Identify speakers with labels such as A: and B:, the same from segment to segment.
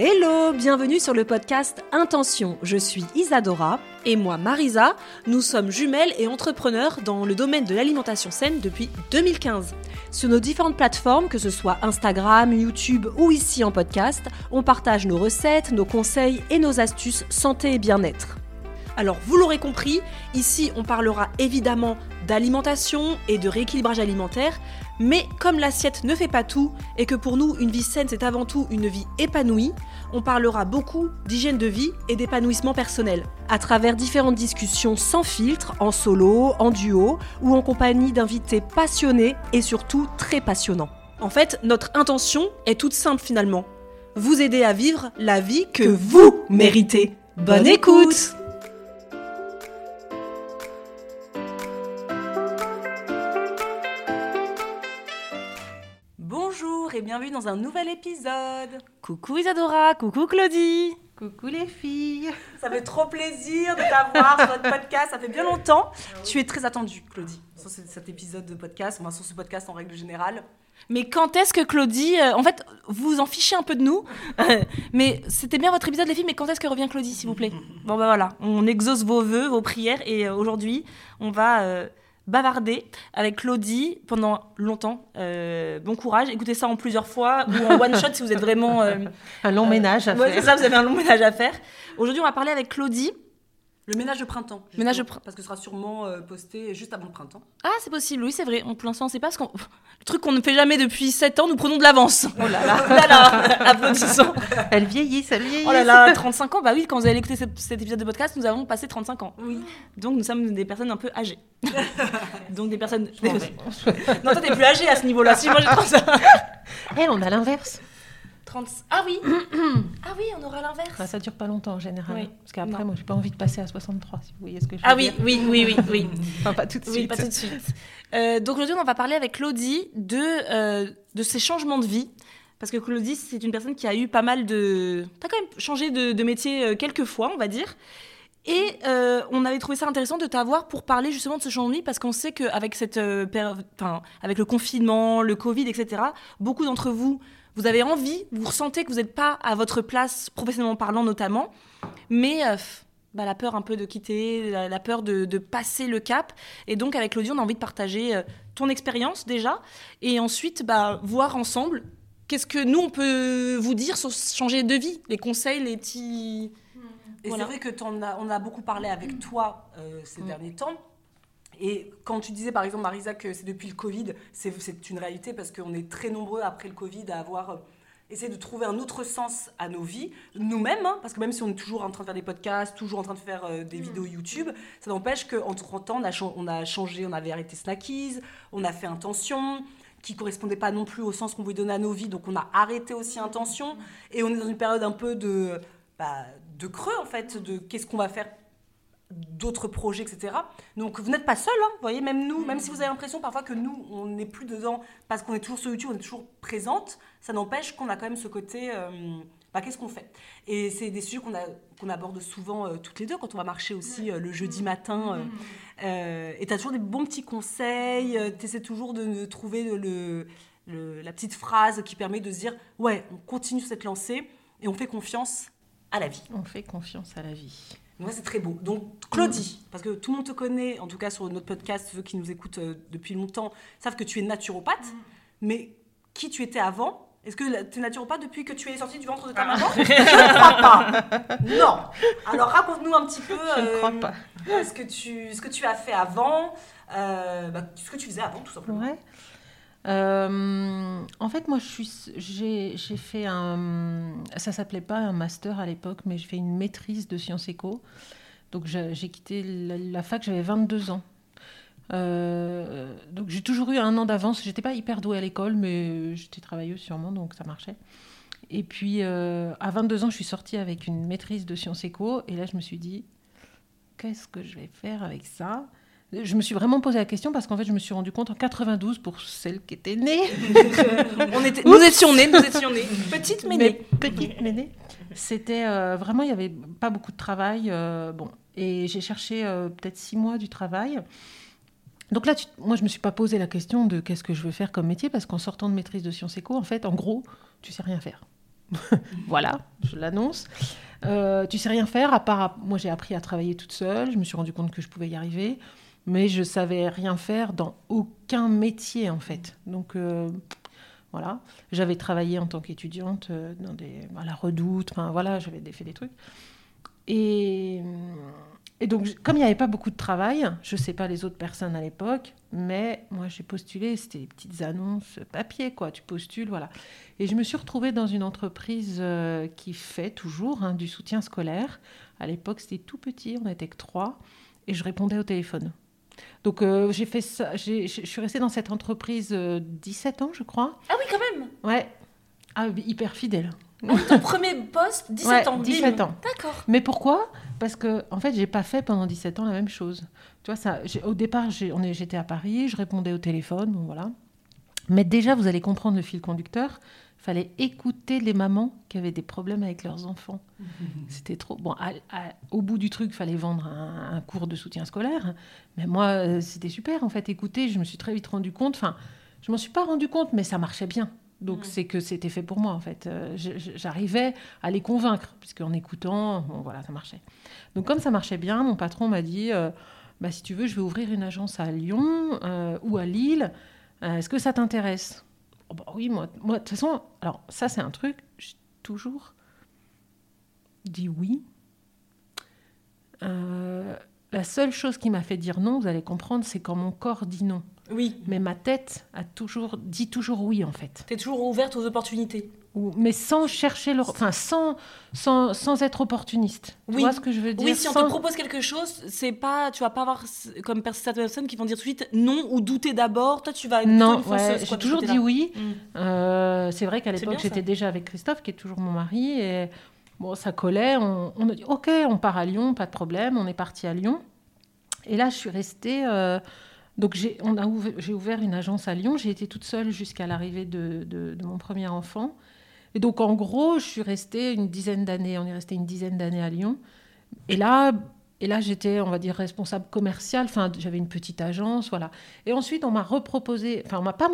A: Hello, bienvenue sur le podcast Intention. Je suis Isadora.
B: Et moi, Marisa, nous sommes jumelles et entrepreneurs dans le domaine de l'alimentation saine depuis 2015.
A: Sur nos différentes plateformes, que ce soit Instagram, YouTube ou ici en podcast, on partage nos recettes, nos conseils et nos astuces santé et bien-être.
B: Alors, vous l'aurez compris, ici on parlera évidemment d'alimentation et de rééquilibrage alimentaire, mais comme l'assiette ne fait pas tout et que pour nous une vie saine c'est avant tout une vie épanouie, on parlera beaucoup d'hygiène de vie et d'épanouissement personnel.
A: À travers différentes discussions sans filtre, en solo, en duo ou en compagnie d'invités passionnés et surtout très passionnants.
B: En fait, notre intention est toute simple finalement. Vous aider à vivre la vie que vous méritez. Bonne écoute et bienvenue dans un nouvel épisode.
A: Coucou Isadora, coucou Claudie.
C: Coucou les filles.
B: Ça fait trop plaisir de t'avoir sur notre podcast. Ça fait bien longtemps. Tu es très attendue, Claudie, sur ce- cet épisode de podcast, enfin sur ce podcast en règle générale.
A: Mais quand est-ce que Claudie... euh, en fait, vous vous en fichez un peu de nous. mais c'était bien votre épisode les filles, mais quand est-ce que revient Claudie s'il vous plaît? Bon bah voilà, on exauce vos vœux, vos prières et euh, aujourd'hui, on va... euh, bavarder avec Claudie pendant longtemps. Euh, bon courage, écoutez ça en plusieurs fois ou en one shot si vous êtes vraiment euh,
C: Un long ménage à
A: Ouais, c'est
C: faire.
A: ça, vous avez un long ménage à faire. Aujourd'hui, on va parler avec Claudie.
B: Le ménage de printemps.
A: Ménage de
B: Parce que ce sera sûrement euh, posté juste avant le printemps.
A: Ah, c'est possible, oui, c'est vrai. On, pour l'instant, on sait pas ce qu'on. Le truc qu'on ne fait jamais depuis 7 ans, nous prenons de l'avance. Oh là là, là là, applaudissons.
C: Elle vieillit, elle vieillit.
A: Oh là là, 35 ans, bah oui, quand vous allez écouter ce- cet épisode de podcast, nous avons passé 35 ans.
B: Oui.
A: Donc nous sommes des personnes un peu âgées. Donc des personnes. non, toi t'es plus âgée à ce niveau-là. Si moi j'ai 30...
C: Eh, on a l'inverse.
A: 30... Ah oui Ah oui, on aura l'inverse.
C: Bah, ça dure pas longtemps en général.
A: Oui.
C: Parce qu'après, moi, j'ai pas envie de passer à 63, si vous voyez ce que je veux
A: Ah oui,
C: dire.
A: oui, oui, oui, oui.
C: Enfin, pas tout de
A: Oui,
C: suite.
A: pas tout de suite. Euh, donc aujourd'hui, on va parler avec Claudie de, euh, de ses changements de vie. Parce que Claudie, c'est une personne qui a eu pas mal de... T'as quand même changé de, de métier euh, quelques fois, on va dire. Et euh, on avait trouvé ça intéressant de t'avoir pour parler justement de ce changement de vie, parce qu'on sait qu'avec cette, euh, enfin, avec le confinement, le Covid, etc., beaucoup d'entre vous, vous avez envie, vous ressentez que vous n'êtes pas à votre place, professionnellement parlant notamment, mais euh, bah, la peur un peu de quitter, la, la peur de, de passer le cap. Et donc, avec Claudie, on a envie de partager euh, ton expérience déjà, et ensuite bah, voir ensemble qu'est-ce que nous, on peut vous dire sur changer de vie, les conseils, les petits...
B: Et
A: Voilà.
B: c'est vrai que t'en as, on a beaucoup parlé avec toi euh, ces derniers temps. Et quand tu disais par exemple, Marisa, que c'est depuis le Covid, c'est une réalité parce qu'on est très nombreux après le Covid à avoir euh, essayé de trouver un autre sens à nos vies, nous-mêmes, hein, parce que même si on est toujours en train de faire des podcasts, toujours en train de faire euh, des vidéos YouTube, ça n'empêche qu'entre temps, on a, chan- on a changé, on avait arrêté Snackies, on a fait Intention qui correspondait pas non plus au sens qu'on voulait donner à nos vies, donc on a arrêté aussi Intention, et on est dans une période un peu de, bah, de creux en fait, de qu'est-ce qu'on va faire d'autres projets, etc. Donc vous n'êtes pas seul, hein, vous voyez, même nous, même si vous avez l'impression parfois que nous, on n'est plus dedans parce qu'on est toujours sur YouTube, on est toujours présente, ça n'empêche qu'on a quand même ce côté, euh, bah, qu'est-ce qu'on fait? Et c'est des sujets qu'on qu'on aborde souvent euh, toutes les deux quand on va marcher aussi euh, le jeudi matin. et tu as toujours des bons petits conseils, tu essaies toujours de, trouver le- la petite phrase qui permet de se dire, ouais, on continue cette lancée et on fait confiance à la vie.
C: On fait confiance à la vie.
B: Ouais, c'est très beau. Donc, Claudie, parce que tout le monde te connaît, en tout cas sur notre podcast, ceux qui nous écoutent euh, depuis longtemps savent que tu es naturopathe, mais qui tu étais avant? Est-ce que tu es naturopathe depuis que tu es sortie du ventre de ta maman? Je ne crois pas. Non. Alors, raconte-nous un petit peu
C: Je ne
B: euh,
C: crois pas.
B: ce, que tu, ce que tu as fait avant, euh, bah, ce que tu faisais avant, tout simplement.
C: Ouais. Euh, en fait, moi, j'ai, fait un, ça s'appelait pas un master à l'époque, mais j'ai fait une maîtrise de sciences éco. Donc j'ai quitté la, la fac, j'avais 22 ans. Euh, donc j'ai toujours eu un an d'avance. J'étais pas hyper douée à l'école, mais j'étais travailleuse sûrement, donc ça marchait. Et puis euh, à 22 ans, je suis sortie avec une maîtrise de sciences éco. Et là, je me suis dit, qu'est-ce que je vais faire avec ça? Je me suis vraiment posé la question parce qu'en fait, je me suis rendu compte en 92, pour celle qui était née,
A: On était, nous étions nés, nous étions nés. Petite mais
C: mais
A: née.
C: petite ménée. C'était euh, vraiment, il n'y avait pas beaucoup de travail. euh, bon, et j'ai cherché euh, peut-être six mois du travail. Donc là, tu- moi, je me suis pas posé la question de qu'est-ce que je veux faire comme métier parce qu'en sortant de maîtrise de sciences éco, en fait, en gros, tu sais rien faire. voilà, je l'annonce. Euh, tu sais rien faire à part. Moi, j'ai appris à travailler toute seule. Je me suis rendu compte que je pouvais y arriver, mais je savais rien faire dans aucun métier en fait. Donc euh, voilà, j'avais travaillé en tant qu'étudiante euh, dans des, à la Redoute. Enfin voilà, j'avais fait des trucs. Et, donc, comme il n'y avait pas beaucoup de travail, je ne sais pas les autres personnes à l'époque, mais moi j'ai postulé, c'était des petites annonces papier, quoi. Tu postules, voilà. Et je me suis retrouvée dans une entreprise euh, qui fait toujours hein, du soutien scolaire. À l'époque, c'était tout petit, on n'était que trois, et je répondais au téléphone. Donc euh, j'ai fait ça, je suis restée dans cette entreprise euh, 17 ans, je crois.
A: Ah oui, quand même.
C: Ouais. Ah, hyper fidèle.
A: Ah oui, ton premier poste, 17
C: Ouais,
A: ans. bim.
C: 17 ans.
A: D'accord.
C: Mais pourquoi? Parce que en fait, j'ai pas fait pendant 17 ans la même chose. Tu vois, ça, au départ, j'étais à Paris, je répondais au téléphone, bon voilà. Mais déjà, vous allez comprendre le fil conducteur. Fallait écouter les mamans qui avaient des problèmes avec leurs enfants. C'était trop. Bon, à- à- au bout du truc, fallait vendre un, un cours de soutien scolaire. Mais moi, euh, c'était super en fait. Écouter, je me suis très vite rendu compte. Enfin, je m'en suis pas rendu compte, mais ça marchait bien. Donc c'est que c'était fait pour moi en fait. Euh, J'arrivais à les convaincre, puisque en écoutant, bon, voilà, ça marchait. Donc comme ça marchait bien, mon patron m'a dit, euh, bah, si tu veux, je vais ouvrir une agence à Lyon euh, ou à Lille. Euh, Est-ce que ça t'intéresse? Oh, bah Oui, moi, moi, de toute façon, alors ça c'est un truc, j'ai toujours dit oui. Euh, la seule chose qui m'a fait dire non, vous allez comprendre, c'est quand mon corps dit non.
A: Oui.
C: Mais ma tête a toujours dit toujours oui en fait.
A: T'es toujours ouverte aux opportunités.
C: Ou- mais sans chercher le, enfin sans, sans, sans être opportuniste. Tu
A: Oui.
C: vois ce que je veux dire?
A: Oui, si on
C: Sans-
A: te propose quelque chose, c'est pas, tu vas pas avoir comme certaines personnes qui vont dire tout de suite non ou douter d'abord. Toi, tu vas
C: Non, ouais, j'ai toujours dit oui.
A: Mm.
C: Euh, c'est vrai qu'à l'époque, j'étais déjà avec Christophe, qui est toujours mon mari, et bon, ça collait. On, on a dit, ok, on part à Lyon, pas de problème. On est parti à Lyon. Et là, je suis restée. euh, donc, j'ai, on a ouvert, j'ai ouvert une agence à Lyon. J'ai été toute seule jusqu'à l'arrivée de, de- de mon premier enfant. Et donc, en gros, je suis restée une dizaine d'années. On est resté une dizaine d'années à Lyon. Et là, et là, j'étais, on va dire, responsable commercial. Enfin, j'avais une petite agence, voilà. Et ensuite, on m'a reproposé. Enfin, on m'a pas.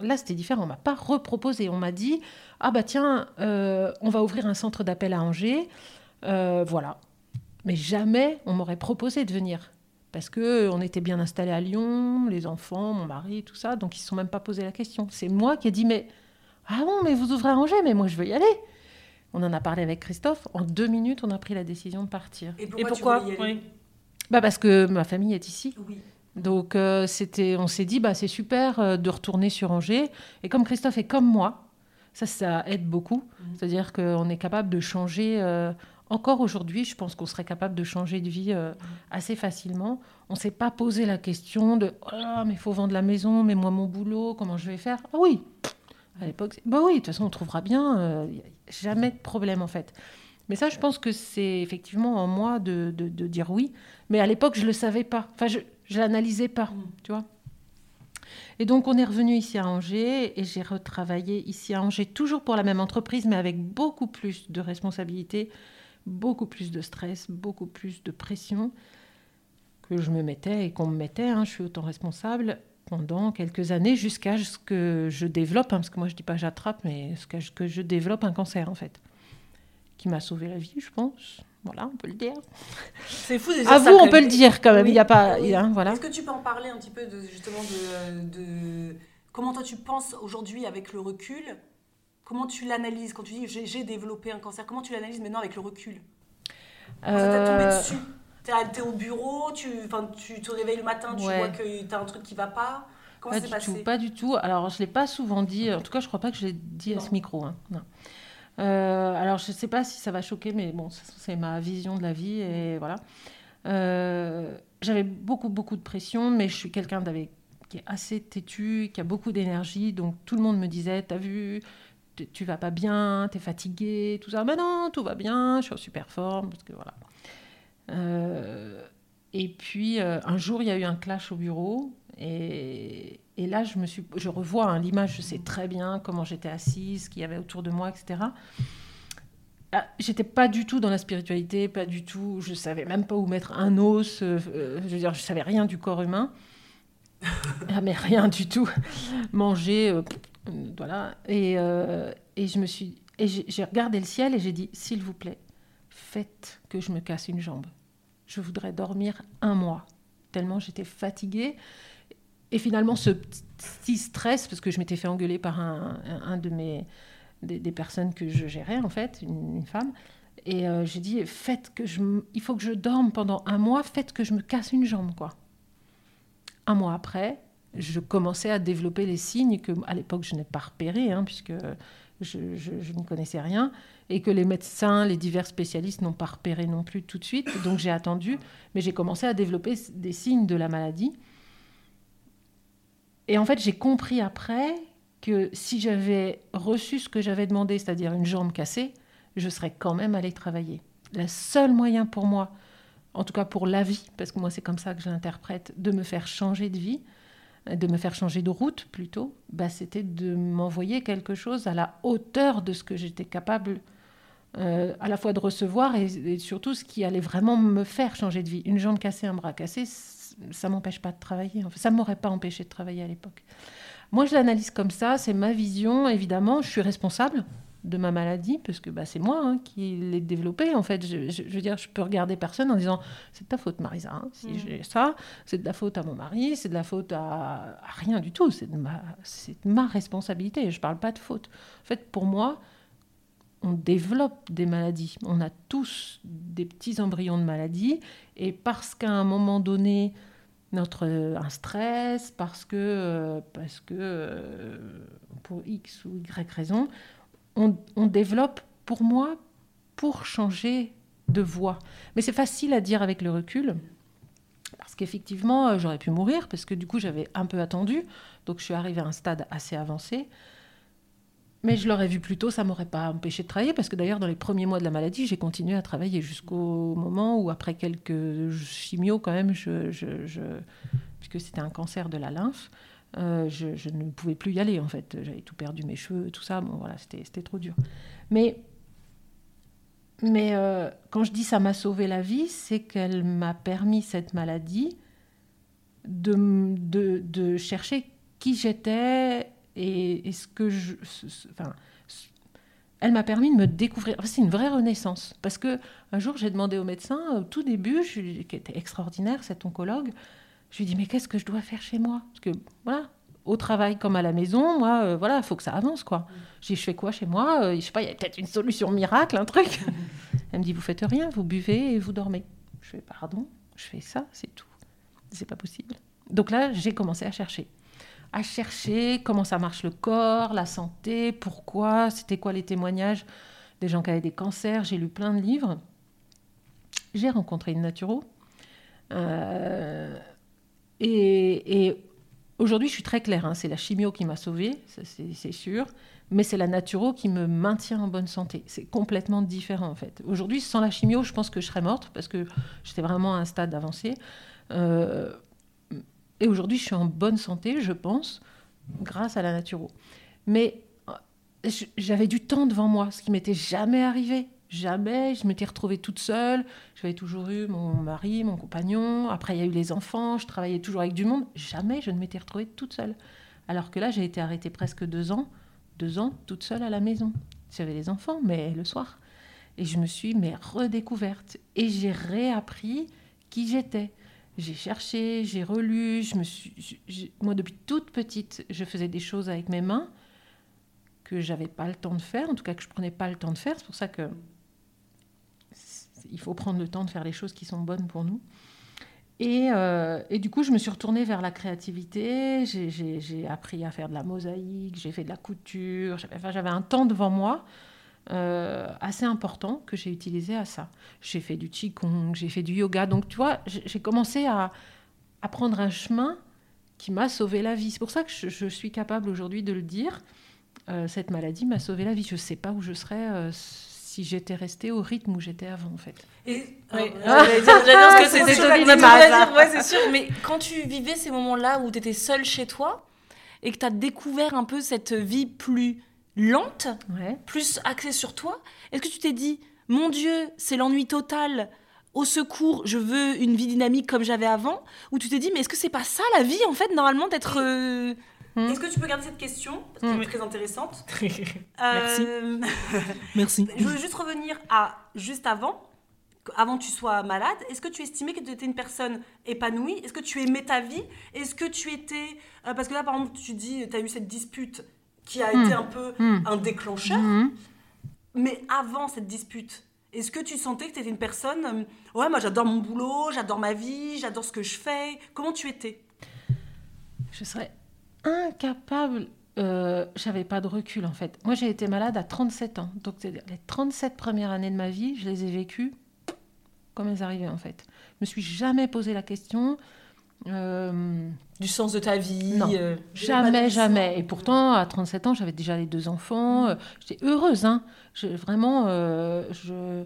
C: Là, c'était différent. On m'a pas reproposé. On m'a dit, ah bah tiens, euh, on va ouvrir un centre d'appel à Angers. Euh, voilà. Mais jamais on m'aurait proposé de venir. Parce que on était bien installés à Lyon, les enfants, mon mari, tout ça. Donc, ils ne se sont même pas posé la question. C'est moi qui ai dit, mais. Ah bon, mais vous ouvrez à Angers, mais moi, je veux y aller. On en a parlé avec Christophe. En deux minutes, on a pris la décision de partir.
B: Et
A: Et
B: pourquoi,
A: pourquoi
B: tu voulais y aller
A: Oui.
C: Bah parce que ma famille est ici.
B: Oui.
C: Donc euh, c'était, on s'est dit bah c'est super euh, de retourner sur Angers. Et comme Christophe est comme moi, ça ça aide beaucoup.
B: Mhm.
C: C'est-à-dire qu'on est capable de changer. euh, encore aujourd'hui, je pense qu'on serait capable de changer de vie euh, assez facilement. On s'est pas posé la question de oh mais il faut vendre la maison, mais moi mon boulot, comment je vais faire? Ah oui. À l'époque, bah oui, de toute façon on trouvera bien. euh, jamais de problème en fait. Mais ça, je pense que c'est effectivement en moi de, de- de dire oui. Mais à l'époque, je ne le savais pas. Enfin, je ne l'analysais pas,
B: Mm.
C: tu vois. Et donc, on est revenu ici à Angers et j'ai retravaillé ici à Angers, toujours pour la même entreprise, mais avec beaucoup plus de responsabilités, beaucoup plus de stress, beaucoup plus de pression que je me mettais et qu'on me mettait. hein. Je suis autant responsable pendant quelques années jusqu'à ce que je développe, hein, parce que moi je dis pas j'attrape, mais jusqu'à ce que je développe un cancer en fait, qui m'a sauvé la vie, je pense. Voilà, on peut le dire.
A: C'est fou déjà.
C: À vous, on peut le dire quand même.
B: Oui,
C: Il y a pas,
B: oui.
C: hein, voilà.
B: Est-ce que tu peux en parler un petit peu de, justement de, de- comment toi tu penses aujourd'hui avec le recul? Comment tu l'analyses? Quand tu dis j'ai développé un cancer Comment tu l'analyses maintenant avec le recul? Quand ça t'est tombé
C: Euh,
B: dessus? T'es t'es au bureau, tu, tu te réveilles le matin, tu
C: Ouais.
B: vois que t'as un truc qui va pas. Comment
C: Pas
B: ça
C: du
B: passé?
C: tout, pas du tout. Alors, je l'ai pas souvent dit. En tout cas, je crois pas que je l'ai dit à ce micro. hein. Non. Euh, alors, je sais pas si ça va choquer, mais bon, c'est ma vision de la vie et voilà. Euh, j'avais beaucoup, beaucoup de pression, mais je suis quelqu'un qui est assez têtu, qui a beaucoup d'énergie. Donc tout le monde me disait, t'as vu, tu vas pas bien, t'es fatigué, tout ça. Mais non, tout va bien, je suis en super forme, parce que voilà. Euh, et puis un jour, il y a eu un clash au bureau, et, et là, je me suis, je revois hein, l'image, je sais très bien comment j'étais assise, ce qu'il y avait autour de moi, etc. Ah, j'étais pas du tout dans la spiritualité, pas du tout. Je savais même pas où mettre un os. Euh, euh, je veux dire, je savais rien du corps humain. ah, mais rien du tout. Manger, euh, voilà. Et, et je me suis, et j'ai regardé le ciel et j'ai dit, s'il vous plaît, faites que je me casse une jambe. Je voudrais dormir un mois. Tellement j'étais fatiguée. Et finalement, ce petit stress, parce que je m'étais fait engueuler par un, de mes des, personnes que je gérais, en fait, une, femme. Et euh, j'ai dit, faites que je, il faut que je dorme pendant un mois, faites que je me casse une jambe, quoi. Un mois après, je commençais à développer les signes que, à l'époque, je n'ai pas repérés, hein, puisque je, je, ne connaissais rien, et que les médecins, les divers spécialistes n'ont pas repéré non plus tout de suite. Donc j'ai attendu, mais j'ai commencé à développer des signes de la maladie. Et en fait, j'ai compris après que si j'avais reçu ce que j'avais demandé, c'est-à-dire une jambe cassée, je serais quand même allée travailler. Le seul moyen pour moi, en tout cas pour la vie, parce que moi c'est comme ça que je l'interprète, de me faire changer de vie, de me faire changer de route plutôt, bah, c'était de m'envoyer quelque chose à la hauteur de ce que j'étais capable euh, à la fois de recevoir et, surtout ce qui allait vraiment me faire changer de vie. Une jambe cassée, un bras cassé, ça m'empêche pas de travailler. Enfin, ça m'aurait pas empêché de travailler à l'époque. Moi, je l'analyse comme ça, c'est ma vision. Évidemment, je suis responsable de ma maladie, parce que bah, c'est moi hein, qui l'ai développée. En fait, je, veux dire, je peux regarder personne en disant c'est de ta faute, Marisa. Hein, si mm. j'ai ça, c'est de la faute à mon mari, c'est de la faute à, rien du tout. C'est de ma, c'est ma responsabilité. Je ne parle pas de faute. En fait, pour moi, on développe des maladies. On a tous des petits embryons de maladies, et parce qu'à un moment donné, notre un stress parce que euh, parce que euh, pour x ou y raison on, on, développe pour moi pour changer de voie. Mais c'est facile à dire avec le recul parce qu'effectivement euh, j'aurais pu mourir parce que du coup j'avais un peu attendu. Donc je suis arrivée à un stade assez avancé mais je l'aurais vu plus tôt, ça m'aurait pas empêché de travailler, parce que d'ailleurs, dans les premiers mois de la maladie, j'ai continué à travailler jusqu'au moment où, après quelques chimios, quand même, puisque c'était un cancer de la lymphe, euh, je, ne pouvais plus y aller, en fait. J'avais tout perdu, mes cheveux, tout ça. Bon, voilà, c'était trop dur. Mais, mais euh, quand je dis ça m'a sauvé la vie, c'est qu'elle m'a permis, cette maladie, de, de, de chercher qui j'étais et, ce que je. Enfin, elle m'a permis de me découvrir. c'est une vraie renaissance. Parce que un jour, j'ai demandé au médecin, au tout début, qui était extraordinaire, cet oncologue, je lui ai dit, mais qu'est-ce que je dois faire chez moi? Parce que, voilà, au travail comme à la maison, moi, euh, voilà, il faut que ça avance, quoi. J'ai je fais quoi chez moi? Euh, Je sais pas, il y a peut-être une solution miracle, un truc. Elle me dit, vous faites rien, vous buvez et vous dormez. Je fais, pardon Je fais ça, c'est tout. C'est pas possible. Donc là, j'ai commencé à chercher à chercher comment ça marche le corps, la santé, pourquoi, c'était quoi les témoignages des gens qui avaient des cancers. J'ai lu plein de livres. J'ai rencontré une naturo. Euh, et, aujourd'hui, je suis très claire. Hein, c'est la chimio qui m'a sauvée, c'est sûr. Mais c'est la naturo qui me maintient en bonne santé. C'est complètement différent en fait. Aujourd'hui, sans la chimio, je pense que je serais morte parce que j'étais vraiment à un stade avancé. Euh, et aujourd'hui, je suis en bonne santé, je pense, grâce à la naturo. Mais euh, j'avais du temps devant moi, ce qui m'était jamais arrivé. Jamais, je m'étais retrouvée toute seule. J'avais toujours eu mon mari, mon compagnon. Après, il y a eu les enfants. Je travaillais toujours avec du monde. Jamais je ne m'étais retrouvée toute seule. Alors que là, j'ai été arrêtée presque deux ans, deux ans toute seule à la maison. J'avais les enfants, mais le soir. Et je me suis mais redécouverte et j'ai réappris qui j'étais. J'ai cherché, j'ai relu, je me suis, moi depuis toute petite, je faisais des choses avec mes mains que j'avais pas le temps de faire, en tout cas que je prenais pas le temps de faire. C'est pour ça que il faut prendre le temps de faire les choses qui sont bonnes pour nous. Et, euh, et du coup, je me suis retournée vers la créativité. J'ai appris à faire de la mosaïque, j'ai fait de la couture. J'avais un temps devant moi euh, assez important que j'ai utilisé à ça. J'ai fait du qigong, j'ai fait du yoga. Donc, tu vois, j'ai commencé à, à, prendre un chemin qui m'a sauvé la vie. C'est pour ça que je, suis capable aujourd'hui de le dire. Euh, cette maladie m'a sauvé la vie. Je ne sais pas où je serais euh, si j'étais restée au rythme où j'étais avant, en fait.
A: Et ouais, ah, dire, que c'était ouais, c'est sûr. Mais quand tu vivais ces moments-là où tu étais seule chez toi et que tu as découvert un peu cette vie plus lente, plus axée sur toi. Est-ce que tu t'es dit, mon Dieu, c'est l'ennui total, au secours, je veux une vie dynamique comme j'avais avant? Ou tu t'es dit, mais est-ce que c'est pas ça la vie, en fait, normalement, d'être. Euh,
B: hmm. Est-ce que tu peux garder cette question? Parce qu'elle est hmm. très intéressante.
A: Merci. Euh, Merci.
B: Je veux juste revenir à juste avant avant que tu sois malade, est-ce que tu estimais que tu étais une personne épanouie? Est-ce que tu aimais ta vie? Est-ce que tu étais... Euh, parce que là, par exemple, tu dis, tu as eu cette dispute qui a été hmm. un peu hmm. un déclencheur. Hmm. Mais avant cette dispute, est-ce que tu sentais que tu étais une personne euh, Ouais, moi j'adore mon boulot, j'adore ma vie, j'adore ce que je fais. Comment tu étais?
C: Je serais incapable. Euh, j'avais pas de recul en fait. Moi j'ai été malade à 37 ans. Donc les 37 premières années de ma vie, je les ai vécues comme elles arrivaient en fait. Je me suis jamais posé la question.
A: Euh, du sens de ta vie
C: Non, euh, jamais, jamais. Et pourtant, à 37 ans, j'avais déjà les deux enfants. Euh, j'étais heureuse. Hein. vraiment, je,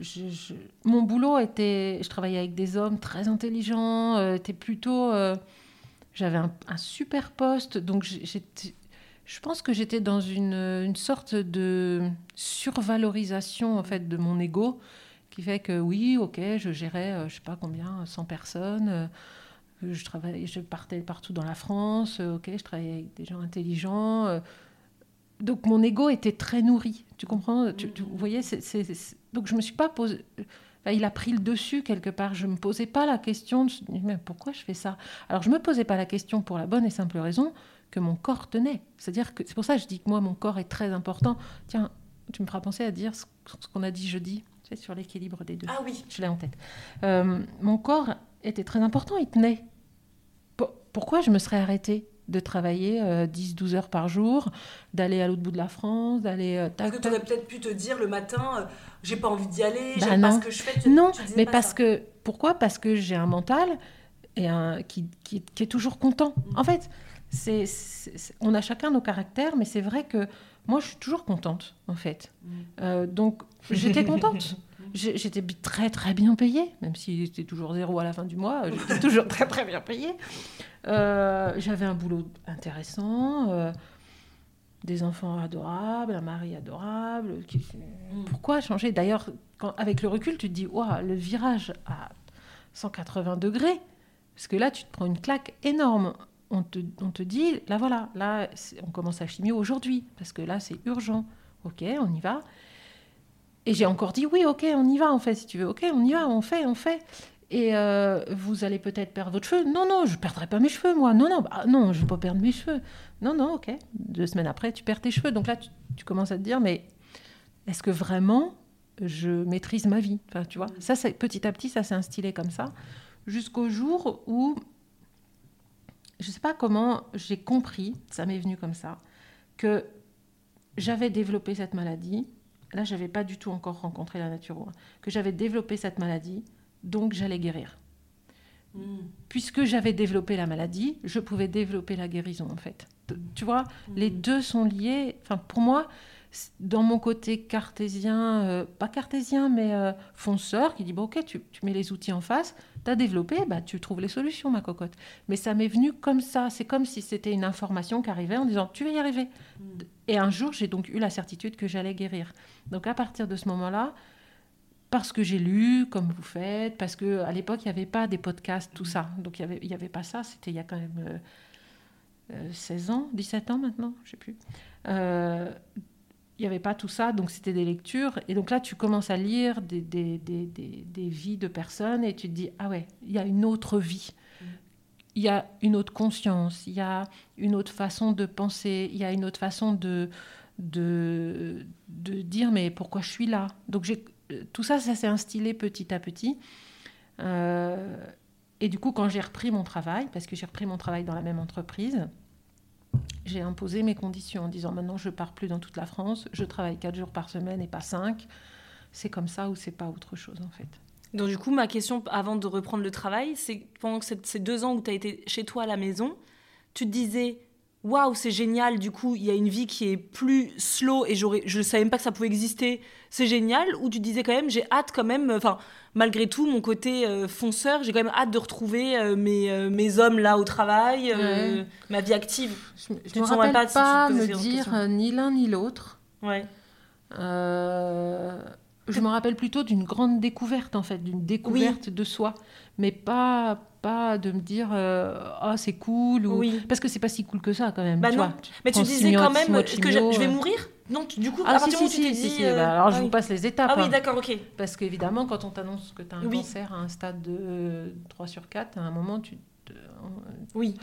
C: je, mon boulot était... Je travaillais avec des hommes très intelligents. était plutôt... j'avais un, super poste. Donc, j'étais... Je pense que j'étais dans une, une, sorte de survalorisation en fait de mon ego, qui fait que oui, ok, je gérais, je sais pas combien, 100 personnes je, travaillais, je partais partout dans la France, euh, ok, je travaillais avec des gens intelligents. Euh. donc mon ego était très nourri, tu comprends? Tu, Vous voyez, c'est, donc je me suis pas posé... il a pris le dessus quelque part. Je me posais pas la question de mais pourquoi je fais ça? Alors je me posais pas la question pour la bonne et simple raison que mon corps tenait. C'est-à-dire que c'est pour ça que je dis que moi mon corps est très important. Tiens, tu me feras penser à dire ce, qu'on a dit jeudi, tu sais, sur l'équilibre des deux.
B: Ah oui.
C: Je l'ai en tête. Euh, mon corps était très important, il tenait pourquoi je me serais arrêtée de travailler 10-12 euh, heures par jour, d'aller à l'autre bout de la France, d'aller...
B: Euh, parce que tu aurais peut-être pu te dire le matin, euh, j'ai pas envie d'y aller, bah j'aime pas ce que je fais.
C: non, mais parce que... Pourquoi? Parce que j'ai un mental et un, qui, qui, est toujours content. Mm. En fait, c'est, on a chacun nos caractères, mais c'est vrai que moi, je suis toujours contente, en fait. Mm. donc, j'étais contente. J'étais très très bien payée, même si c'était toujours zéro à la fin du mois, j'étais toujours très très bien payée. Euh, j'avais un boulot intéressant, euh, des enfants adorables, un mari adorable. Mm. Pourquoi changer? D'ailleurs, avec le recul, tu te dis, le virage à 180 degrés, parce que là, tu te prends une claque énorme. On te, on te dit, là voilà, là, on commence à chimio aujourd'hui, parce que là, c'est urgent. Ok, on y va. Et j'ai encore dit oui, ok, on y va en fait, si tu veux. Ok, on y va, on fait, on fait. Et euh, vous allez peut-être perdre votre cheveu. Non, non, je ne perdrai pas mes cheveux, moi. Non, non, bah, non, je ne vais pas perdre mes cheveux. Non, non, ok. Deux semaines après, tu perds tes cheveux. Donc là, tu, commences à te dire, mais est-ce que vraiment je maîtrise ma vie? Enfin, tu vois, ça, petit à petit, ça s'est instillé comme ça, jusqu'au jour où, je ne sais pas comment j'ai compris, ça m'est venu comme ça, que j'avais développé cette maladie là, j'avais pas du tout encore rencontré la nature, que j'avais développé cette maladie, donc j'allais guérir. Hmm. Puisque j'avais développé la maladie, je pouvais développer la guérison, en fait. Tu vois, hmm. les deux sont liés. Enfin, pour moi, dans mon côté cartésien, euh, pas cartésien, mais euh, fonceur, qui dit bon, ok, tu, tu, mets les outils en face, tu as développé, bah, tu trouves les solutions, ma cocotte. Mais ça m'est venu comme ça. C'est comme si c'était une information qui arrivait en disant tu vas y arriver. Mm. Et un jour, j'ai donc eu la certitude que j'allais guérir. Donc à partir de ce moment-là, parce que j'ai lu, comme vous faites, parce qu'à l'époque, il n'y avait pas des podcasts, tout ça. Donc il n'y avait, y avait pas ça. C'était il y a quand même 16 euh, ans, 17 ans maintenant, je ne sais plus. Euh, il n'y avait pas tout ça, donc c'était des lectures. Et donc là, tu commences à lire des, des, des, des, vies de personnes et tu te dis, ah ouais, il y a une autre vie. Il y a une autre conscience, il y a une autre façon de penser, il y a une autre façon de, de, de dire, mais pourquoi je suis là? Donc j'ai, tout ça, ça s'est instillé petit à petit. Euh, et du coup, quand j'ai repris mon travail, parce que j'ai repris mon travail dans la même entreprise, j'ai imposé mes conditions en disant maintenant je pars plus dans toute la France, je travaille quatre jours par semaine et pas cinq. C'est comme ça ou c'est pas autre chose en fait.
A: Donc du coup, ma question avant de reprendre le travail, c'est pendant ces deux ans où tu as été chez toi à la maison, tu te disais waouh, c'est génial, du coup, il y a une vie qui est plus slow et je ne savais même pas que ça pouvait exister, c'est génial, ou tu disais quand même, j'ai hâte quand même, enfin, malgré tout, mon côté euh, fonceur, j'ai quand même hâte de retrouver euh, mes, euh, mes hommes là au travail, ma vie active.
C: Je, ne me rappelle pas, pas me dire ni l'un ni l'autre.
A: Ouais.
C: je me rappelle plutôt d'une grande découverte, en fait, d'une découverte de soi, mais pas pas de me dire ah c'est cool ou parce que c'est pas si cool que ça quand même
A: bah
C: tu
A: non.
C: vois,
A: mais tu disais quand même que je, vais mourir non du coup
C: ah, si, si, si, si, si. Bah, alors je vous passe les étapes
A: ah oui
C: hein.
A: d'accord ok.
C: Parce qu'évidemment quand on t'annonce que tu as un cancer à un stade de 3 sur 4 à un moment tu te...
A: oui.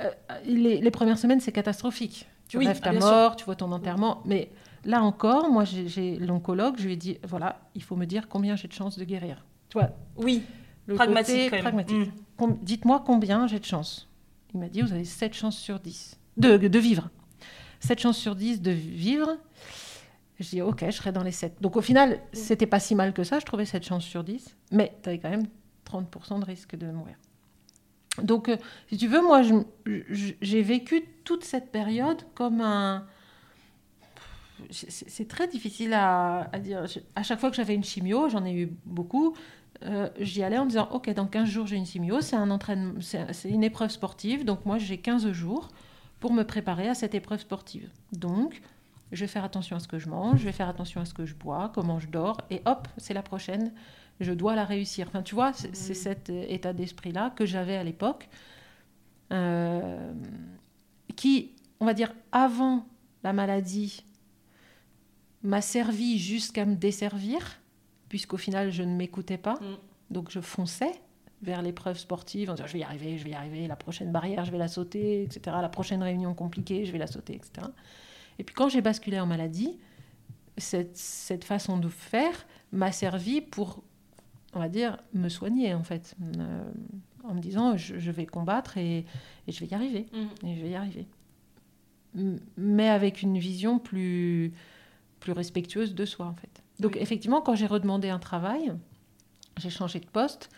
C: euh, les, les, premières semaines c'est catastrophique. Tu rêves ta mort tu vois ton enterrement. Mais là encore moi j'ai l'oncologue je lui ai dit voilà il faut me dire combien j'ai de chances de guérir. Tu vois
A: oui pragmatique.
C: pragmatique. Mm. Dites-moi combien j'ai de chance. Il m'a dit, vous avez 7 chances sur 10 de, de vivre. 7 chances sur 10 de vivre. Je dis, ok, je serai dans les 7. Donc au final, c'était pas si mal que ça, je trouvais 7 chances sur 10. Mais tu avais quand même 30% de risque de mourir. Donc, euh, si tu veux, moi, j'ai vécu toute cette période comme un... C'est très difficile à, à, dire. À chaque fois que j'avais une chimio, j'en ai eu beaucoup, euh, j'y allais en me disant Ok, dans 15 jours, j'ai une simio, c'est un entraînement, c'est une épreuve sportive, donc moi j'ai 15 jours pour me préparer à cette épreuve sportive. Donc, je vais faire attention à ce que je mange, je vais faire attention à ce que je bois, comment je dors, et hop, c'est la prochaine, je dois la réussir. Enfin, tu vois, c'est mmh. cet état d'esprit-là que j'avais à l'époque, euh, qui, on va dire, avant la maladie, m'a servi jusqu'à me desservir puisqu'au final, je ne m'écoutais pas. Mm. Donc, je fonçais vers l'épreuve sportive en disant je vais y arriver, je vais y arriver, la prochaine barrière, je vais la sauter, etc. La prochaine réunion compliquée, je vais la sauter, etc. Et puis, quand j'ai basculé en maladie, cette, cette façon de faire m'a servi pour, on va dire, me soigner, en fait. Euh, en me disant je, vais combattre et, et, je vais y arriver. Mm. Et je vais y arriver. Mais avec une vision plus, plus respectueuse de soi, en fait. Donc effectivement, quand j'ai redemandé un travail, j'ai changé de poste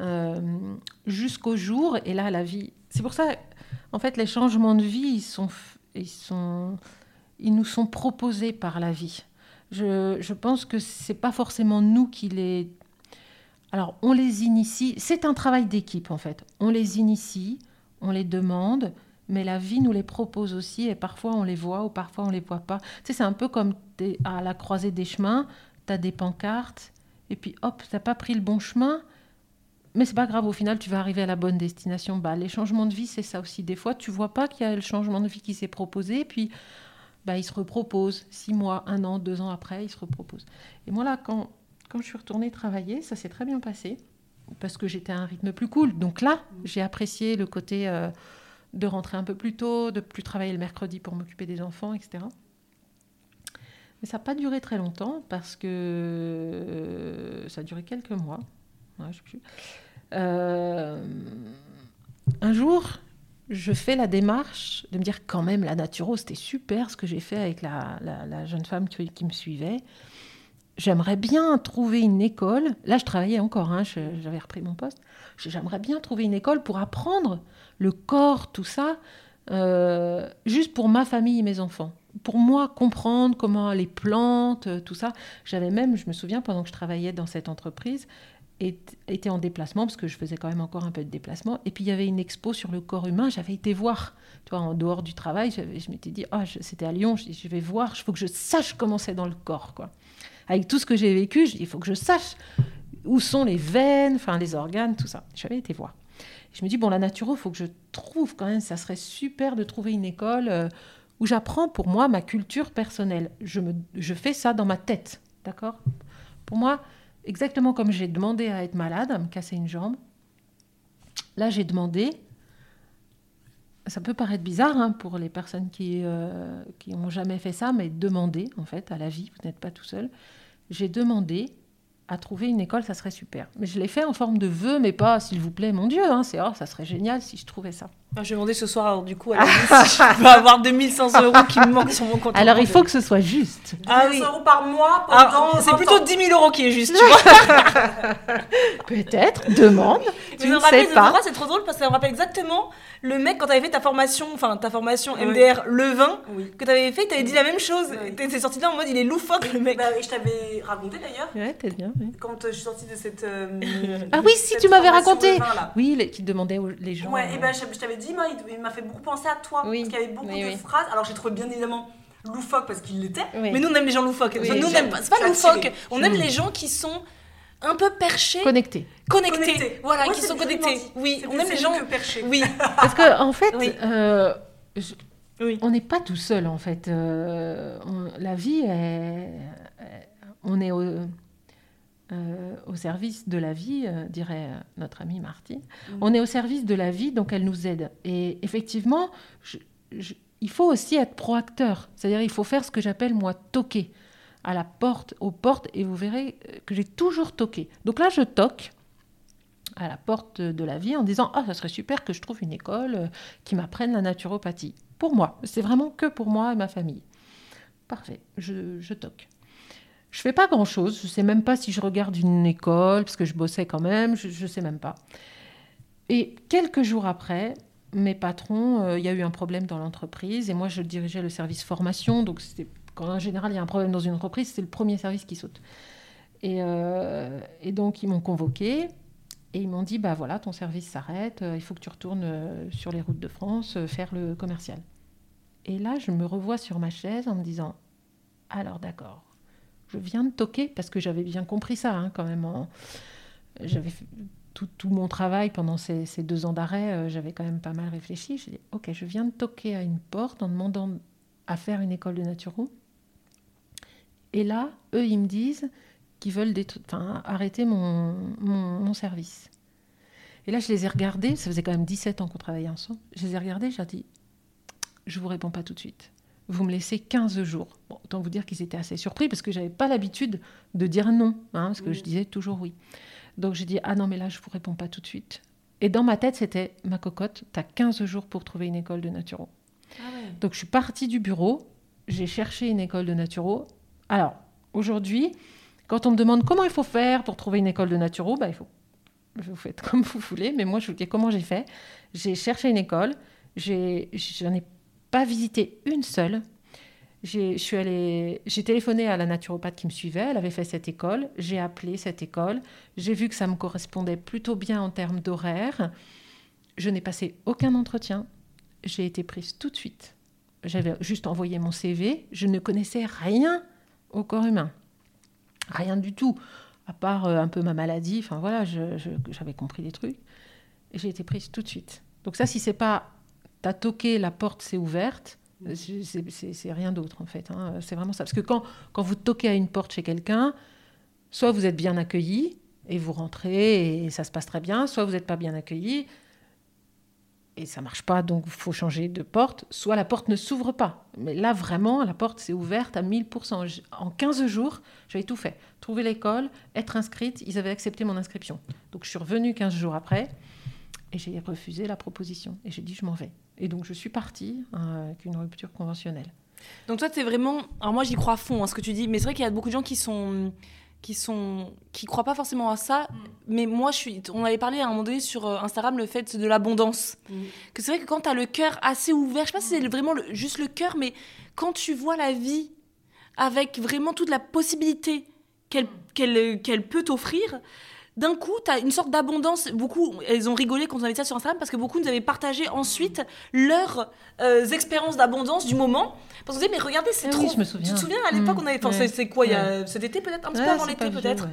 C: euh, jusqu'au jour, et là, la vie... C'est pour ça, en fait, les changements de vie, ils, sont, ils, sont, ils nous sont proposés par la vie. Je, je pense que c'est pas forcément nous qui les... Alors, on les initie, c'est un travail d'équipe, en fait. On les initie, on les demande, mais la vie nous les propose aussi et parfois on les voit ou parfois on les voit pas. Tu sais, c'est un peu comme à la croisée des chemins, tu as des pancartes et puis hop, tu n'as pas pris le bon chemin, mais c'est pas grave, au final tu vas arriver à la bonne destination. Bah, les changements de vie, c'est ça aussi. Des fois, tu vois pas qu'il y a le changement de vie qui s'est proposé, et puis bah, il se repropose. Six mois, un an, deux ans après, il se repropose. Et moi là, quand, quand je suis retournée travailler, ça s'est très bien passé parce que j'étais à un rythme plus cool. Donc là, j'ai apprécié le côté... Euh, de rentrer un peu plus tôt, de plus travailler le mercredi pour m'occuper des enfants, etc. Mais ça n'a pas duré très longtemps parce que euh, ça a duré quelques mois. Euh, un jour, je fais la démarche de me dire quand même la naturo, c'était super ce que j'ai fait avec la, jeune femme qui, me suivait. J'aimerais bien trouver une école. Là, je travaillais encore, hein, j'avais repris mon poste. J'aimerais bien trouver une école pour apprendre le corps, tout ça, euh, juste pour ma famille et mes enfants. Pour moi, comprendre comment les plantes, euh, tout ça. J'avais même, je me souviens, pendant que je travaillais dans cette entreprise, était en déplacement, parce que je faisais quand même encore un peu de déplacement. Et puis il y avait une expo sur le corps humain, j'avais été voir, tu vois, en dehors du travail, je m'étais dit, ah, c'était à Lyon, je, je vais voir, il faut que je sache comment c'est dans le corps, quoi. Avec tout ce que j'ai vécu, il faut que je sache où sont les veines, enfin les organes, tout ça. J'avais été voir je me dis, bon, la naturo, il faut que je trouve quand même, ça serait super de trouver une école euh, où j'apprends pour moi ma culture personnelle. Je, me, je fais ça dans ma tête, d'accord? Pour moi, exactement comme j'ai demandé à être malade, à me casser une jambe, là j'ai demandé, ça peut paraître bizarre hein, pour les personnes qui n'ont euh, jamais fait ça, mais demander en fait à la vie, vous n'êtes pas tout seul, j'ai demandé à trouver une école, ça serait super. Mais je l'ai fait en forme de vœu, mais pas s'il vous plaît, mon Dieu. Hein, c'est oh, ça serait génial si je trouvais ça.
A: Ah, je vais demander ce soir, alors, du coup, à la si je peux avoir 2500 euros qui me manquent sur mon compte.
C: Alors il faut que ce soit juste.
A: Ah
B: 200
A: oui.
B: euros par mois
A: Ah,
B: pendant.
A: c'est
B: 20
A: plutôt
B: ans.
A: 10 000 euros qui est juste, tu vois.
C: Peut-être, demande. Tu
A: Mais
C: ne sais pas.
A: C'est trop drôle parce que ça me rappelle exactement le mec quand t'avais fait ta formation, enfin ta formation
B: Oui.
A: MDR le vin
B: Oui.
A: que t'avais fait, t'avais dit la même chose.
B: Oui.
A: T'es sorti là en mode il est loufoque le mec.
B: Bah, et je t'avais raconté d'ailleurs.
C: Ouais, t'es bien. Oui.
B: Quand euh, je suis sortie de cette. euh,
C: Ah oui, si tu m'avais raconté.
B: vin.
C: Oui, les- qui demandait aux les gens.
B: Ouais,
C: euh,
B: et ben je, je t'avais dit, moi, il, il m'a fait beaucoup penser à toi.
C: Oui.
B: Parce qu'il y avait beaucoup
C: Oui,
B: de phrases. Alors j'ai trouvé bien évidemment loufoque parce qu'il l'était.
A: Mais nous on aime les gens loufoques. Enfin, nous on aime pas, c'est pas loufoque, on aime
C: Mm.
A: les gens qui sont un peu perchés,
C: Connecté.
A: connectés.
B: Connectés.
A: Voilà,
B: Ouais,
A: qui sont connectés. Oui, on aime les gens.
B: que perché.
A: Oui.
C: Parce que en fait, on n'est pas tout seul en fait. La vie, est, on est au, euh, au service de la vie, euh, dirait notre amie Martine.
B: Mm.
C: On est au service de la vie, donc elle nous aide. Et effectivement, je- je- il faut aussi être proacteur. C'est-à-dire, il faut faire ce que j'appelle moi toquer à la porte, aux portes, et vous verrez que j'ai toujours toqué. Donc là, je toque à la porte de la vie en disant ah ça serait super que je trouve une école euh, qui m'apprenne la naturopathie pour moi c'est vraiment que pour moi et ma famille parfait je, je toque je fais pas grand chose je sais même pas si je regarde une école parce que je bossais quand même. Je, je sais même pas. Et quelques jours après mes patrons euh, il y a eu un problème dans l'entreprise et moi je dirigeais le service formation. Donc quand en général il y a un problème dans une entreprise c'est le premier service qui saute. Et, euh, donc ils m'ont convoqué et ils m'ont dit, bah voilà, ton service s'arrête, euh, il faut que tu retournes sur les routes de France faire le commercial. Et là, je me revois sur ma chaise en me disant, alors d'accord, je viens de toquer, parce que j'avais bien compris ça hein, quand même. J'avais tout, mon travail pendant ces, deux ans d'arrêt, euh, j'avais quand même pas mal réfléchi. J'ai dit, ok, je viens de toquer à une porte en demandant à faire une école de naturo. Et là, eux, ils me disent qu'ils veulent arrêter mon, service. Et là, je les ai regardés, ça faisait quand même 17 ans qu'on travaillait ensemble. Je les ai regardés, j'ai dit, je vous réponds pas tout de suite. Vous me laissez 15 jours. Bon, autant vous dire qu'ils étaient assez surpris parce que j'avais pas l'habitude de dire non, hein, parce que je disais toujours oui. Donc j'ai dit, ah non, mais là, je vous réponds pas tout de suite. Et dans ma tête, c'était, ma cocotte, tu as 15 jours pour trouver une école de naturo. Donc je suis partie du bureau, j'ai cherché une école de naturo. Alors, aujourd'hui, quand on me demande comment il faut faire pour trouver une école de naturo, bah, il faut vous faites comme vous voulez, mais moi je vous dis comment j'ai fait. J'ai cherché une école, j'ai, j'en ai pas visité une seule. J'ai, je suis allée, j'ai téléphoné à la naturopathe qui me suivait, elle avait fait cette école, j'ai appelé cette école, j'ai vu que ça me correspondait plutôt bien en termes d'horaire. Je n'ai passé aucun entretien, j'ai été prise tout de suite. J'avais juste envoyé mon CV, je ne connaissais rien au corps humain. Rien du tout à part euh, un peu ma maladie, enfin voilà, je- j'avais compris des trucs. J'ai été prise tout de suite. Donc ça, si c'est pas t'as toqué, la porte s'est ouverte, c'est- c'est rien d'autre en fait. hein. C'est vraiment ça. Parce que quand, quand vous toquez à une porte chez quelqu'un, soit vous êtes bien accueilli et vous rentrez et ça se passe très bien, soit vous n'êtes pas bien accueilli et ça marche pas, donc il faut changer de porte, soit la porte ne s'ouvre pas. Mais là, vraiment, la porte s'est ouverte à 1000%. J- En 15 jours, j'avais tout fait. Trouver l'école, être inscrite, ils avaient accepté mon inscription. Donc je suis revenue 15 jours après et j'ai refusé la proposition. Et j'ai dit, je m'en vais. Et donc je suis partie euh, avec une rupture conventionnelle.
A: Donc toi, c'est vraiment. Alors moi, j'y crois à fond, à ce que tu dis. Mais c'est vrai qu'il y a beaucoup de gens qui sont qui sont qui croient pas forcément à ça. Mais moi, je suis. On avait parlé à un moment donné sur euh, Instagram le fait de l'abondance. Que c'est vrai que quand tu as le cœur assez ouvert, je sais pas si c'est vraiment le- juste le cœur, mais quand tu vois la vie avec vraiment toute la possibilité qu'elle qu'elle qu'elle peut t'offrir. D'un coup, tu as une sorte d'abondance. Beaucoup, elles ont rigolé quand on avait ça sur Instagram parce que beaucoup nous avaient partagé ensuite leurs euh, expériences d'abondance du moment. Parce qu'on disait, mais regardez, c'est
C: Ah
A: trop.
C: oui, je me souviens.
A: Tu te souviens à l'époque,
C: Mm.
A: on avait. Enfin,
C: Ouais.
A: c'est- quoi, il y a cet été peut-être? Un petit peu
C: Ouais,
A: avant l'été peut-être
C: ouais.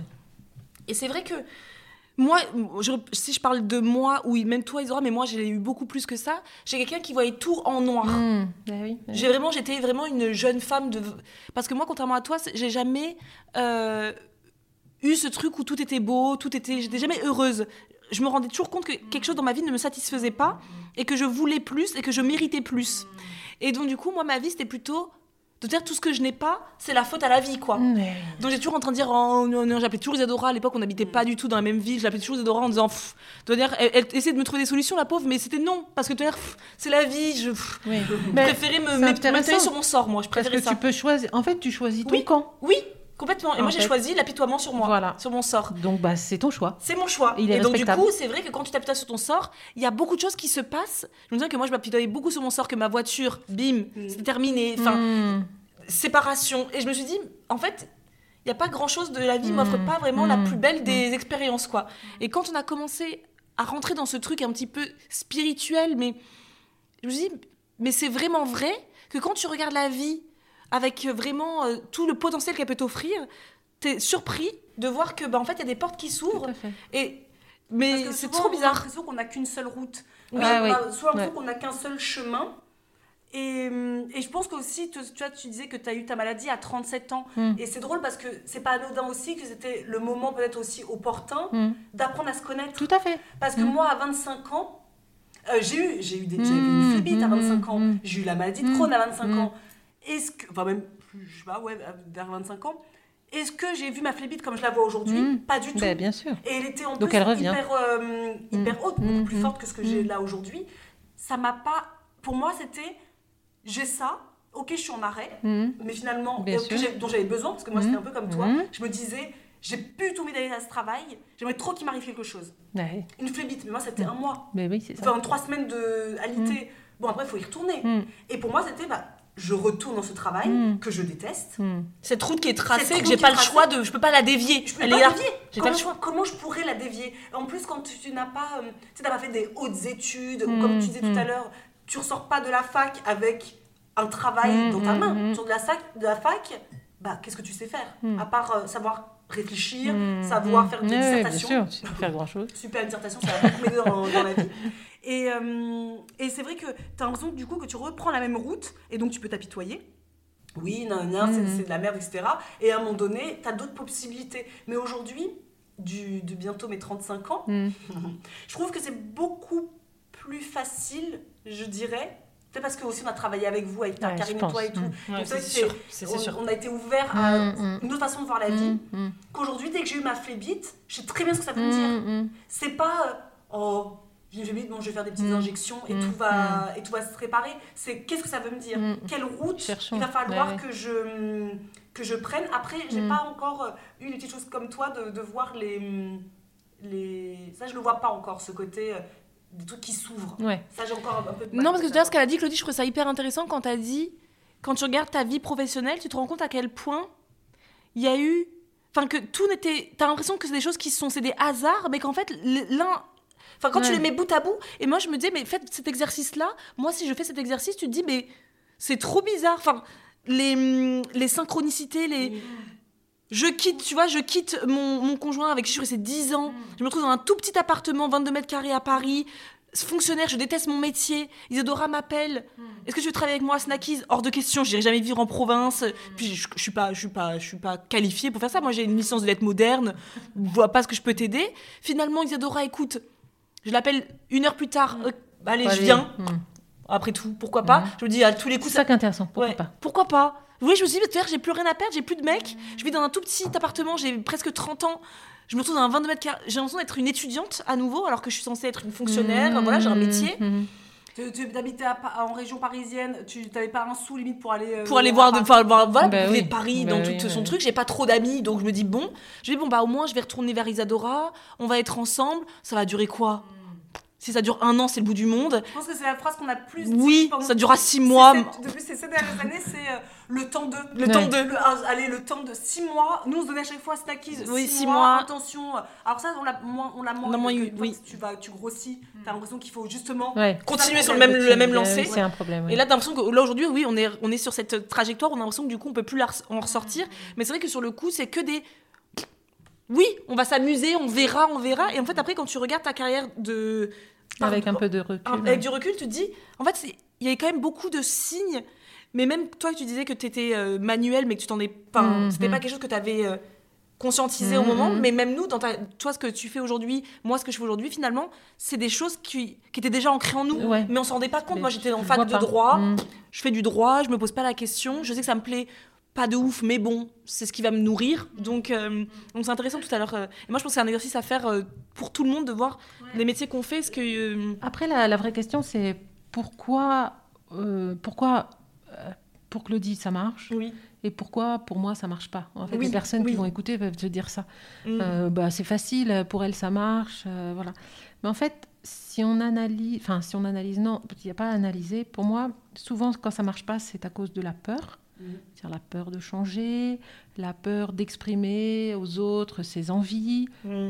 A: et c'est vrai que moi, je- si je parle de moi, ou même toi, Isora, mais moi, j'ai eu beaucoup plus que ça. J'ai quelqu'un qui voyait tout en noir.
C: Mmh. Ah oui, oui.
A: J'ai vraiment, j'étais vraiment une jeune femme de. Parce que moi, contrairement à toi, j'ai jamais euh, eu ce truc où tout était beau, tout était. J'étais jamais heureuse. Je me rendais toujours compte que quelque chose dans ma vie ne me satisfaisait pas et que je voulais plus et que je méritais plus. Et donc, du coup, moi, ma vie, c'était plutôt de dire tout ce que je n'ai pas, c'est la faute à la vie, quoi.
C: Mais-
A: Donc j'ai toujours en train de dire, oh, non, non, j'appelais toujours Isadora. À l'époque, on n'habitait pas du tout dans la même ville. Je l'appelais toujours Isadora en disant, pff, de dire, elle, elle essayait de me trouver des solutions, la pauvre, mais c'était non. Parce que de dire, c'est la vie. Je,
C: Oui.
A: je préférais me mettre sur mon sort, moi. Je
C: Parce
A: préférais
C: que
A: ça.
C: tu peux choisir. En fait, tu choisis ton
A: Oui.
C: camp.
A: Oui, complètement. Et
C: En
A: moi, j'ai choisi l'apitoiement sur moi,
C: Voilà.
A: sur mon sort.
C: Donc, bah, c'est ton choix.
A: C'est mon choix.
C: Il est
A: et donc, du coup, c'est vrai que quand tu t'apitoies sur ton sort, il y a beaucoup de choses qui se passent. Je me souviens que moi, je m'apitoyais beaucoup sur mon sort, que ma voiture, bim, c'est terminé. Enfin,
C: Hmm.
A: séparation. Et je me suis dit, en fait, il n'y a pas grand-chose de la vie,
C: Mm.
A: m'offre pas vraiment la
C: Mm.
A: plus belle des expériences, quoi. Et quand on a commencé à rentrer dans ce truc un petit peu spirituel, mais je me suis dit, mais c'est vraiment vrai que quand tu regardes la vie avec vraiment euh, tout le potentiel qu'elle peut t'offrir, t'es surpris de voir que, bah, en fait, il y a des portes qui s'ouvrent. Et mais c'est trop
B: On a
A: bizarre.
B: l'impression qu'on n'a qu'une seule route.
C: Oui.
B: On a-
C: Ah
B: on
C: oui.
B: souvent l'impression
C: Ouais.
B: qu'on n'a qu'un seul chemin. Et, hum, et je pense qu'aussi, tu, tu vois, tu disais que tu as eu ta maladie à 37 ans.
C: Mm.
B: Et c'est drôle parce que c'est pas anodin aussi que c'était le moment peut-être aussi opportun
C: Mm.
B: d'apprendre à se connaître.
C: Tout à fait.
B: Parce que
C: Mm.
B: moi, à 25 ans, euh, j'ai eu, j'ai eu des, j'avais
C: Mm,
B: une phlébite à
C: mm,
B: 25 ans.
C: mm.
B: J'ai eu la maladie de
C: Mm,
B: Crohn à 25
C: mm.
B: ans. Est-ce que, enfin même, plus, je sais pas, ouais, vers 25 ans. Est-ce que j'ai vu ma phlébite comme je la vois aujourd'hui
C: Mm.
B: Pas du tout.
C: Ben, bien sûr.
B: Et elle était en
C: Donc
B: plus
C: elle revient.
B: hyper, euh, hyper
C: Mm.
B: haute, beaucoup
C: Mm,
B: plus forte que ce que j'ai là aujourd'hui. Ça m'a pas. Pour moi, c'était j'ai ça, ok, je suis en arrêt,
C: Hmm.
B: mais finalement, euh, que dont j'avais besoin, parce que moi, c'était un peu comme toi. Je me disais, j'ai plus tout envie d'aller à ce travail, j'aimerais trop qu'il m'arrive quelque chose.
C: Ouais.
B: Une phlébite, mais moi, c'était un mois.
C: Mais oui, c'est ça.
B: Enfin, trois semaines de alité. Bon, après, il faut y retourner. Et pour moi, c'était, bah, je retourne dans ce travail
C: Mm.
B: que je déteste.
C: Hmm.
A: Cette route qui est tracée, que j'ai pas le
B: tracée.
A: choix de. Je peux pas la dévier.
B: Je peux
A: Elle
B: pas
A: là.
B: dévier.
A: J'ai pas
B: Comment,
A: le choix.
B: comment je pourrais la dévier? En plus, quand tu, n'as pas, euh, tu t'as pas fait des hautes études, ou
C: Mm,
B: comme tu disais tout à l'heure, tu ressors pas de la fac avec un travail dans ta main. Tu sors de la, sac, de la fac, bah, qu'est-ce que tu sais faire. À part euh, savoir réfléchir,
C: Hmm.
B: savoir
C: Hmm.
B: faire une dissertation.
C: Bien sûr, tu faire grand chose.
B: Super, une dissertation, ça va beaucoup m'aider dans, dans la vie. Et, euh, et c'est vrai que tu as l'impression du coup que tu reprends la même route et donc tu peux t'apitoyer. Oui, non, non, c'est-
C: Mhm.
B: c'est de la merde, etc. Et à un moment donné, tu as d'autres possibilités. Mais aujourd'hui, du, de bientôt mes 35 ans,
C: Hmm.
B: je trouve que c'est beaucoup plus facile, je dirais. Peut-être parce que aussi on a travaillé avec vous, avec ta
C: Ouais,
B: Karine et toi et tout.
C: Mm.
A: Ouais,
B: c'est. On, on a été ouvert à
C: Mm, mm.
B: une autre façon de voir la vie. Qu'aujourd'hui, dès que j'ai eu ma phlébite, je sais très bien ce que ça veut me dire. C'est pas euh, oh j'ai une phlébite, bon je vais faire des petites
C: Mm.
B: injections et
C: Mm.
B: tout va et tout va se réparer. C'est qu'est-ce que ça veut me dire?
C: Mm.
B: Quelle route
C: Cherchons.
B: il va falloir
C: Ouais,
B: que je que je prenne? Après, j'ai
C: Mm.
B: pas encore euh, eu une petite chose comme toi de, de voir les les ça je le vois pas encore ce côté euh, des trucs qui s'ouvrent.
C: Ouais.
B: Ça j'ai encore un peu de
A: Non, parce que tu vois, ce qu'elle a dit, Claudie, je trouve ça hyper intéressant quand t'as dit, quand tu regardes ta vie professionnelle, tu te rends compte à quel point il y a eu. Enfin, que tout n'était. T'as l'impression que c'est des choses qui sont. C'est des hasards, mais qu'en fait, l'un. Enfin, quand tu les mets bout à bout, et moi je me disais, mais faites cet exercice-là, moi si je fais cet exercice, tu te dis, mais c'est trop bizarre. Enfin, les, hum, les synchronicités, les. Je quitte, tu vois, je quitte mon, mon conjoint avec qui je suis restée 10 ans. Je me retrouve dans un tout petit appartement, 22 mètres carrés à Paris. Fonctionnaire, je déteste mon métier. Isadora m'appelle. Est-ce que tu veux travailler avec moi à Snackies Hors de question, j'irai jamais vivre en province. Puis je, je suis pas, je suis pas, je suis pas qualifiée pour faire ça. Moi, j'ai une licence de lettres modernes. Je vois pas ce que je peux t'aider. Finalement, Isadora, écoute, je l'appelle une heure plus tard. Euh, allez, je viens.
C: Hmm.
A: Après tout, pourquoi pas
C: Mhm.
A: Je me dis à tous les coups,
C: C'est ça qui est intéressant. Pourquoi
A: Ouais.
C: pas
A: Pourquoi pas Oui, je me suis dit, j'ai plus rien à perdre, j'ai plus de mec. Je vis dans un tout petit appartement, j'ai presque 30 ans. Je me retrouve dans un 22 mètres carrés. J'ai l'impression d'être une étudiante à nouveau, alors que je suis censée être une fonctionnaire. Voilà, j'ai un métier.
B: Tu, tu habitais à en région parisienne, tu n'avais pas un sou limite pour aller euh,
A: Pour aller voir, de, enfin, voilà,
C: Bah oui.
A: Paris
C: Bah
A: dans
C: oui,
A: tout son truc. J'ai pas trop d'amis, donc je me dis, bon, je dis, bon, bah au moins, je vais retourner vers Isadora, on va être ensemble. Ça va durer quoi? Si ça dure un an, c'est le bout du monde.
B: Je pense que c'est la phrase qu'on a le plus dit
A: Oui,
B: pendant-
A: ça durera six mois.
B: cette- depuis ces sept dernières années, c'est euh, le temps de.
A: Le
C: Ouais.
A: temps de.
B: Le- ah, allez, le temps de 6 mois. Nous, on se donnait à chaque fois Snackies.
A: Oui,
B: six
A: six mois.
B: Attention. Alors, ça, on l'a moins, on l'a moins,
A: moins
B: parce
A: eu, oui.
B: Tu, vas, tu grossis, t'as l'impression qu'il faut justement.
C: Ouais.
A: Continuer sur le même, la même lancée.
C: C'est un problème. ouais.
A: Et là, t'as l'impression que là aujourd'hui, oui, on est, on est sur cette trajectoire. On a l'impression que du coup, on peut plus la en ressortir. Mais c'est vrai que sur le coup, c'est que des. Oui, on va s'amuser, on verra, on verra. Et en fait, après, quand tu regardes ta carrière de.
C: Avec un peu de recul.
A: Avec du recul, tu te dis, en fait, il y avait quand même beaucoup de signes. Mais même toi, tu disais que tu étais manuel, mais que tu t'en es pas.
C: Mhm.
A: C'était pas quelque chose que tu avais conscientisé au
C: Mhm,
A: moment,
C: mhm.
A: mais même nous, dans ta, toi, ce que tu fais aujourd'hui, moi, ce que je fais aujourd'hui, finalement, c'est des choses qui, qui étaient déjà ancrées en nous,
C: Ouais.
A: mais on s'en rendait pas compte.
C: Mais
A: moi, j'étais en fac de
C: pas.
A: droit,
C: Mm.
A: je fais du droit, je me pose pas la question, je sais que ça me plaît pas de ouf, mais bon, c'est ce qui va me nourrir. Donc, euh, donc c'est intéressant tout à l'heure. euh, et moi, je pense que c'est un exercice à faire euh, pour tout le monde de voir les métiers qu'on fait. Ce que, euh,
C: Après, la, la vraie question, c'est pourquoi, euh, pourquoi euh, pour Claudie ça marche
A: oui.
C: et pourquoi pour moi ça marche pas? En fait,
A: Oui,
C: les personnes
A: oui.
C: qui vont écouter peuvent te dire ça.
A: Mm.
C: Euh, bah, c'est facile, pour elle ça marche, euh, voilà. Mais en fait, si on analyse, enfin si on analyse, non, il n'y a pas à analyser. Pour moi, souvent quand ça marche pas, c'est à cause de la peur.
B: Mhm.
C: C'est-à-dire la peur de changer, la peur d'exprimer aux autres ses envies.
A: Mm.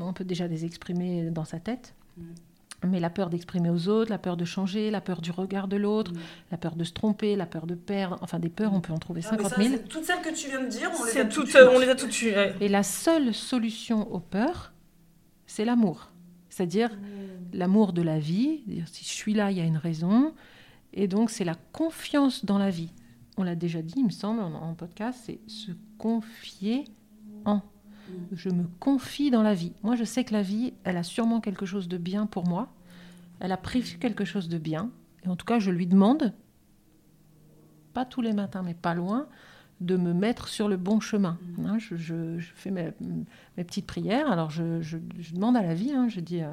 C: On peut déjà les exprimer dans sa tête.
B: Mhm.
C: Mais la peur d'exprimer aux autres, la peur de changer, la peur du regard de l'autre,
B: Mhm.
C: la peur de se tromper, la peur de perdre, enfin des peurs, on peut en trouver
B: Ah, mais
C: 50
B: ça,
C: 000.
B: c'est Toutes celles que tu viens de dire, on les a
A: C'est
B: toutes eues.
A: euh, on les a toutes eues. ouais.
C: Et la seule solution aux peurs, c'est l'amour. C'est-à-dire l'amour de la vie. Si je suis là, il y a une raison. Et donc, c'est la confiance dans la vie. On l'a déjà dit, il me semble, en, en podcast, c'est se confier en. Je me confie dans la vie. Moi, je sais que la vie, elle a sûrement quelque chose de bien pour moi. Elle a prévu quelque chose de bien. Et en tout cas, je lui demande, pas tous les matins, mais pas loin, de me mettre sur le bon chemin. Hein, je, je- je fais mes, mes petites prières. Alors, je, je- je demande à la vie, hein, je dis euh,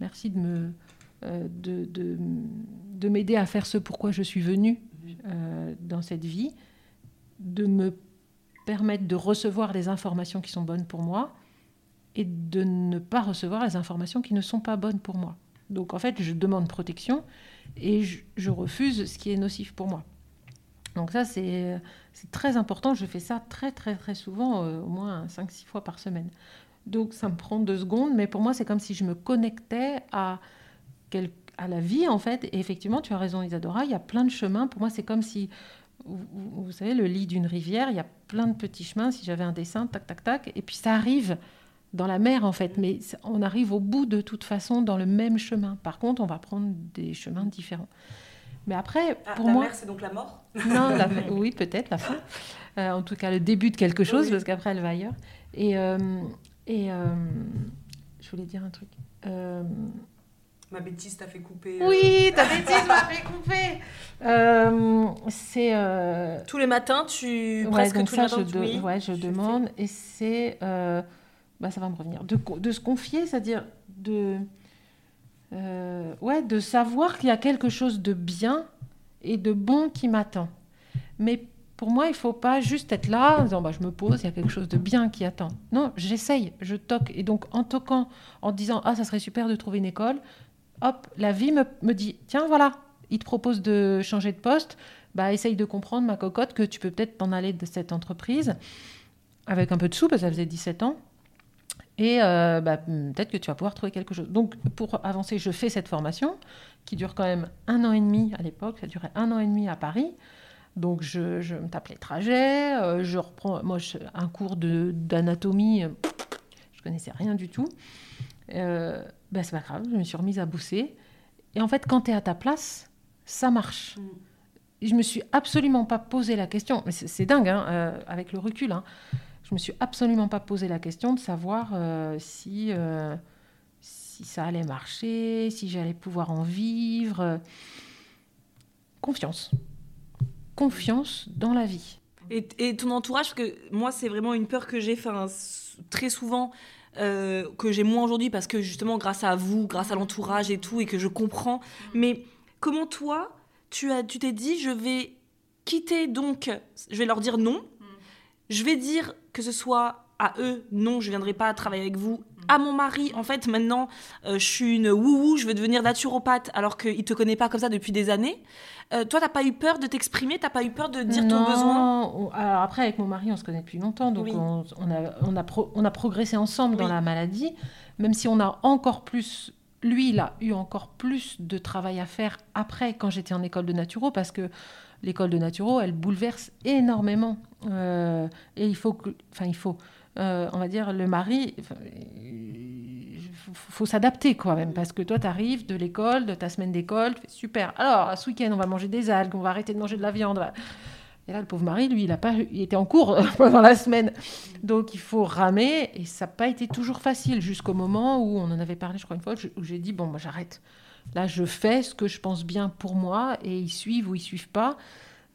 C: merci de me euh, de, de- de m'aider à faire ce pourquoi je suis venue euh, dans cette vie, de me permettre de recevoir les informations qui sont bonnes pour moi et de ne pas recevoir les informations qui ne sont pas bonnes pour moi. Donc en fait, je demande protection et je, refuse ce qui est nocif pour moi. Donc ça, c'est très important. Je fais ça très très très souvent, euh, au moins 5-6 fois par semaine. Donc ça me prend deux secondes, mais pour moi, c'est comme si je me connectais à, quel- à la vie, en fait. Et effectivement, tu as raison, Isadora, il y a plein de chemins. Pour moi, c'est comme si, vous, savez, le lit d'une rivière, il y a plein de petits chemins. Si j'avais un dessin, tac, tac, tac, et puis ça arrive dans la mer, en fait. Mais on arrive au bout de toute façon dans le même chemin. Par contre, on va prendre des chemins différents. Mais après,
B: Ah,
C: pour
B: la
C: moi...
B: mère, c'est donc la mort?
C: Non, la oui, peut-être la fin. Euh, en tout cas, le début de quelque chose,
B: Oui.
C: parce qu'après, elle va ailleurs. Et, euh, et euh, je voulais dire un truc. Euh,
B: Ma bêtise t'a fait couper. euh,
C: oui, ta bêtise m'a fait couper. Euh, c'est. euh,
A: Tous les matins, tu
C: ouais,
A: presque tous les
C: ça,
A: matins,
C: je, de-
A: oui,
C: ouais, je
A: fais.
C: demande. Et c'est. euh, bah, ça va me revenir. De, de se confier, c'est-à-dire de. euh, ouais, de savoir qu'il y a quelque chose de bien et de bon qui m'attend. Mais pour moi, il faut pas juste être là en disant bah, je me pose, il y a quelque chose de bien qui attend. Non, j'essaye, je toque. Et donc, en toquant, en disant ah, ça serait super de trouver une école, hop, la vie me, me dit tiens, voilà, il te propose de changer de poste, bah, essaye de comprendre, ma cocotte, que tu peux peut-être t'en aller de cette entreprise avec un peu de sous, parce que ça faisait 17 ans. Et euh, bah, peut-être que tu vas pouvoir trouver quelque chose. Donc, pour avancer, je fais cette formation qui dure quand même un an et demi à l'époque. Ça durait un an et demi à Paris. Donc, je, je me tape les trajets. euh, je reprends, moi, un cours d'anatomie. je connaissais rien du tout. Euh, bah, c'est pas grave, je me suis remise à bosser. Et en fait, quand tu es à ta place, ça marche.
B: Mm.
C: Je me suis absolument pas posé la question, mais c'est dingue, hein, euh, avec le recul. hein. Je me suis absolument pas posé la question de savoir euh, si, euh, si ça allait marcher, si j'allais pouvoir en vivre. Confiance. Confiance dans la vie.
A: Et, et ton entourage, parce que moi, c'est vraiment une peur que j'ai très souvent, euh, que j'ai moins aujourd'hui, parce que justement, grâce à vous, grâce à l'entourage et tout, et que je comprends. Mais comment toi, tu as, tu t'es dit, je vais quitter donc, je vais leur dire non. Je vais dire que ce soit à eux, non, je viendrai pas travailler avec vous. À mon mari, en fait, maintenant, euh, je suis une wouhou, je veux devenir naturopathe, alors qu'il te connaît pas comme ça depuis des années. Euh, toi, t'as pas eu peur de t'exprimer, t'as pas eu peur de dire ton besoin
C: on- alors après, avec mon mari, on se connaît depuis longtemps, donc
A: Oui.
C: on, on a, on, a pro- on a progressé ensemble dans la maladie, même si on a encore plus, lui, il a eu encore plus de travail à faire après, quand j'étais en école de naturo, parce que l'école de naturo, elle bouleverse énormément. Euh, et il faut que, enfin, il faut, euh, on va dire, le mari, faut, s'adapter quand même, parce que toi, tu arrives de l'école, de ta semaine d'école, super. Alors, ce week-end, on va manger des algues, on va arrêter de manger de la viande. Et là, le pauvre mari, lui, il, a pas, il était en cours pendant la semaine. Donc, il faut ramer. Et ça n'a pas été toujours facile jusqu'au moment où on en avait parlé, je crois, une fois, où j'ai dit Bon, moi, j'arrête. Là, je fais ce que je pense bien pour moi et ils suivent ou ils suivent pas.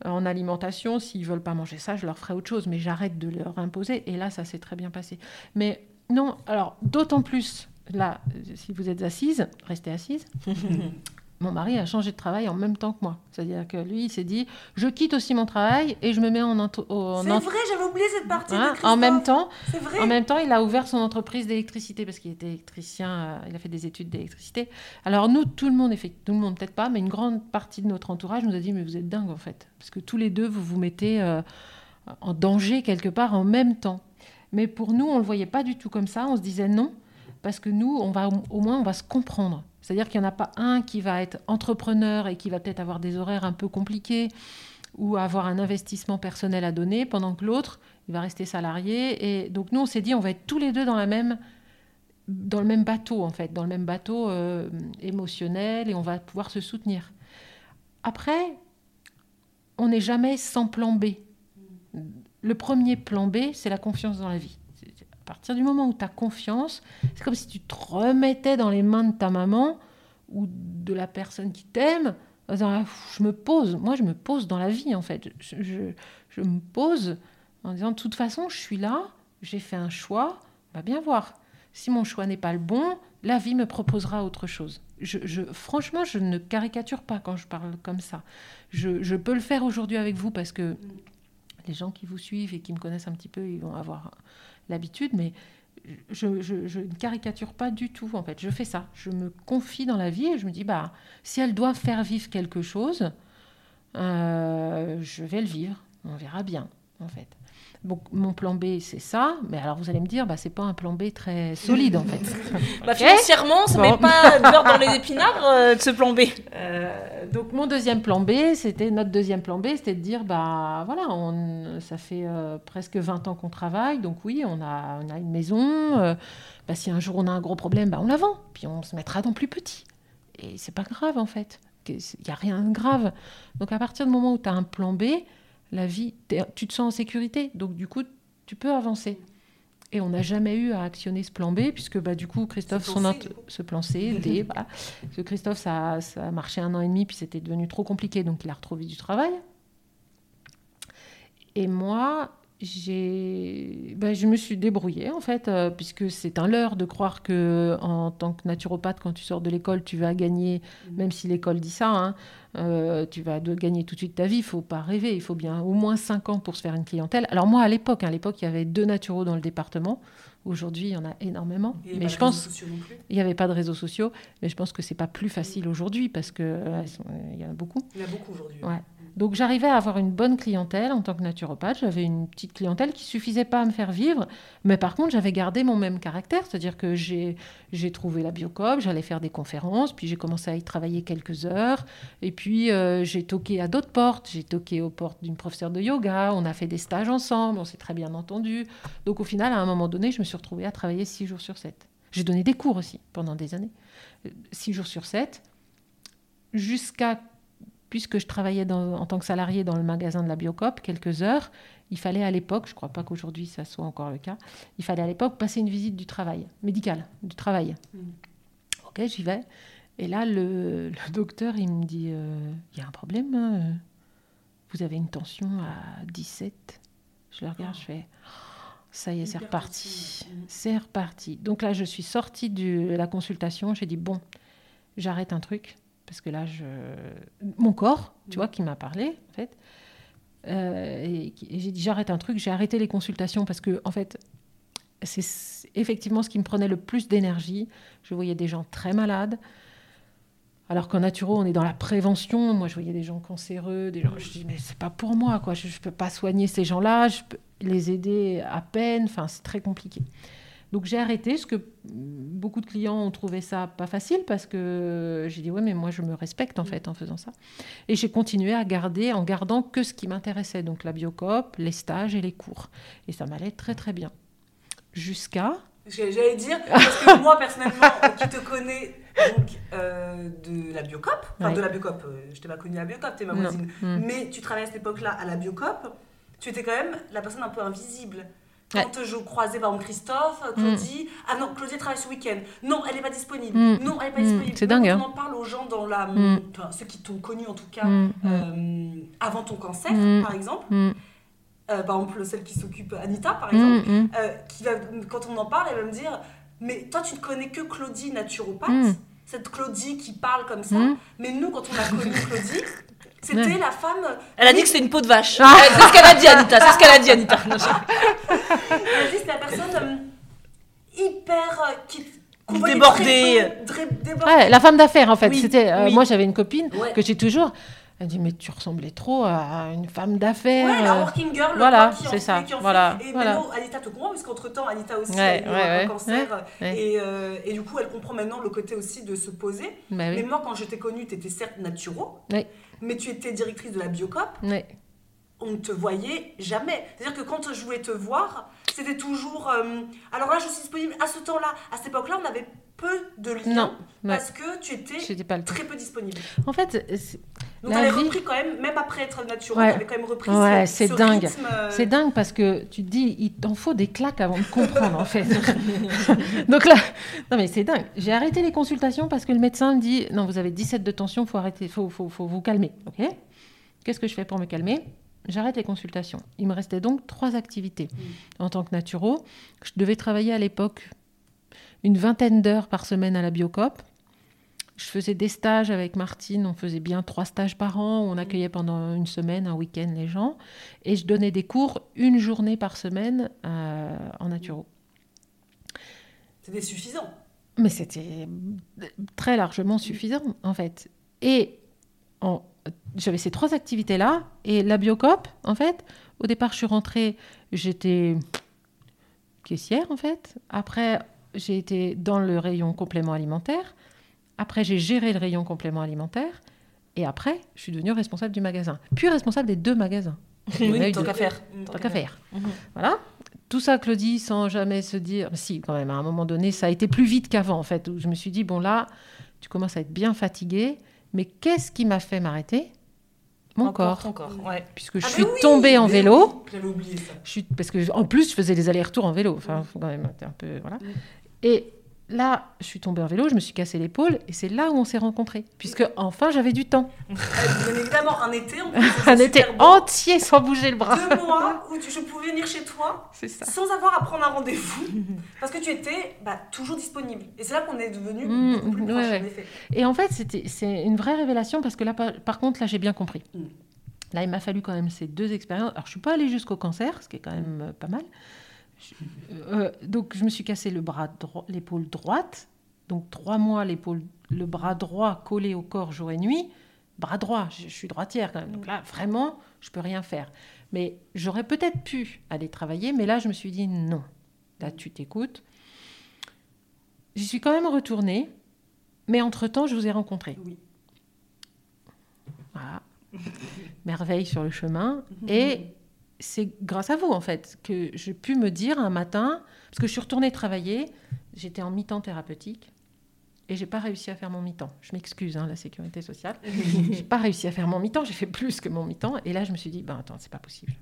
C: En alimentation, s'ils veulent pas manger ça, je leur ferai autre chose, mais j'arrête de leur imposer. Et là, ça s'est très bien passé. Mais non, alors d'autant plus là, si vous êtes assise, restez assise. mon mari a changé de travail en même temps que moi. C'est-à-dire que lui, il s'est dit, je quitte aussi mon travail et je me mets en...
B: C'est vrai, j'avais oublié cette partie.
C: Hein, en même temps, vrai. en même temps, il a ouvert son entreprise d'électricité parce qu'il était électricien. Euh, il a fait des études d'électricité. Alors nous, tout le monde, tout le monde peut-être pas, mais une grande partie de notre entourage nous a dit, mais vous êtes dingue en fait, parce que tous les deux, vous vous mettez euh, en danger quelque part en même temps. Mais pour nous, on le voyait pas du tout comme ça. On se disait non, parce que nous, on va au moins, on va se comprendre. C'est-à-dire qu'il n'y en a pas un qui va être entrepreneur et qui va peut-être avoir des horaires un peu compliqués ou avoir un investissement personnel à donner, pendant que l'autre, il va rester salarié. Et donc nous, on s'est dit, on va être tous les deux dans, la même, dans le même bateau, en fait, dans le même bateau euh, émotionnel, et on va pouvoir se soutenir. Après, on n'est jamais sans plan B. Le premier plan B, c'est la confiance dans la vie partir du moment où tu as confiance, c'est comme si tu te remettais dans les mains de ta maman ou de la personne qui t'aime. Je me pose, moi je me pose dans la vie en fait. Je, je, me pose en disant de toute façon je suis là, j'ai fait un choix, va bien voir. Si mon choix n'est pas le bon, la vie me proposera autre chose. Je, franchement, je ne caricature pas quand je parle comme ça. Je, je peux le faire aujourd'hui avec vous parce que les gens qui vous suivent et qui me connaissent un petit peu, ils vont avoir l'habitude, mais je, ne caricature pas du tout, en fait. Je fais ça. Je me confie dans la vie et je me dis, bah, si elle doit faire vivre quelque chose, euh, je vais le vivre. On verra bien, en fait. Donc mon plan B, c'est ça. Mais alors vous allez me dire, bah, c'est pas un plan B très solide en fait.
A: bah, Financièrement, ça ne met pas beurre dans les épinards euh, de ce plan B.
C: Euh, donc mon deuxième plan B, c'était notre deuxième plan B, c'était de dire, bah voilà, on, ça fait euh, presque 20 ans qu'on travaille, donc oui, on a, on a une maison. bah, si un jour on a un gros problème, bah, on la vend, puis on se mettra dans plus petit. Et c'est pas grave en fait. Il n'y a rien de grave. Donc à partir du moment où tu as un plan B, la vie, tu te sens en sécurité, donc du coup, tu peux avancer. Et on n'a jamais eu à actionner ce plan B, puisque bah, du coup, Christophe, son ce plan C, D. Parce que Christophe, ça, ça a marché un an et demi, puis c'était devenu trop compliqué, donc il a retrouvé du travail. Et moi, ben, je me suis débrouillée en fait, euh, puisque c'est un leurre de croire que en tant que naturopathe, quand tu sors de l'école, tu vas gagner, mm. même si l'école dit ça, hein, euh, tu vas gagner tout de suite ta vie. Il faut pas rêver, il faut bien au moins 5 ans pour se faire une clientèle. Alors moi, à l'époque, hein, à l'époque, il y avait deux naturaux dans le département. Aujourd'hui, il y en a énormément. mais je pense il n'y avait pas de réseaux sociaux, mais je pense que c'est pas plus facile aujourd'hui parce que euh, il y en a beaucoup.
B: Il y en a beaucoup aujourd'hui.
C: Ouais. Donc j'arrivais à avoir une bonne clientèle en tant que naturopathe. J'avais une petite clientèle qui suffisait pas à me faire vivre, mais par contre j'avais gardé mon même caractère, c'est-à-dire que j'ai, trouvé la biocop, j'allais faire des conférences, puis j'ai commencé à y travailler quelques heures, et puis euh, j'ai toqué à d'autres portes. J'ai toqué aux portes d'une professeure de yoga, on a fait des stages ensemble, on s'est très bien entendu. Donc au final, à un moment donné, je me suis retrouvée à travailler six jours sur sept. J'ai donné des cours aussi pendant des années, six jours sur sept, jusqu'à puisque je travaillais en tant que salarié dans le magasin de la Biocop quelques heures, il fallait à l'époque, je ne crois pas qu'aujourd'hui ça soit encore le cas, il fallait à l'époque passer une visite du travail, médicale, du travail. Mm. Ok, j'y vais. Et là, le, docteur, il me dit, euh, il y a un problème, hein, vous avez une tension à 17. Je le regarde, je fais, ça y est, c'est reparti. Mm. C'est reparti. Donc là, je suis sortie de la consultation, j'ai dit, bon, j'arrête un truc parce que là, je... mon corps, tu vois, qui m'a parlé, en fait. Euh, et, j'ai dit, j'arrête un truc, j'ai arrêté les consultations parce que, en fait, c'est effectivement ce qui me prenait le plus d'énergie. Je voyais des gens très malades. Alors qu'en naturo, on est dans la prévention. Moi, je voyais des gens cancéreux, des gens. Je dis, mais c'est pas pour moi, quoi. Je, ne peux pas soigner ces gens-là. Je peux les aider à peine. Enfin, c'est très compliqué. Donc j'ai arrêté, parce que beaucoup de clients ont trouvé ça pas facile, parce que j'ai dit, ouais, mais moi je me respecte en fait en faisant ça. Et j'ai continué à garder en gardant que ce qui m'intéressait, donc la biocop, les stages et les cours. Et ça m'allait très très bien. Jusqu'à...
B: J'allais dire, parce que moi personnellement, qui te connais donc euh, de la Biocop, enfin
C: Ouais.
B: de la Biocop, euh, je t'ai pas connue à la Biocop, t'es ma voisine,
C: Mm.
B: mais tu travaillais à cette époque-là à la Biocop, tu étais quand même la personne un peu invisible. Quand je croisais par exemple Christophe, Claudie, ah non, Claudie travaille ce week-end, non, elle n'est pas disponible,
C: Mm.
B: non, elle n'est pas
C: Mm.
B: disponible.
C: C'est
B: Même
C: dingue,
B: quand
C: hein.
B: On en parle aux gens dans la.
C: Mm.
B: enfin, ceux qui t'ont connu en tout cas,
C: Mm, mm.
B: euh, avant ton cancer,
C: Mm.
B: par exemple.
C: Mm,
B: Euh, par exemple, celle qui s'occupe, Anita, par
C: mm,
B: exemple,
C: mm.
B: euh, qui va, quand on en parle, elle va me dire Mais toi, tu ne connais que Claudie naturopathe,
C: Mm.
B: cette Claudie qui parle comme ça.
C: Mm.
B: Mais nous, quand on a connu Claudie, c'était
C: Ouais.
B: la femme.
A: Elle a dit que c'était une peau de vache.
C: Ah.
A: C'est ce qu'elle a dit, Anita. C'est ce qu'elle a dit, Anita. Non, je-
B: Elle a dit c'est la personne euh, hyper. euh, qui,
A: Débordée.
B: très peu, dré- débordée.
C: Ouais, la femme d'affaires en fait.
A: Oui,
C: C'était, euh,
A: oui.
C: moi j'avais une copine
B: Ouais.
C: que j'ai toujours. Elle dit mais tu ressemblais trop à une femme d'affaires.
B: Ouais, la working girl,
C: voilà, c'est ça,
B: qui en fait.
C: voilà,
B: Et
C: voilà.
B: maintenant, Anita te comprend, parce qu'entre temps, Anita aussi
C: Ouais,
B: a eu
C: ouais,
B: un
C: ouais,
B: cancer.
C: ouais.
B: Et, euh, et du coup, elle comprend maintenant le côté aussi de se poser.
C: Bah
B: Mais
C: oui.
B: moi, quand je t'ai connue, tu étais certes naturo,
C: Oui.
B: Mais tu étais directrice de la Biocop.
C: Ouais.
B: On ne te voyait jamais. C'est-à-dire que quand je voulais te voir, c'était toujours. euh, alors là, je suis disponible à ce temps-là. À cette époque-là, on avait peu de liens
C: Non,
B: parce que tu étais
C: pas
B: très peu disponible.
C: En fait,
B: Donc,
C: La
B: avais
C: vie-
B: repris quand même, même après être naturel,
C: Ouais.
B: quand même repris
C: Ouais,
B: ce,
C: c'est
B: ce
C: dingue.
B: euh,
C: c'est dingue parce que tu te dis, il t'en faut des claques avant de comprendre en fait. Donc là, non mais c'est dingue. J'ai arrêté les consultations parce que le médecin me dit, non, vous avez 17 de tension, faut arrêter, faut, faut, faut vous calmer. Ok? Qu'est-ce que je fais pour me calmer? J'arrête les consultations. Il me restait donc trois activités en tant que naturo. Je devais travailler à l'époque une vingtaine d'heures par semaine à la Biocop. Je faisais des stages avec Martine, on faisait bien trois stages par an, on accueillait pendant une semaine, un week-end les gens, et je donnais des cours une journée par semaine euh, en naturo.
B: C'était suffisant.
C: Mais c'était très largement suffisant, en fait. Et en- j'avais ces trois activités-là. Et la biocop, en fait, au départ, je suis rentrée, j'étais caissière, en fait. Après, j'ai été dans le rayon complément alimentaire. Après, j'ai géré le rayon complément alimentaire. Et après, je suis devenue responsable du magasin. Puis responsable des deux magasins.
A: Oui, tant qu'à faire.
C: tant qu'à faire.
A: Mhm.
C: Voilà. Tout ça, Claudie, sans jamais se dire. Si, quand même, à un moment donné, ça a été plus vite qu'avant, en fait. Où je me suis dit, bon, là, tu commences à être bien fatiguée. Mais qu'est-ce qui m'a fait m'arrêter? Mon
A: Encore,
C: corps.
A: ton corps. Ouais.
C: Puisque je
B: Ah,
C: suis
B: oui,
C: tombée en vélo.
B: oui, J'avais oublié ça.
C: Je suis, parce que, en plus, je faisais des allers-retours en vélo. Enfin, faut quand même un peu. Voilà. Et là, je suis tombée en vélo, je me suis cassé l'épaule. Et c'est là où on s'est rencontrés. Puisque, enfin, j'avais du temps.
B: Euh, Bien évidemment, un été, en plus,
C: Un été entier sans bouger le bras.
B: Deux mois où tu- je pouvais venir chez toi
C: ça.
B: sans avoir à prendre un rendez-vous parce que tu étais bah, toujours disponible. Et c'est là qu'on est devenu
C: Mmh,
B: beaucoup plus
C: ouais,
B: proches,
C: ouais.
B: en effet.
C: Et en fait, c'est une vraie révélation parce que là, par, par contre, là, j'ai bien compris.
B: Mm.
C: Là, il m'a fallu quand même ces deux expériences. Alors, je suis pas allée jusqu'au cancer, ce qui est quand même euh, pas mal. Euh, donc, je me suis cassé le bras dro- l'épaule droite. Donc, trois mois, l'épaule, le bras droit collé au corps jour et nuit. Bras droit, je, je suis droitière quand même. Donc là, vraiment, je peux rien faire. Mais j'aurais peut-être pu aller travailler, mais là, je me suis dit non. Là, tu t'écoutes. J'y suis quand même retournée, mais entre-temps, je vous ai rencontré.
B: Oui.
C: Voilà. Merveille sur le chemin. Et c'est grâce à vous, en fait, que j'ai pu me dire un matin, parce que je suis retournée travailler, j'étais en mi-temps thérapeutique, et j'ai pas réussi à faire mon mi-temps. Je m'excuse, hein, la sécurité sociale. j'ai pas réussi à faire mon mi-temps, j'ai fait plus que mon mi-temps. Et là, je me suis dit, ben attends, c'est pas possible.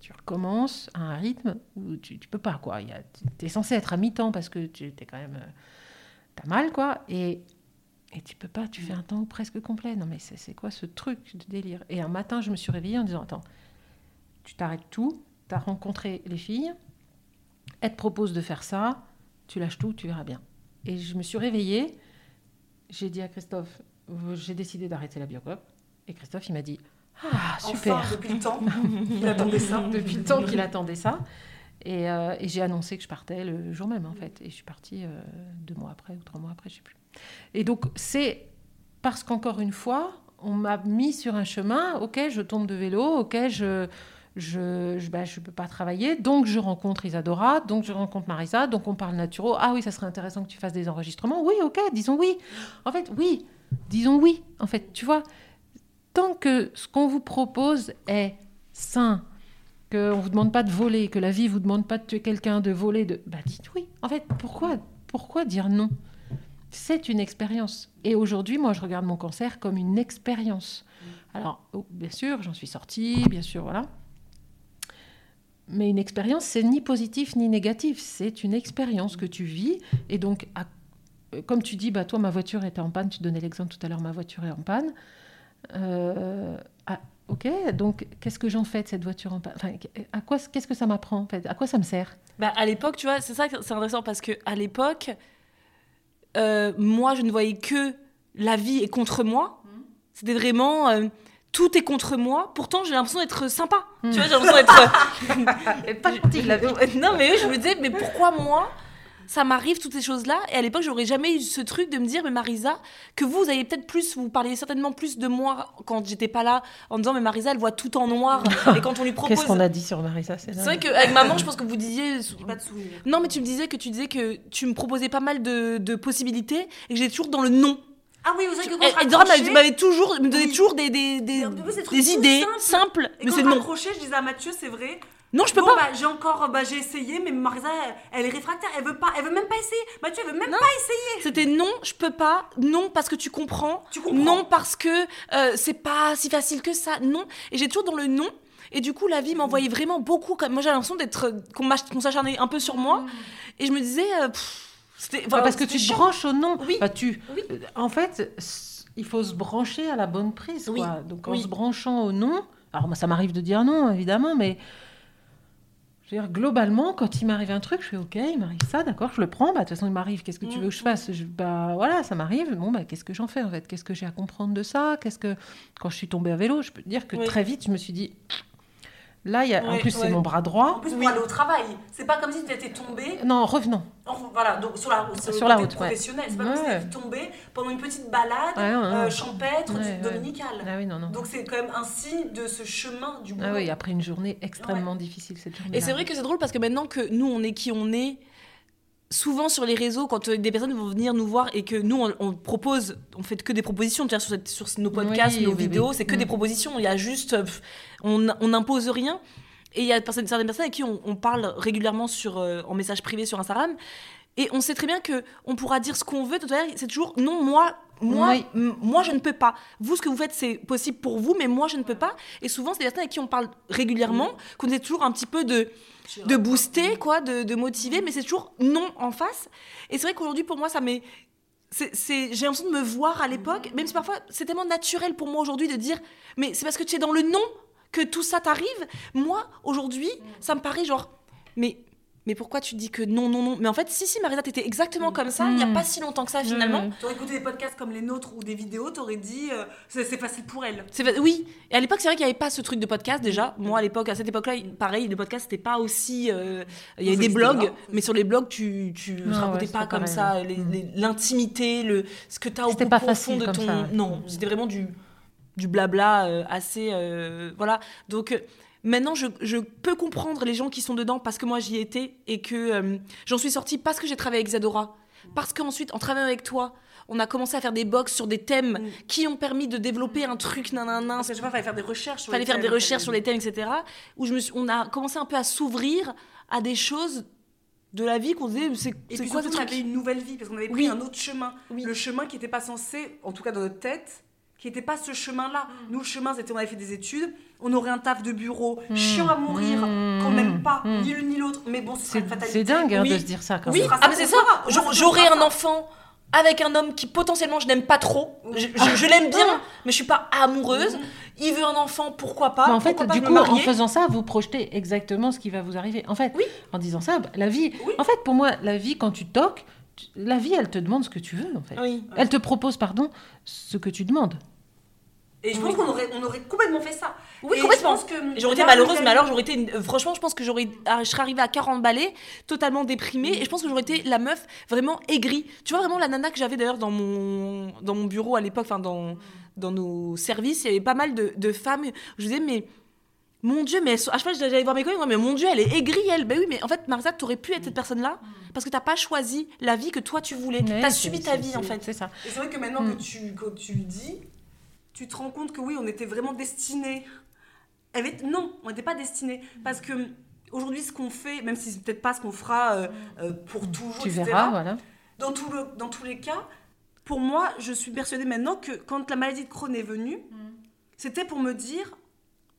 C: Tu recommences à un rythme où tu, tu peux pas, quoi. Tu es censé être à mi-temps parce que tu es quand même. euh, T'as mal, quoi. Et, et tu peux pas, tu fais un temps presque complet. Non, mais c'est quoi ce truc de délire? Et un matin, je me suis réveillée en disant, attends, tu t'arrêtes tout, tu as rencontré les filles, elles te proposent de faire ça, tu lâches tout, tu verras bien. Et je me suis réveillée, j'ai dit à Christophe, j'ai décidé d'arrêter la biocop. Et Christophe, il m'a dit, ah, super.
B: Enfin, depuis le temps, il attendait ça.
C: Depuis le temps qu'il attendait ça. Et, euh, et j'ai annoncé que je partais le jour même, en fait. Et je suis partie euh, deux mois après ou trois mois après, je sais plus. Et donc, c'est parce qu'encore une fois, on m'a mis sur un chemin, ok, je tombe de vélo, ok, je je je, bah, je peux pas travailler, donc je rencontre Isadora, donc je rencontre Marisa, donc on parle naturaux. Ah oui, ça serait intéressant que tu fasses des enregistrements. Oui, ok, disons oui. En fait, oui, disons oui. En fait, tu vois, tant que ce qu'on vous propose est sain, qu'on ne vous demande pas de voler, que la vie vous demande pas de tuer quelqu'un, de voler, de... Bah dites oui. En fait, pourquoi, pourquoi dire non? C'est une expérience. Et aujourd'hui, moi, je regarde mon cancer comme une expérience. Alors, oh, bien sûr, j'en suis sortie, bien sûr, voilà. Mais une expérience, c'est ni positif ni négatif. C'est une expérience que tu vis. Et donc, à- euh, comme tu dis, bah, toi, ma voiture était en panne. Tu donnais l'exemple tout à l'heure, ma voiture est en panne. Euh, ah, ok, donc qu'est-ce que j'en fais de cette voiture en panne? Enfin, à quoi, Qu'est-ce que ça m'apprend en fait? À quoi ça me sert?
A: Bah, à l'époque, tu vois, c'est ça c'est intéressant parce que à l'époque, euh, moi, je ne voyais que la vie est contre moi. C'était vraiment euh, tout est contre moi. Pourtant, j'ai l'impression d'être sympa. Tu vois, j'ai l'impression d'être.
C: Pas vie.
A: non, mais oui, je me disais, mais pourquoi moi ça m'arrive toutes ces choses-là? Et à l'époque j'aurais jamais eu ce truc de me dire mais Marisa que vous, vous avez peut-être plus vous parliez certainement plus de moi quand j'étais pas là en disant mais Marisa elle voit tout en noir et quand on lui propose
C: Qu'est-ce qu'on a dit sur Marissa
A: c'est vrai qu'avec maman je pense que vous disiez
B: pas de
A: non, mais tu me disais que tu disais que tu me proposais pas mal de, de possibilités et que j'étais toujours dans le non.
B: Ah oui, vous savez que quand je
A: Dora
B: raccrochais-
A: m'avait- m'avait toujours, me donnait
B: Oui.
A: toujours des, des, des, idées
B: simples.
A: simples,
B: Et
A: mais
B: quand
A: c'est
B: je
A: non.
B: raccrochais, je disais à Mathieu, c'est vrai.
A: Non, je peux
B: Bon,
A: pas.
B: bah, j'ai encore, bah, j'ai essayé, mais Marisa, elle, elle est réfractaire, elle veut pas, elle veut même pas essayer. Mathieu, elle veut même
A: Non.
B: pas essayer.
A: C'était non, je peux pas. Non, parce que tu comprends.
B: Tu comprends.
A: Non, parce que euh, c'est pas si facile que ça. Non. Et j'ai toujours dans le non. Et du coup, la vie m'envoyait vraiment beaucoup. Comme... Moi, j'ai l'impression d'être qu'on m'ach- qu'on s'acharnait un peu sur moi.
B: Mm.
A: Et je me disais, euh, pff,
C: Ouais,
A: voilà,
C: parce que tu te branches au nom.
A: Oui.
C: Enfin, tu,
A: Oui.
C: euh, En fait, il faut se brancher à la bonne prise.
A: Oui.
C: Quoi. Donc en se branchant au non, alors moi ça m'arrive de dire non évidemment, mais je veux dire, globalement, quand il m'arrive un truc, je fais ok, il m'arrive ça, d'accord, je le prends. Bah, de toute façon, il m'arrive, qu'est-ce que tu veux que je fasse? Je- Bah voilà, ça m'arrive. Bon, bah qu'est-ce que j'en fais en fait? Qu'est-ce que j'ai à comprendre de ça? Qu'est-ce que quand je suis tombée à vélo, je peux te dire que très vite, je me suis dit. Là, y a... en
A: Ouais,
C: plus, c'est mon bras
B: En
C: droit.
B: plus, pour
A: Oui.
B: aller au travail, c'est pas comme si tu étais tombée.
C: Non, revenons.
B: Enfin, voilà, donc sur la, sur le
C: Sur la
B: côté
C: route, ouais.
B: professionnel. C'est pas comme si tu étais tombée pendant une petite balade
C: Ouais, ouais,
B: euh, champêtre,
C: Ouais, ouais.
B: dominicale.
C: Ah oui, non, non.
B: Donc c'est quand même un signe de ce chemin du boulot.
C: Ah oui, après une journée extrêmement difficile cette journée.
A: Et c'est vrai que c'est drôle parce que maintenant que nous, on est qui on est, souvent sur les réseaux, quand euh, des personnes vont venir nous voir et que nous, on, on propose, on fait que des propositions, sur, cette- sur nos podcasts,
C: Oui,
A: nos
C: oui,
A: vidéos,
C: oui.
A: c'est que
C: Mm.
A: des propositions. Il y a juste, euh, pff, on n'impose rien. Et il y a certaines personnes avec qui on, on parle régulièrement sur, euh, en message privé sur Instagram. Et on sait très bien que on pourra dire ce qu'on veut. Tout à l'heure, c'est toujours non, moi, moi,
C: Oui.
A: moi, je ne peux pas. Vous, ce que vous faites, c'est possible pour vous, mais moi, je ne peux pas. Et souvent, c'est des personnes avec qui on parle régulièrement, qu'on essaie toujours un petit peu de de booster, quoi, de, de motiver, mais c'est toujours non en face. Et c'est vrai qu'aujourd'hui, pour moi, ça m'est. J'ai l'impression de me voir à l'époque, même si parfois c'est tellement naturel pour moi aujourd'hui de dire, mais c'est parce que tu es dans le non que tout ça t'arrive. Moi, aujourd'hui, ça me paraît genre, mais, mais pourquoi tu dis que non, non, non? Mais en fait, si, si, Marisa, t'étais exactement comme ça, il n'y a
C: Mm.
A: pas si longtemps que ça, finalement.
C: Ouais.
B: T'aurais écouté des podcasts comme les nôtres ou des vidéos, t'aurais dit euh, c'est c'est facile pour elle.
A: C'est fa- Oui, et à l'époque, c'est vrai qu'il n'y avait pas ce truc de podcast déjà. Moi, à l'époque, à cette époque-là, pareil, le podcast, c'était pas aussi. euh, Il y avait des blogs, mais sur les blogs, tu, tu
C: Ah
A: racontais
C: ouais,
A: pas comme ça les-
C: Mm.
A: les- l'intimité, le, ce que tu as au
C: pas
A: profond
C: facile
A: de
C: comme
A: ton.
C: ça.
A: Non, c'était vraiment du, du blabla euh, assez. euh, voilà. Donc. Maintenant, je, je peux comprendre les gens qui sont dedans parce que moi j'y étais et que euh, j'en suis sortie parce que j'ai travaillé avec Zadora. Parce qu'ensuite, en travaillant avec toi, on a commencé à faire des box sur des thèmes
B: Mm.
A: qui ont permis de développer un truc nanana,
B: Parce que je pas, fallait faire des recherches sur
A: fallait
B: les
A: faire des recherches sur les thèmes, etc. Où je me suis, on a commencé un peu à s'ouvrir à des choses de la vie qu'on disait, c'est quoi
B: surtout,
A: ce
B: on
A: truc?
B: avait une nouvelle vie parce qu'on avait pris
A: Oui.
B: un autre chemin.
A: Oui.
B: Le chemin qui n'était pas censé, en tout cas dans notre tête, qui n'était pas ce chemin-là.
A: Mm.
B: Nous, le chemin, c'était on avait fait des études, on aurait un taf de bureau,
C: Mm.
B: chiant à mourir,
C: Mm.
B: qu'on n'aime pas, ni l'une ni l'autre. Mais bon,
C: C'est c'est dingue hein,
A: Oui.
C: de se dire ça quand
A: Oui,
C: même.
B: fera
A: ah
B: ça,
A: mais c'est ça. J'aurais- un enfant avec un homme qui potentiellement je n'aime pas trop. Je, je- je l'aime bien, mais je suis pas amoureuse. Il veut un enfant, pourquoi pas?
C: Mais en fait, du
A: me
C: coup, en faisant ça, vous projetez exactement ce qui va vous arriver. En fait,
A: Oui.
C: en disant ça, bah, la vie.
B: Oui.
C: En fait, pour moi, la vie, quand tu toques, la vie, elle te demande ce que tu veux, en fait.
A: Oui.
C: Elle te propose, pardon, ce que tu demandes.
B: Et je pense qu'on aurait, on aurait complètement fait ça.
A: Oui,
B: Et
A: complètement.
B: je pense que
A: J'aurais été malheureuse, mais alors j'aurais été. une- euh, Franchement, je pense que j'aurais. ah, Je serais arrivée à 40 balais, totalement déprimée, et je pense que j'aurais été la meuf vraiment aigrie. Tu vois, vraiment la nana que j'avais d'ailleurs dans mon, dans mon bureau à l'époque, enfin dans, dans nos services, il y avait pas mal de, de femmes. Je disais, mais. Mon Dieu, mais elles à chaque fois j'allais voir mes collègues, mais mon Dieu, elle est aigrie, elle. Ben oui, mais en fait, Marisa, t'aurais pu être cette personne-là parce que t'as pas choisi la vie que toi tu voulais.
C: Ouais,
A: t'as subi ta vie, en fait.
C: C'est ça.
B: Et c'est vrai que maintenant
C: Mm.
B: que, tu, que tu le dis, tu te rends compte que oui, on était vraiment destinés. Elle est- Non, on n'était pas destinés. Parce que aujourd'hui, ce qu'on fait, même si c'est peut-être pas ce qu'on fera euh, euh, pour toujours,
C: Tu
B: etc.,
C: verras, voilà.
B: dans, tout le, dans tous les cas, Pour moi, je suis persuadée maintenant que quand la maladie de Crohn est venue, c'était pour me dire,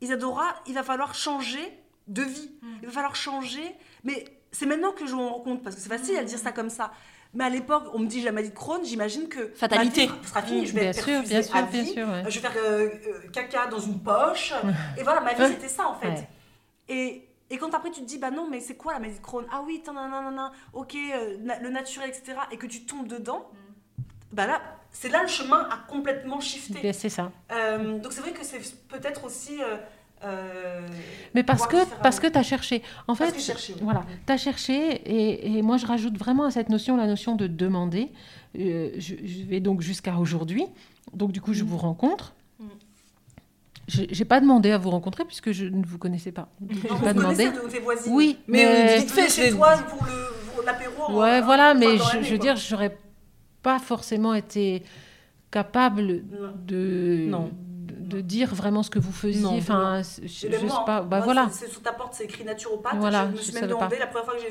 B: Isadora, il va falloir changer de vie. Il va falloir changer. Mais c'est maintenant que je me rends compte, parce que c'est facile à dire ça comme ça. Mais à l'époque, on me dit j'ai la maladie de Crohn, j'imagine que
A: Fatalité.
B: ma vie sera finie, je vais
C: Bien
B: être
C: sûr, bien sûr,
B: à
C: bien
B: vie,
C: sûr, ouais.
B: je vais faire euh, euh, caca dans une poche. et voilà, ma vie c'était ça en fait.
C: Ouais.
B: Et, et quand après tu te dis bah non mais c'est quoi la maladie de Crohn? Ah oui, nanana, ok, euh, na- le naturel etc. Et que tu tombes dedans, bah là c'est là le chemin a complètement shifté.
C: C'est ça.
B: Euh, donc c'est vrai que c'est peut-être aussi. Euh,
C: Mais parce que, parce que tu as cherché. En
B: Parce
C: fait,
B: cherché, oui.
C: voilà, tu as cherché, et, et moi je rajoute vraiment à cette notion la notion de demander. Euh, je, je vais donc jusqu'à aujourd'hui. Donc du coup, je vous rencontre.
A: Mm.
C: Je n'ai pas demandé à vous rencontrer puisque je ne vous connaissais pas.
B: Non,
C: pas
B: vous
C: demandé.
B: connaissez de tes voisines.
C: Oui,
B: mais,
C: mais-
B: euh, vite fait chez toi pour l'apéro.
C: Ouais,
B: euh,
C: voilà, mais je, veux dire, j'aurais pas forcément été capable
B: Non.
C: de,
A: Non.
C: De, dire vraiment ce que vous faisiez. Enfin, je, je
B: même
C: sais
B: moi,
C: pas. Bah
B: Moi,
C: voilà.
B: c'est- sous ta porte, c'est écrit naturopathe.
C: Voilà,
B: je me suis même demandé la première fois que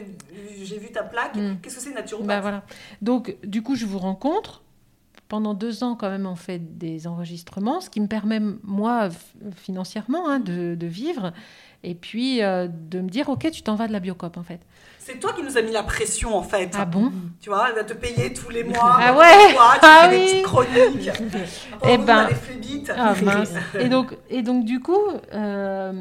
B: j'ai- vu ta plaque,
C: Mm.
B: qu'est-ce que c'est naturopathe
C: Bah voilà. Donc, du coup, je vous rencontre. Pendant deux ans, quand même, on fait des enregistrements, ce qui me permet, moi, financièrement, hein, de, de vivre. Et puis, euh, de me dire, OK, tu t'en vas de la Biocop, en fait.
B: C'est toi qui nous as mis la pression en fait.
C: Ah bon
B: Tu vois, elle va te payer tous les mois.
C: Ah ouais
B: toi, tu
C: Ah
B: fais des
C: oui
B: petites chroniques.
C: Eh
B: Eh
C: ben-. Ah, mince. et, donc, et donc, du coup, euh,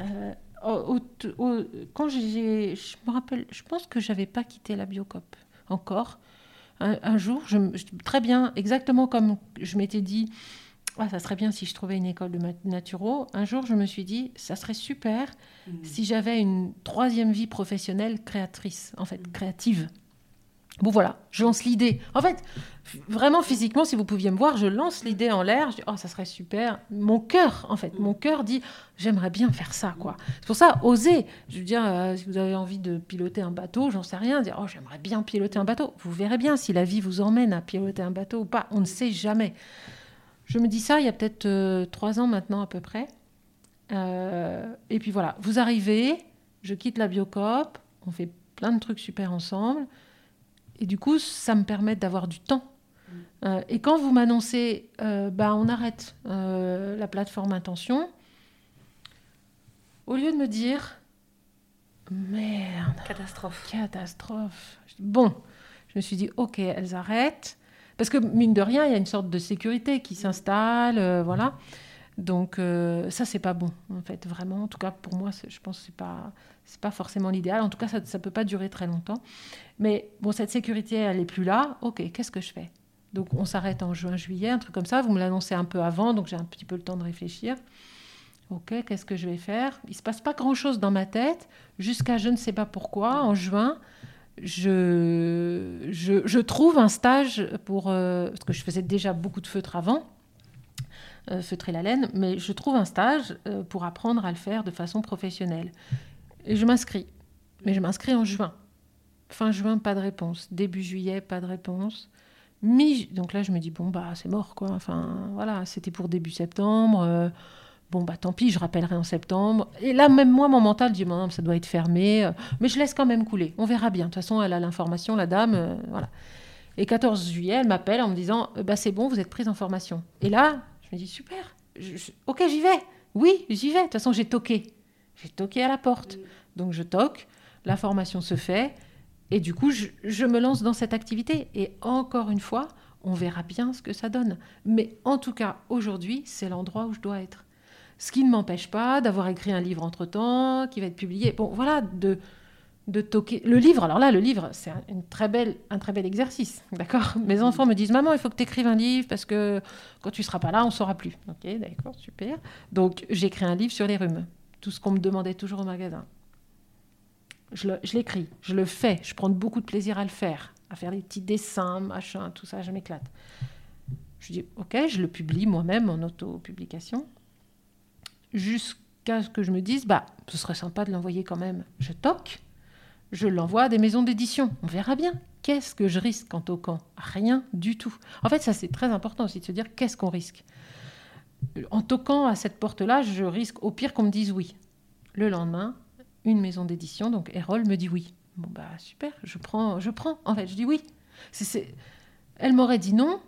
C: euh, au- au- au- quand j'ai. Je me rappelle, je pense que j'avais pas quitté la Biocop encore. Un, un jour, je- très bien, exactement comme je m'étais dit, ah, ça serait bien si je trouvais une école de naturo. Un jour, je me suis dit, ça serait super si j'avais une troisième vie professionnelle créatrice, en fait, créative. Bon voilà, je lance l'idée. En fait, vraiment physiquement, si vous pouviez me voir, je lance l'idée en l'air. Je dis, oh, ça serait super. Mon cœur, en fait, mon cœur dit, j'aimerais bien faire ça, quoi. C'est pour ça, oser. Je veux dire, euh, si vous avez envie de piloter un bateau, j'en sais rien, dire, oh, j'aimerais bien piloter un bateau. Vous verrez bien si la vie vous emmène à piloter un bateau ou pas. On ne sait jamais. Je me dis ça il y a peut-être euh, trois ans maintenant à peu près. Euh, et puis voilà, vous arrivez, je quitte la Biocop, on fait plein de trucs super ensemble. Et du coup, ça me permet d'avoir du temps. Euh, et quand vous m'annoncez, bah, on arrête la plateforme Intention, au lieu de me dire, merde,
A: Catastrophe.
C: catastrophe. Bon, je me suis dit, ok, elles arrêtent. Parce que, mine de rien, il y a une sorte de sécurité qui s'installe, euh, voilà. Donc, euh, ça, c'est pas bon, en fait, vraiment. En tout cas, pour moi, je pense que c'est pas, c'est pas forcément l'idéal. En tout cas, ça ne peut pas durer très longtemps. Mais bon, cette sécurité, elle n'est plus là. Ok, qu'est-ce que je fais? Donc, on s'arrête en juin, juillet, un truc comme ça. Vous me l'annoncez un peu avant, donc j'ai un petit peu le temps de réfléchir. Ok, qu'est-ce que je vais faire? Il se passe pas grand-chose dans ma tête jusqu'à je ne sais pas pourquoi, en juin, je, je, trouve un stage pour... euh, parce que je faisais déjà beaucoup de feutre avant, euh, feutrer la laine, mais je trouve un stage euh, pour apprendre à le faire de façon professionnelle. Et je m'inscris. Mais je m'inscris en juin. Fin juin, pas de réponse. Début juillet, pas de réponse. Mi Donc là, je me dis, bon, bah, c'est mort, quoi. Enfin, voilà, c'était pour début septembre. Bon, bah tant pis, je rappellerai en septembre. Et là, même moi, mon mental dit, non, ça doit être fermé. euh, Mais je laisse quand même couler. On verra bien. De toute façon, elle a l'information, la dame. euh, voilà. Et 14 juillet, elle m'appelle en me disant, euh, bah c'est bon, vous êtes prise en formation. Et là, je me dis, super. Ok, j'y vais. Oui, j'y vais. De toute façon, j'ai toqué. J'ai toqué à la porte. Donc, je toque. La formation se fait. Et du coup, je me lance dans cette activité. Et encore une fois, on verra bien ce que ça donne. Mais en tout cas, aujourd'hui, c'est l'endroit où je dois être. Ce qui ne m'empêche pas d'avoir écrit un livre entre-temps, qui va être publié. Bon, voilà, de, de toquer. Le livre, alors là, le livre, c'est un, très un très bel exercice, d'accord? Mes enfants me disent, maman, il faut que tu écrives un livre parce que quand tu seras pas là, on ne saura plus. Ok, d'accord, super. Donc, j'écris un livre sur les rhumes. Tout ce qu'on me demandait toujours au magasin. Je l'écris, je le fais, je prends beaucoup de plaisir à le faire, à faire les petits dessins, machin, tout ça, je m'éclate. Je dis, ok, je le publie moi-même en auto-publication jusqu'à ce que je me dise, bah, ce serait sympa de l'envoyer quand même. Je toque, je l'envoie à des maisons d'édition. On verra bien. Qu'est-ce que je risque en toquant Rien du tout. En fait, ça c'est très important aussi de se dire qu'est-ce qu'on risque? En toquant à cette porte-là, je risque au pire qu'on me dise oui. Le lendemain, une maison d'édition, donc Erol, me dit oui. Bon bah super, je prends, je prends. En fait, je dis oui. Elle m'aurait dit non.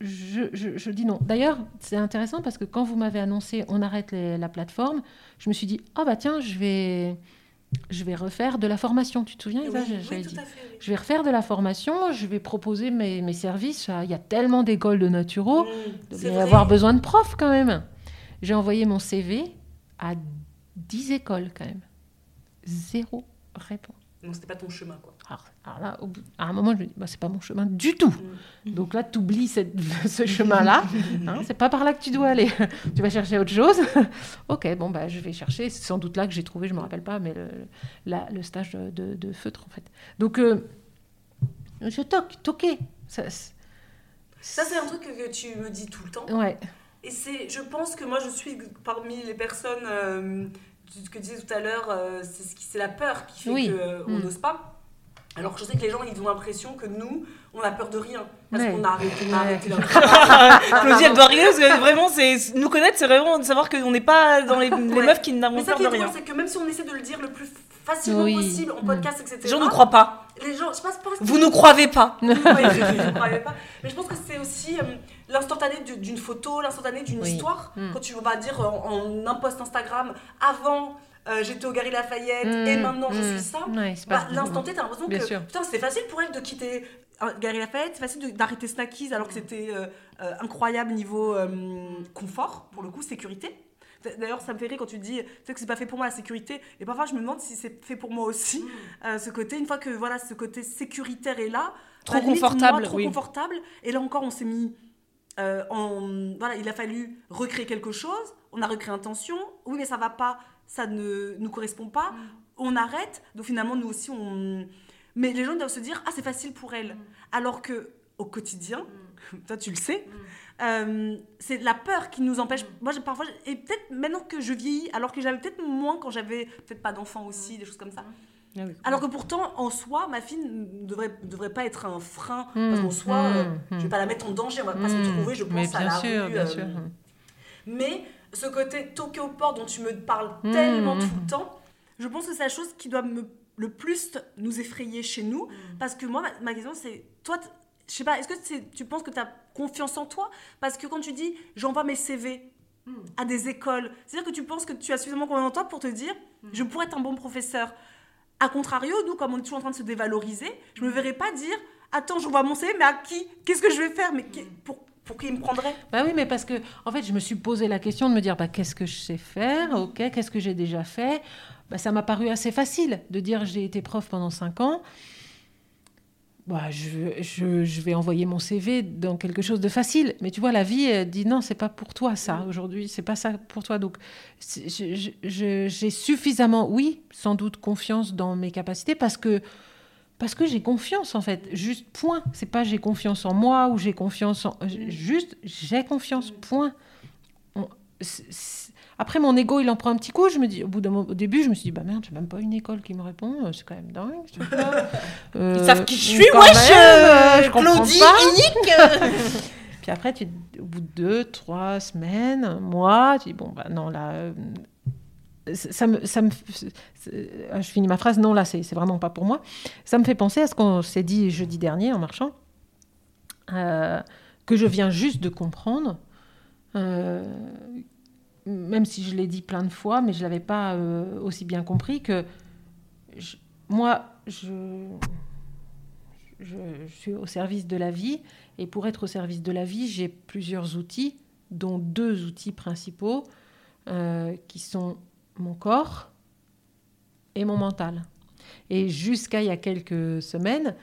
C: Je, je- je dis non. D'ailleurs, c'est intéressant parce que quand vous m'avez annoncé on arrête les- la plateforme, je me suis dit ah bah tiens, je vais, je vais refaire de la formation. Tu te souviens,
B: Oui, oui,
C: dit.
B: fait.
C: Je vais refaire de la formation, je vais proposer mes, mes services. Il y a tellement d'écoles de naturaux. Il devait y avoir besoin de profs quand même. J'ai envoyé mon CV à 10 écoles quand même. Zéro réponse.
B: Donc c'était pas ton chemin, quoi.
C: Alors, alors là, au bout- à un moment, je me dis, bah, c'est pas mon chemin du tout.
B: Mm.
C: Donc là, tu oublies ce chemin-là. Hein, c'est pas par là que tu dois aller. tu vas chercher autre chose. ok, bon, bah, je vais chercher. C'est sans doute là que j'ai trouvé, je me rappelle pas, mais le, la- le stage de, de- de feutre, en fait. Donc, euh, je toque, toqué. Ça, c'est-
B: Ça, c'est un truc que, tu me dis tout le temps.
C: ouais.
B: Et c'est, je pense que moi, je suis parmi les personnes euh, ce que tu disais tout à l'heure, euh, c'est, c'est la peur qui fait
C: Oui.
B: qu'on
C: Mm.
B: n'ose pas. Alors que je sais que les gens, ils ont l'impression que nous, on a peur de rien. Parce
C: Ouais.
B: qu'on a arrêté, on a
C: Ouais.
B: arrêté travail.
A: Claudie, elle doit rigoler parce que vraiment, c'est nous connaître, c'est vraiment de savoir qu'on n'est pas dans les, les
B: Ouais.
A: meufs qui
B: Mais
A: n'avons
B: ça
A: peur
B: qui
A: de
B: est drôle,
A: rien.
B: c'est que même si on essaie de le dire le plus facilement
C: Oui.
B: possible en
C: Mm.
B: podcast, etc.
A: Les gens ne croient pas.
B: Les gens, je pas, c'est pas
A: Vous nous croyez pas.
B: Oui, je ne croyais pas. Mais je pense que c'est aussi euh, l'instantané du- d'une photo, l'instantané d'une
C: Oui.
B: histoire.
C: Mm.
B: Quand tu vas dire en, en un post Instagram, avant euh, j'étais au Gary Lafayette et
C: Mm,
B: maintenant je
C: mm.
B: suis ça.
C: Ouais,
B: Bah, L'instant T, t'as l'impression que
C: sûr.
B: putain, c'est facile pour elle de quitter euh, Gary Lafayette, c'est facile d'arrêter Snackies alors que c'était euh, euh, incroyable niveau confort, pour le coup, sécurité. D'ailleurs, ça me fait rire quand tu dis tu sais que c'est pas fait pour moi la sécurité. Et parfois, je me demande si c'est fait pour moi aussi. Ce côté, une fois que voilà, ce côté sécuritaire est là,
A: Trop
B: limite,
A: confortable,
B: moi, trop
A: oui.
B: confortable. Et là encore, on s'est mis en voilà, il a fallu recréer quelque chose. On a recréé intention. Oui, mais ça va pas, ça ne nous correspond pas. On arrête. Donc finalement, nous aussi, on. Mais les gens doivent se dire ah c'est facile pour elle. Alors que au quotidien, toi tu le sais, euh, c'est la peur qui nous empêche. Moi, j'ai parfois, et peut-être maintenant que je vieillis, alors que j'avais peut-être moins quand j'avais peut-être pas d'enfants aussi, des choses comme ça.
C: Ah oui.
B: Alors que pourtant, en soi, ma fille ne devrait, devrait pas être un frein.
C: Mm,
B: Parce qu'en soi,
C: mm,
B: euh,
C: mm.
B: je vais pas la mettre en danger, on va pas se
C: Mmh.
B: retrouver, je
C: Mais
B: pense, à
C: bien
B: la
C: sûr,
B: rue.
C: bien
B: euh,
C: sûr.
B: Mais ce côté Tokyo Port dont tu me parles tellement
C: mm.
B: tout le temps, je pense que c'est la chose qui doit me, le plus nous effrayer chez nous.
C: Mm.
B: Parce que moi, ma, ma question, c'est, toi, je sais pas, est-ce que tu penses que tu as confiance en toi? Parce que quand tu dis, j'envoie mes CV
C: Mm.
B: à des écoles, c'est-à-dire que tu penses que tu as suffisamment confiance en toi pour te dire, je pourrais être un bon professeur. A contrario, nous, comme on est toujours en train de se dévaloriser, je me verrais pas dire, attends, j'envoie mon CV, mais à qui? Qu'est-ce que je vais faire? Mais qui- pour, pour qui il me prendrait
C: Bah oui, mais parce que, en fait, je me suis posé la question de me dire, bah, qu'est-ce que je sais faire Ok, qu'est-ce que j'ai déjà fait? Bah, Ça m'a paru assez facile de dire, j'ai été prof pendant 5 ans. Bah, je, je, je vais envoyer mon CV dans quelque chose de facile. Mais tu vois, la vie elle dit non, c'est pas pour toi ça aujourd'hui, c'est pas ça pour toi. Donc, j'ai suffisamment, oui, sans doute confiance dans mes capacités parce que parce que j'ai confiance en fait. Juste point. C'est pas j'ai confiance en moi ou j'ai confiance en. Juste j'ai confiance. Point. On- Après mon ego il en prend un petit coup. Je me dis au bout d'un mo- au début je me suis dit bah merde j'ai même pas une école qui me répond. euh, C'est quand même dingue. truc-là. Euh,
A: Ils savent qui je suis, euh,
C: je comprends
A: Claudie,
C: pas.
A: unique.
C: Puis après, tu, au bout de deux, trois semaines, un mois, tu dis, bon, bah non, là, euh, ça me... Ça me c'est- je finis ma phrase, non, là, c'est vraiment pas pour moi. Ça me fait penser à ce qu'on s'est dit jeudi dernier en marchant, euh, que je viens juste de comprendre, euh, même si je l'ai dit plein de fois, mais je l'avais pas euh, aussi bien compris, que moi, je, je, suis au service de la vie, et pour être au service de la vie, j'ai plusieurs outils, dont deux outils principaux, euh, qui sont mon corps et mon mental. Et jusqu'à il y a quelques semaines,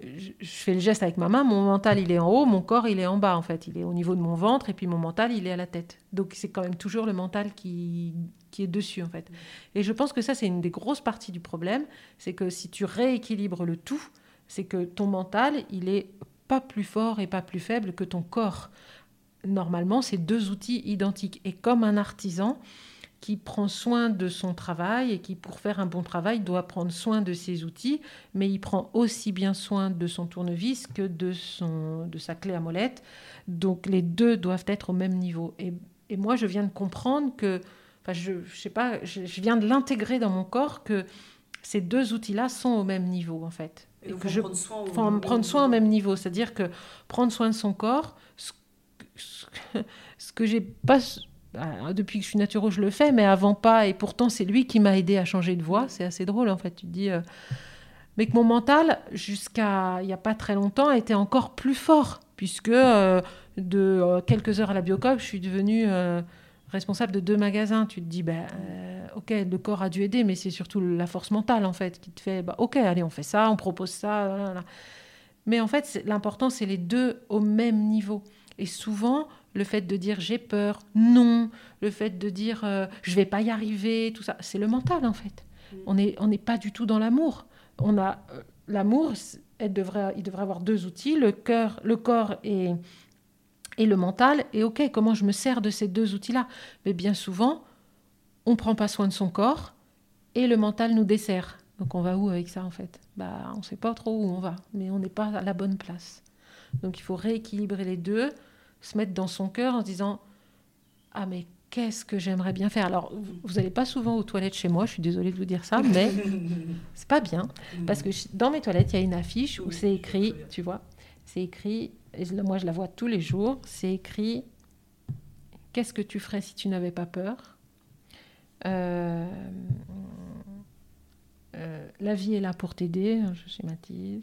C: je, fais le geste avec ma main, mon mental il est en haut, mon corps il est en bas en fait, il est au niveau de mon ventre et puis mon mental il est à la tête. Donc c'est quand même toujours le mental qui, qui est dessus en fait. Et je pense que ça c'est une des grosses parties du problème, c'est que si tu rééquilibres le tout, c'est que ton mental il est pas plus fort et pas plus faible que ton corps. Normalement, c'est deux outils identiques. Et comme un artisan qui prend soin de son travail et qui, pour faire un bon travail, doit prendre soin de ses outils, mais il prend aussi bien soin de son tournevis que de, son, de sa clé à molette. Donc les deux doivent être au même niveau. Et, et moi, je viens de comprendre que, enfin, je, je sais pas, je, je viens de l'intégrer dans mon corps que ces deux outils-là sont au même niveau, en fait.
B: Et donc,
C: que je
B: prendre soin au même
C: prendre soin au
B: niveau.
C: même niveau. C'est-à-dire que prendre soin de son corps, ce, ce que j'ai pas. Bah, Depuis que je suis naturo, je le fais, mais avant pas. Et pourtant, c'est lui qui m'a aidé à changer de voix. C'est assez drôle, en fait. Tu te dis. euh, Mais que mon mental, jusqu'à il n'y a pas très longtemps, était encore plus fort. Puisque euh, de euh, quelques heures à la Biocop, je suis devenue responsable de deux magasins. Tu te dis, bah, ok, le corps a dû aider, mais c'est surtout la force mentale, en fait, qui te fait, bah, ok, allez, on fait ça, on propose ça. Mais en fait, l'important, c'est les deux au même niveau. Et souvent, le fait de dire j'ai peur, non, le fait de dire euh, je vais pas y arriver, tout ça, c'est le mental en fait. On n'est on n'est pas du tout dans l'amour. On a euh, l'amour, il devrait avoir deux outils, le cœur, le corps et et le mental. Et ok, comment je me sers de ces deux outils-là? Mais bien souvent, on prend pas soin de son corps et le mental nous dessert. Donc on va où avec ça en fait? Bah on sait pas trop où on va, mais on n'est pas à la bonne place. Donc il faut rééquilibrer les deux, se mettre dans son cœur en se disant ah mais qu'est-ce que j'aimerais bien faire? Alors vous- n'allez pas souvent aux toilettes chez moi, je suis désolée de vous dire ça, mais c'est pas bien parce que je- dans mes toilettes il y a une affiche où c'est écrit, tu vois, c'est écrit. et je- moi je la vois tous les jours. C'est écrit qu'est-ce que tu ferais si tu n'avais pas peur? Euh, euh, la vie est là pour t'aider, je schématise.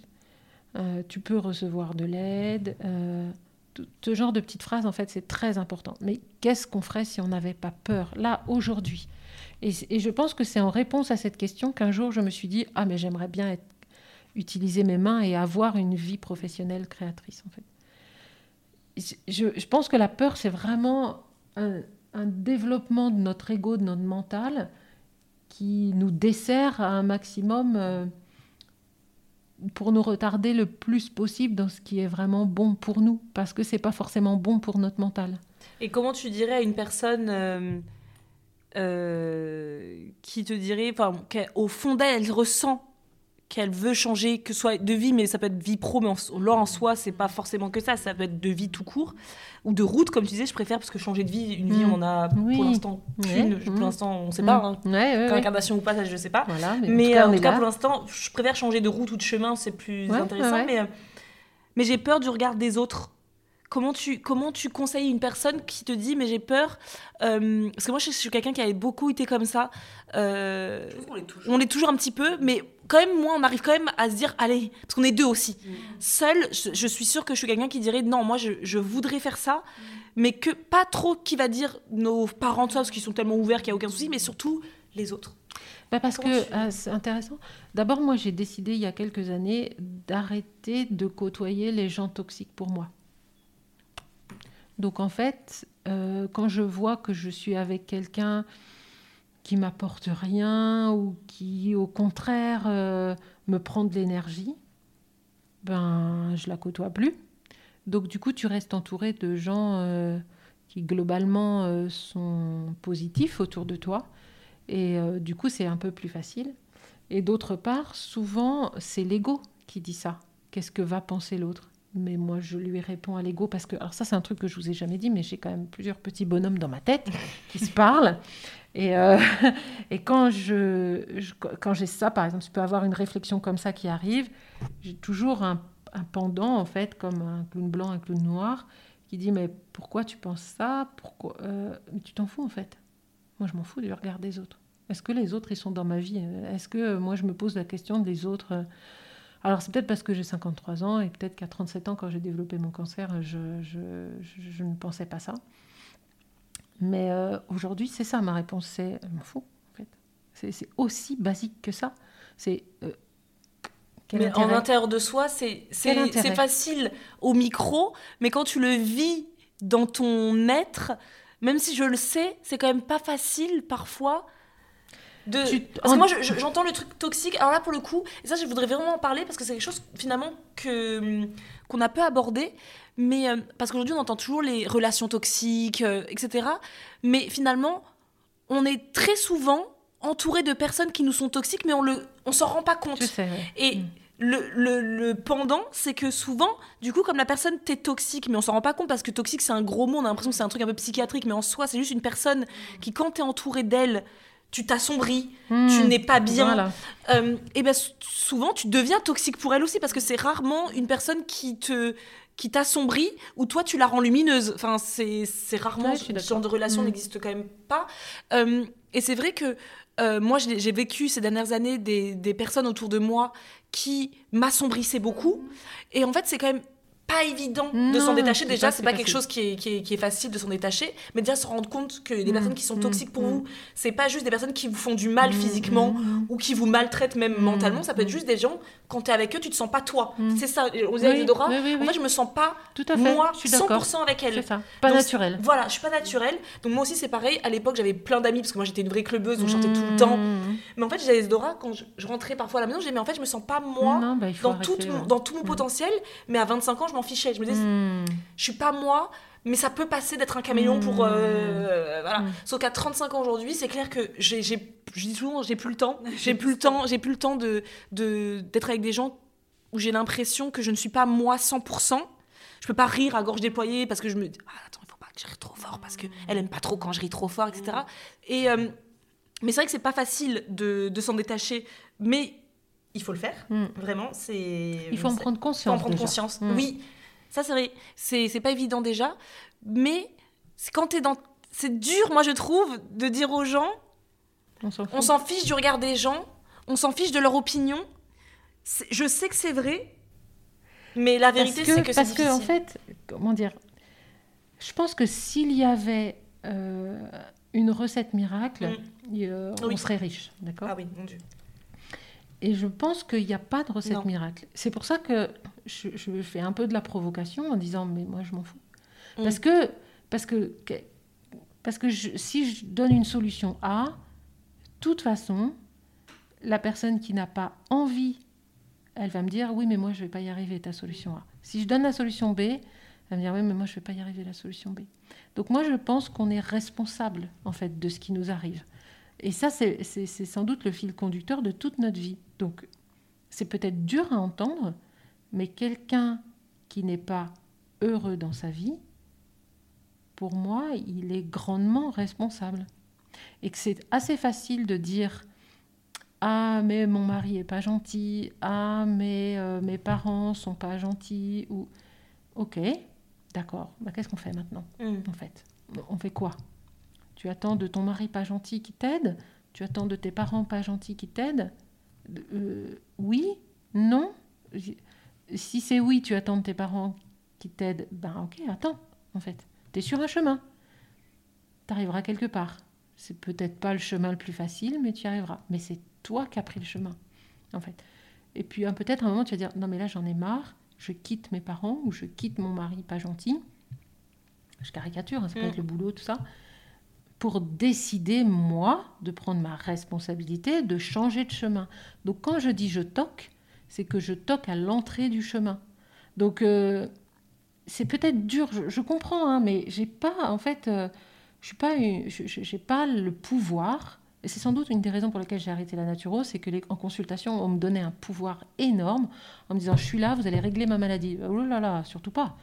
C: Euh, tu peux recevoir de l'aide. Ce genre de petites phrases, en fait, c'est très important. Mais qu'est-ce qu'on ferait si on n'avait pas peur, là, aujourd'hui? Et, je pense que c'est en réponse à cette question qu'un jour, je me suis dit, ah, mais j'aimerais bien utiliser mes mains et avoir une vie professionnelle créatrice, en fait. Je, pense que la peur, c'est vraiment un, un développement de notre ego, de notre mental, qui nous dessert à un maximum euh, pour nous retarder le plus possible dans ce qui est vraiment bon pour nous, parce que c'est pas forcément bon pour notre mental.
A: Et comment tu dirais à une personne euh, euh, qui te dirait, enfin, qu'au fond d'elle, elle ressent qu'elle veut changer, que ce soit de vie, mais ça peut être vie pro, mais en, là en soi, c'est pas forcément que ça, ça peut être de vie tout court, ou de route, comme tu disais, je préfère, parce que changer de vie, une vie,
C: Mm.
A: on en a
C: Oui.
A: pour l'instant qu'une, pour
C: Mm.
A: l'instant, on sait pas, hein.
C: Ouais, ouais, ouais.
A: réincarnation ou pas, ça je sais pas.
C: Voilà, mais,
A: Mais
C: en
A: euh,
C: tout cas,
A: en
C: on
A: tout
C: est
A: cas, pour l'instant, je préfère changer de route ou de chemin, c'est plus
C: Ouais,
A: intéressant. Mais, euh, mais j'ai peur du regard des autres. Comment tu, comment tu conseilles une personne qui te dit, mais j'ai peur euh, Parce que moi, je suis quelqu'un qui avait beaucoup été comme ça. Euh,
B: Je trouve qu'on est toujours.
A: on est toujours un petit peu, mais quand même, moi, on arrive quand même à se dire, allez, parce qu'on est deux aussi.
B: Mm.
A: Seul, je, je suis sûre que je suis quelqu'un qui dirait, non, moi, je, je voudrais faire ça, mais que pas trop qui va dire nos parents, ça, parce qu'ils sont tellement ouverts qu'il n'y a aucun souci, mais surtout les autres.
C: Bah, parce
A: Comment
C: que
A: tu-
C: ah, c'est intéressant. D'abord, moi, j'ai décidé il y a quelques années d'arrêter de côtoyer les gens toxiques pour moi. Donc, en fait, euh, quand je vois que je suis avec quelqu'un qui m'apporte rien ou qui, au contraire, euh, me prend de l'énergie, ben, je la côtoie plus. Donc, du coup, tu restes entouré de gens euh, qui, globalement, euh, sont positifs autour de toi. Et du coup, c'est un peu plus facile. Et d'autre part, souvent, c'est l'ego qui dit ça. Qu'est-ce que va penser l'autre? Mais moi, je lui réponds à l'ego parce que, alors ça, c'est un truc que je vous ai jamais dit, mais j'ai quand même plusieurs petits bonhommes dans ma tête qui se parlent. Et, euh, et quand je, quand j'ai ça, par exemple, je peux avoir une réflexion comme ça qui arrive, j'ai toujours un, pendant, en fait, comme un clown blanc, un clown noir, qui dit mais pourquoi tu penses ça? Pourquoi Euh, tu t'en fous en fait. Moi, je m'en fous du regard des autres. Est-ce que les autres, ils sont dans ma vie? Est-ce que euh, moi, je me pose la question des autres Alors, c'est peut-être parce que j'ai 53 ans et peut-être qu'à 37 ans, quand j'ai développé mon cancer, je, je- je ne pensais pas ça. Mais euh, aujourd'hui, c'est ça ma réponse. C'est je m'en fous, en fait. C'est aussi basique que ça. C'est. euh,
A: mais en intérieur de soi, c'est facile au micro, mais quand tu le vis dans ton être, même si je le sais, c'est quand même pas facile parfois. De...
C: Tu-
A: Parce que moi, je- je- j'entends le truc toxique. Alors là, pour le coup, et ça, je voudrais vraiment en parler parce que c'est quelque chose finalement que qu'on a peu abordé. Mais euh, parce qu'aujourd'hui, on entend toujours les relations toxiques, euh, etc. Mais finalement, on est très souvent entouré de personnes qui nous sont toxiques, mais on le, on s'en rend pas compte.
C: Je sais, ouais.
A: Et
C: Mm.
A: le, le- le pendant, c'est que souvent, du coup, comme la personne t'est toxique, mais on s'en rend pas compte parce que toxique, c'est un gros mot, on a l'impression que c'est un truc un peu psychiatrique, mais en soi, c'est juste une personne qui, quand t'es entouré d'elle, tu t'assombris,
C: Hmm.
A: tu n'es pas bien.
C: Voilà.
A: Euh, et ben sou- souvent tu deviens toxique pour elle aussi parce que c'est rarement une personne qui te qui t'assombrit ou toi tu la rends lumineuse. Enfin c'est rarement
C: Ouais,
A: ce genre de relation
C: Mm.
A: n'existe quand même pas. Euh, et c'est vrai que euh, moi j'ai j'ai vécu ces dernières années des, des personnes autour de moi qui m'assombrissaient beaucoup et en fait c'est quand même pas évident de s'en détacher déjà c'est pas
C: pas
A: quelque
C: facile.
A: chose qui est, qui, est, qui est facile de s'en détacher mais déjà se rendre compte que les
C: Mm,
A: personnes qui sont
C: mm,
A: toxiques pour
C: mm.
A: vous c'est pas juste des personnes qui vous font du mal
C: Mm,
A: physiquement ou qui vous maltraitent même mentalement. Ça peut être juste des gens, quand tu es avec eux, tu te sens pas toi. C'est ça, on disait avec
C: Oui,
A: Dora,
C: oui, oui,
A: en fait, je me sens pas,
C: Tout à fait.
A: moi,
C: je suis d'accord.
A: 100% avec elle.
C: C'est ça. Pas
A: Donc,
C: naturel.
A: Voilà, je suis pas naturelle. Donc moi aussi, c'est pareil. À l'époque, j'avais plein d'amis, parce que moi, j'étais une vraie clubeuse, je sortais tout le temps.
C: Mmh.
A: Mais en fait, j'avais Dora, quand je, je rentrais parfois à la maison, je disais, mais en fait, je me sens pas moi.
C: Non, bah,
A: Dans, toute
C: arrêter,
A: mon,
C: ouais.
A: dans tout mon potentiel, mais à 25 ans, je m'en fichais. Je me disais,
C: Mmh.
A: je suis pas moi, mais ça peut passer d'être un caméléon pour. euh, voilà.
C: Mm.
A: Sauf qu'à 35 ans aujourd'hui, c'est clair que j'ai, j'ai- je dis souvent, j'ai plus le temps. J'ai plus le temps, j'ai plus le temps de, de, d'être avec des gens où j'ai l'impression que je ne suis pas moi 100%. Je peux pas rire à gorge déployée parce que je me dis, ah, attends, il faut pas que je rie trop fort parce qu'elle aime pas trop quand je ris trop fort, etc. Et, euh, mais c'est vrai que c'est pas facile de, de s'en détacher, mais il faut le faire.
C: Mm.
A: Vraiment, c'est.
C: Il faut en prendre
A: faut en
C: conscience.
A: prendre
C: déjà.
A: conscience.
C: Mm.
A: Oui, ça c'est vrai. C'est pas évident déjà, mais c'est quand t'es dans. C'est dur, moi je trouve, de dire aux gens
C: On s'en
A: on fiche du regard des gens, on s'en fiche de leur opinion. Je sais que c'est vrai, mais la vérité c'est que c'est
C: parce que en fait, comment dire Je pense que s'il y avait euh, une recette miracle, il- euh, on
A: Oui.
C: serait riche, d'accord?
A: Ah oui, mon Dieu.
C: Et je pense qu'il n'y a pas de recette
A: Non.
C: miracle. C'est pour ça que je, je fais un peu de la provocation en disant mais moi je m'en fous.
A: Mm.
C: Parce que parce que parce que je- si je donne une solution A, de toute façon, la personne qui n'a pas envie, elle va me dire oui mais moi je vais pas y arriver ta solution A. Si je donne la solution B, elle va me dire oui mais moi je vais pas y arriver la solution B. Donc moi je pense qu'on est responsable en fait de ce qui nous arrive. Et ça, c'est sans doute le fil conducteur de toute notre vie. Donc, c'est peut-être dur à entendre, mais quelqu'un qui n'est pas heureux dans sa vie, pour moi, il est grandement responsable. Et que c'est assez facile de dire Ah, mais mon mari est pas gentil. Ah, mais euh, mes parents sont pas gentils. Ou Ok, d'accord. Bah, Qu'est-ce qu'on fait maintenant
A: Mm.
C: en fait? On fait quoi? Tu attends de ton mari pas gentil qui t'aide? Tu attends de tes parents pas gentils qui t'aident? Euh, Oui? Non? Si c'est oui, tu attends de tes parents qui t'aident, ben ok, attends, en fait. Tu es sur un chemin. Tu arriveras quelque part. C'est peut-être pas le chemin le plus facile, mais tu y arriveras. Mais c'est toi qui as pris le chemin, en fait. Et puis hein, peut-être à un moment, tu vas dire, non mais là j'en ai marre, je quitte mes parents ou je quitte mon mari pas gentil je caricature, hein, ça peut
A: Mm.
C: être le boulot, tout ça, pour décider, moi, de prendre ma responsabilité, de changer de chemin. Donc quand je dis je toque, c'est que je toque à l'entrée du chemin. Donc euh, c'est peut-être dur, je, comprends, hein, mais j'ai pas, en fait, euh, je suis pas, pas le pouvoir. C'est sans doute une des raisons pour lesquelles j'ai arrêté la naturo, c'est que en consultation, on me donnait un pouvoir énorme en me disant je suis là, vous allez régler ma maladie. Oh là là, surtout pas.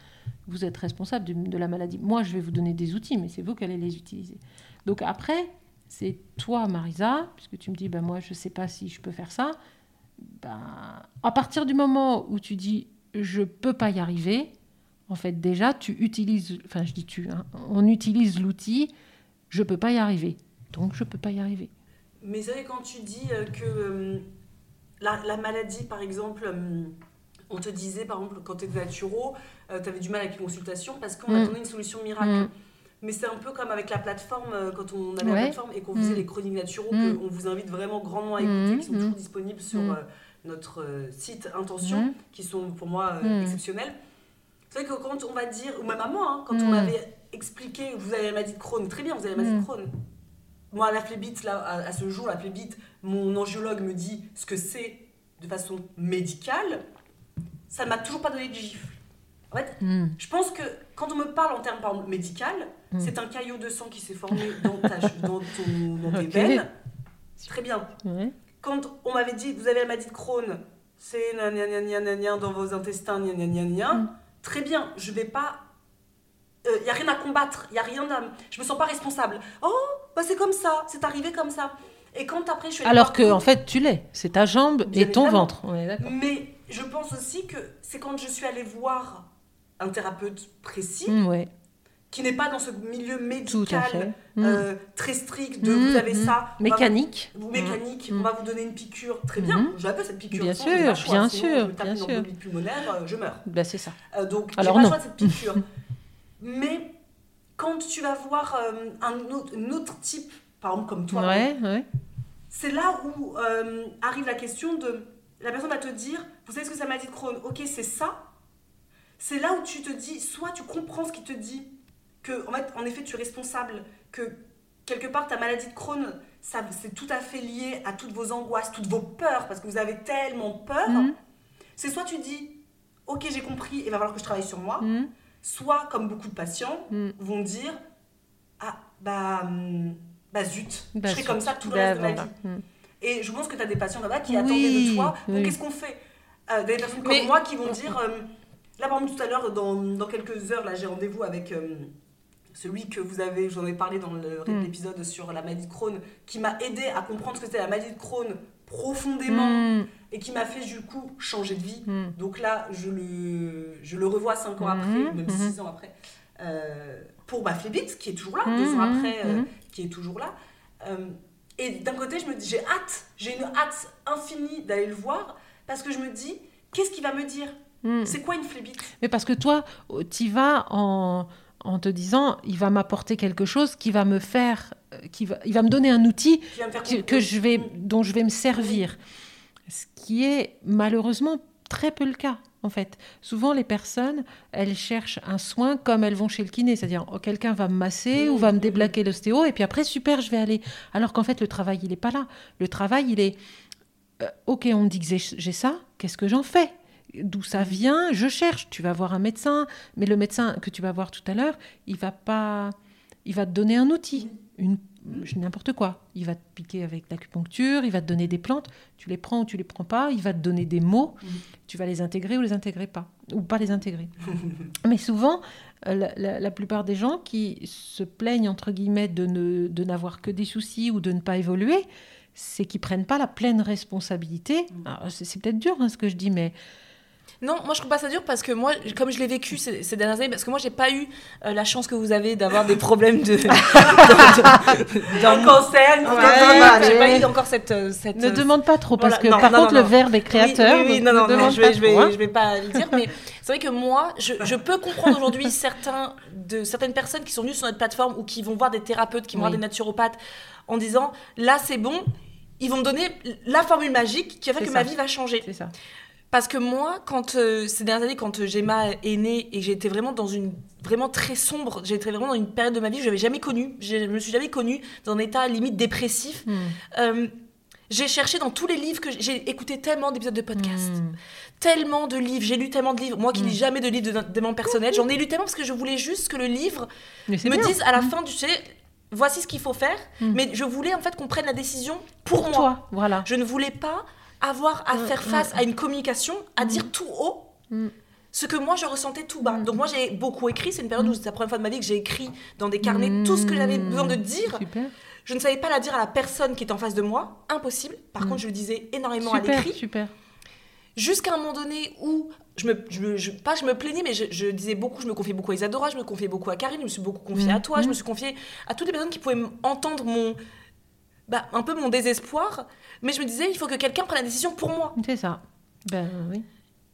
C: Vous êtes responsable de, la maladie. Moi, je vais vous donner des outils, mais c'est vous qui allez les utiliser. Donc après, c'est toi, Marisa, puisque tu me dis, ben moi, je ne sais pas si je peux faire ça. Ben, à partir du moment où tu dis, je peux pas y arriver, en fait, déjà, tu utilises, enfin, je dis tu, hein, on utilise l'outil, je peux pas y arriver. Donc, je peux pas y arriver.
B: Mais c'est vrai, quand tu dis euh, que euh, la, la maladie, par exemple, euh, on te disait, par exemple, quand tu étais naturo, tu avais du mal avec les consultations parce qu'on
C: Mm.
B: attendait une solution miracle.
C: Mm.
B: Mais c'est un peu comme avec la plateforme, quand on avait la plateforme et qu'on faisait
C: Mm.
B: les chroniques naturaux,
C: Mm.
B: qu'on vous invite vraiment grandement à écouter, qui sont toujours disponibles sur notre site Intention, qui sont pour moi exceptionnels. C'est vrai que quand on va dire, ou même à moi, hein, quand on m'avait expliqué, vous avez la maladie de Crohn, très bien, vous avez la maladie de Crohn. Moi, la phlébite, là, à, à ce jour, la phlébite, mon angiologue me dit ce que c'est de façon médicale. Ça ne m'a toujours pas donné de gifle. En fait,
C: Mm.
B: je pense que quand on me parle en termes par exemple, médical,
C: Mm.
B: c'est un caillot de sang qui s'est formé dans, ta, dans, ton, dans tes
C: Ok.
B: veines. Très bien. Quand on m'avait dit vous avez la maladie de Crohn, c'est dans vos intestins, gna gna gna gna.
C: Mm.
B: Très bien, je vais pas. Il n'y a rien à combattre, il y a rien à. Je me sens pas responsable. Oh, bah c'est comme ça, c'est arrivé comme ça. Et quand après je suis
C: Alors que, en fait, tu l'es. C'est ta jambe et ton
B: évidemment.
C: ventre. On est d'accord.
B: Mais je pense aussi que c'est quand je suis allée voir un thérapeute précis,
C: Mm, ouais,
B: qui n'est pas dans ce milieu médical euh, très strict de
C: Mm,
B: vous avez ça,
C: Mécanique.
B: vous- mécanique, on va vous donner une piqûre, très bien, je l'appelle cette piqûre,
C: Bien
B: sinon
C: sûr,
B: choix,
C: bien
B: sinon
C: sûr,
B: je me tape
C: bien
B: une
C: sûr.
B: pulmonaire, euh, je meurs.
C: Ben, c'est ça.
B: Euh, donc j'ai
C: Alors
B: pas
C: non.
B: choix de cette piqûre. Mais quand tu vas voir euh, un autre, un autre type, par exemple comme toi,
C: Ouais, ouais.
B: c'est là où euh, arrive la question de la personne va te dire vous savez ce que c'est la maladie de Crohn ok c'est ça c'est là où tu te dis soit tu comprends ce qu'il te dit que en fait en effet tu es responsable que quelque part ta maladie de Crohn ça c'est tout à fait lié à toutes vos angoisses toutes vos peurs parce que vous avez tellement peur
C: Mhm.
B: c'est soit tu dis ok j'ai compris il va falloir que je travaille sur moi
C: Mm.
B: Soit comme beaucoup de patients
C: Mm.
B: vont dire ah bah hum, bah zut
C: Bah,
B: je serai comme ça tout le
C: Ben,
B: reste de ma vie
C: Mm.
B: et je pense que tu as des patients là-bas qui
C: Oui,
B: attendaient de toi. Donc,
C: oui.
B: qu'est-ce qu'on fait? Euh, Des personnes comme
A: Mais-
B: moi qui vont dire. euh, là, par exemple, tout à l'heure, dans, dans quelques heures, là, j'ai rendez-vous avec euh, celui que vous avez, j'en ai parlé dans
C: Mm.
B: l'épisode sur la maladie de Crohn, qui m'a aidé à comprendre ce que c'était la maladie de Crohn profondément
C: Mm.
B: et qui m'a fait, du coup, changer de vie.
C: Mm.
B: Donc là, je le, je le revois cinq ans
C: Mhm,
B: après, même
C: mhm.
B: six ans après, euh, pour ma phlébite, qui est toujours là,
C: Mhm,
B: deux ans après, euh, qui est toujours là. Euh, et d'un côté, je me dis, j'ai hâte, j'ai une hâte infinie d'aller le voir, parce que je me dis, qu'est-ce qu'il va me dire? C'est quoi une phlébite
C: Mais parce que toi, tu vas en, en te disant, il va m'apporter quelque chose qui va me faire, euh, qui va, il va me donner un outil que, je vais, dont je vais me servir. Ce qui est malheureusement très peu le cas. En fait, souvent les personnes, elles cherchent un soin comme elles vont chez le kiné, c'est-à-dire oh, quelqu'un va me masser ou va me déblaquer l'ostéo et puis après super, je vais aller. Alors qu'en fait le travail il est pas là. Le travail il est euh, ok, on me dit que j'ai ça, qu'est-ce que j'en fais? D'où ça vient Je cherche. Tu vas voir un médecin, mais le médecin que tu vas voir tout à l'heure, il va pas, il va te donner un outil, une n'importe quoi. Il va te piquer avec l'acupuncture, il va te donner des plantes. Tu les prends ou tu les prends pas. Il va te donner des mots. Tu vas les intégrer ou les intégrer pas, ou pas les intégrer. mais souvent, euh, la, la- la plupart des gens qui se plaignent entre guillemets de ne de n'avoir que des soucis ou de ne pas évoluer, c'est qu'ils prennent pas la pleine responsabilité. Alors, C'est c'est peut-être dur hein, ce que je dis, mais
A: Non, moi je trouve pas ça dur parce que moi, comme je l'ai vécu ces, ces dernières années, parce que moi j'ai pas eu euh, la chance que vous avez d'avoir des problèmes de.
B: Le cancer,
A: Ouais, j'ai pas eu encore cette. euh, cette
C: ne demande pas trop parce
A: voilà,
C: que
A: non,
C: par
A: non,
C: contre
A: non,
C: le verbe est créateur.
A: Oui, oui, oui, non,
C: ne
A: non, je
C: pas
A: vais, je, vais,
C: trop, hein.
A: je vais pas le dire, mais c'est vrai que moi, je, je peux comprendre aujourd'hui certains, de, certaines personnes qui sont venues sur notre plateforme ou qui vont voir des thérapeutes, qui vont voir des naturopathes en disant là c'est bon, ils vont me donner la formule magique qui va faire que
C: ça.
A: ma vie va changer.
C: C'est ça.
A: Parce que moi, quand euh, ces dernières années, quand euh, Gemma est née et j'étais vraiment dans une vraiment très sombre, j'étais vraiment dans une période de ma vie que je n'avais jamais connue. Je me suis jamais connue dans un état limite dépressif.
C: Hmm.
A: Euh, j'ai cherché dans tous les livres que j'ai- écouté tellement d'épisodes de podcast,
C: Hmm.
A: tellement de livres, j'ai lu tellement de livres. Moi qui
C: Mm.
A: lis jamais de livres de développement personnel, j'en ai lu tellement parce que je voulais juste que le livre me
C: bien.
A: dise à la fin du tu sais, voici ce qu'il faut faire. Mais je voulais en fait qu'on prenne la décision pour,
C: pour
A: moi.
C: toi, voilà.
A: Je ne voulais pas avoir à
C: Mm,
A: faire
C: mm.
A: face à une communication, à dire tout haut
C: Mm.
A: ce que moi je ressentais tout bas.
C: Mm.
A: Donc moi j'ai beaucoup écrit, c'est une période où c'est la première fois de ma vie que j'ai écrit dans des carnets tout ce que j'avais besoin de dire.
C: Super,
A: Je ne savais pas la dire à la personne qui était en face de moi, impossible. Par
C: Mm.
A: contre, je le disais énormément à l'écrit.
C: super.
A: Jusqu'à un moment donné où, je me, je, me- je- pas je me plaignais, mais je, je disais beaucoup, je me confiais beaucoup à Isadora, je me confiais beaucoup à Karine, je me suis beaucoup confiée
C: Mm.
A: à toi, je
C: Mm.
A: me suis confiée à toutes les personnes qui pouvaient entendre mon, bah, un peu mon désespoir. Mais je me disais, il faut que quelqu'un prenne la décision pour moi.
C: C'est ça. Ben oui.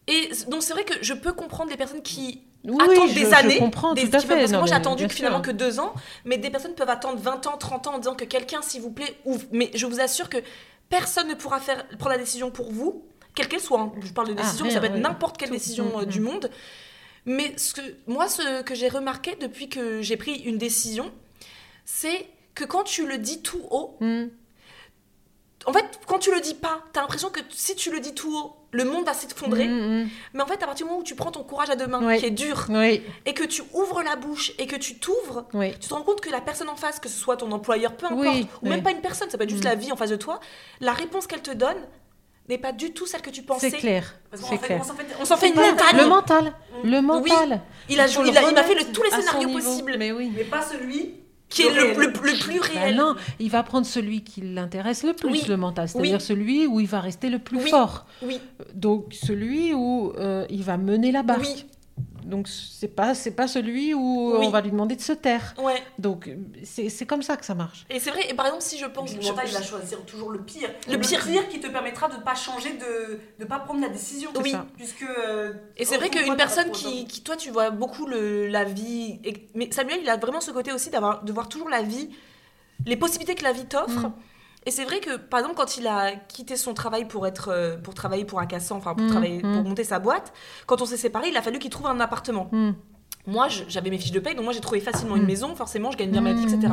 A: Et donc c'est vrai que je peux comprendre des personnes qui
C: Oui,
A: attendent
C: je-
A: des
C: je
A: années.
C: comprends
A: des-
C: tout à
A: peuvent-
C: fait.
A: Parce que
C: Non,
A: moi j'ai attendu que finalement que deux ans, mais des personnes peuvent attendre 20 ans, 30 ans en disant que quelqu'un, s'il vous plaît, ouvre. Mais je vous assure que personne ne pourra faire, prendre la décision pour vous, quelle qu'elle soit. hein. Je parle de
C: Ah,
A: décision,
C: rien,
A: ça peut être
C: ouais.
A: n'importe quelle
C: Tout.
A: décision
C: Mm,
A: euh,
C: mm.
A: du monde. Mais ce que, moi, ce que j'ai remarqué depuis que j'ai pris une décision, c'est que quand tu le dis tout haut,
C: Hmm.
A: en fait, quand tu le dis pas, t'as l'impression que si tu le dis tout haut, le monde va s'effondrer.
C: Hmm, hmm.
A: Mais en fait, à partir du moment où tu prends ton courage à deux mains,
C: Oui.
A: qui est dur,
C: Oui,
A: et que tu ouvres la bouche et que tu t'ouvres,
C: oui.
A: tu te rends compte que la personne en face, que ce soit ton employeur, peu importe,
C: Oui,
A: ou même
C: oui.
A: pas une personne, ça peut être juste
C: Mm.
A: la vie en face de toi, la réponse qu'elle te donne n'est pas du tout celle que tu pensais.
C: C'est clair.
B: Parce fait,
C: clair.
B: on s'en fait-
A: On s'en fait une montagne.
C: Le mental. Le mental.
A: Il a, il a- il m'a fait le-
C: remettre
A: tous les scénarios possibles.
C: Mais oui.
B: Mais pas celui
A: qui est
B: Le
A: plus
C: Bah
A: réel.
C: non, il va prendre celui qui l'intéresse le plus,
A: Oui.
C: le mental, c'est-à-dire
A: Oui.
C: celui où il va rester le plus
A: Oui.
C: fort.
A: Oui,
C: Donc celui où euh, il va mener la barque. Donc c'est pas c'est pas celui où
A: Oui.
C: on va lui demander de se taire.
A: ouais.
C: Donc c'est c'est comme ça que ça marche.
A: Et c'est vrai, et par exemple, si je pense.
B: Le
A: je-
B: mental, il va choisir toujours le pire.
A: Le pire.
B: qui te permettra de ne pas changer, de ne pas prendre la décision.
A: Oui.
C: ça.
B: Puisque. euh,
A: Et c'est vrai
B: pourquoi
A: qu'une personne qui, qui, toi, tu vois beaucoup le, la vie. et- mais Samuel, il a vraiment ce côté aussi d'avoir, de voir toujours la vie, les possibilités que la vie t'offre.
C: Mm.
A: Et c'est vrai que, par exemple, quand il a quitté son travail pour, être, euh, pour travailler pour un cassant, enfin pour,
C: Mm,
A: travailler,
C: mm.
A: pour monter sa boîte, quand on s'est séparés, il a fallu qu'il trouve un appartement.
C: Hmm.
A: Moi, j'avais mes fiches de paye, donc moi j'ai trouvé facilement une
C: Mm.
A: maison, forcément, je gagne bien ma vie, etc.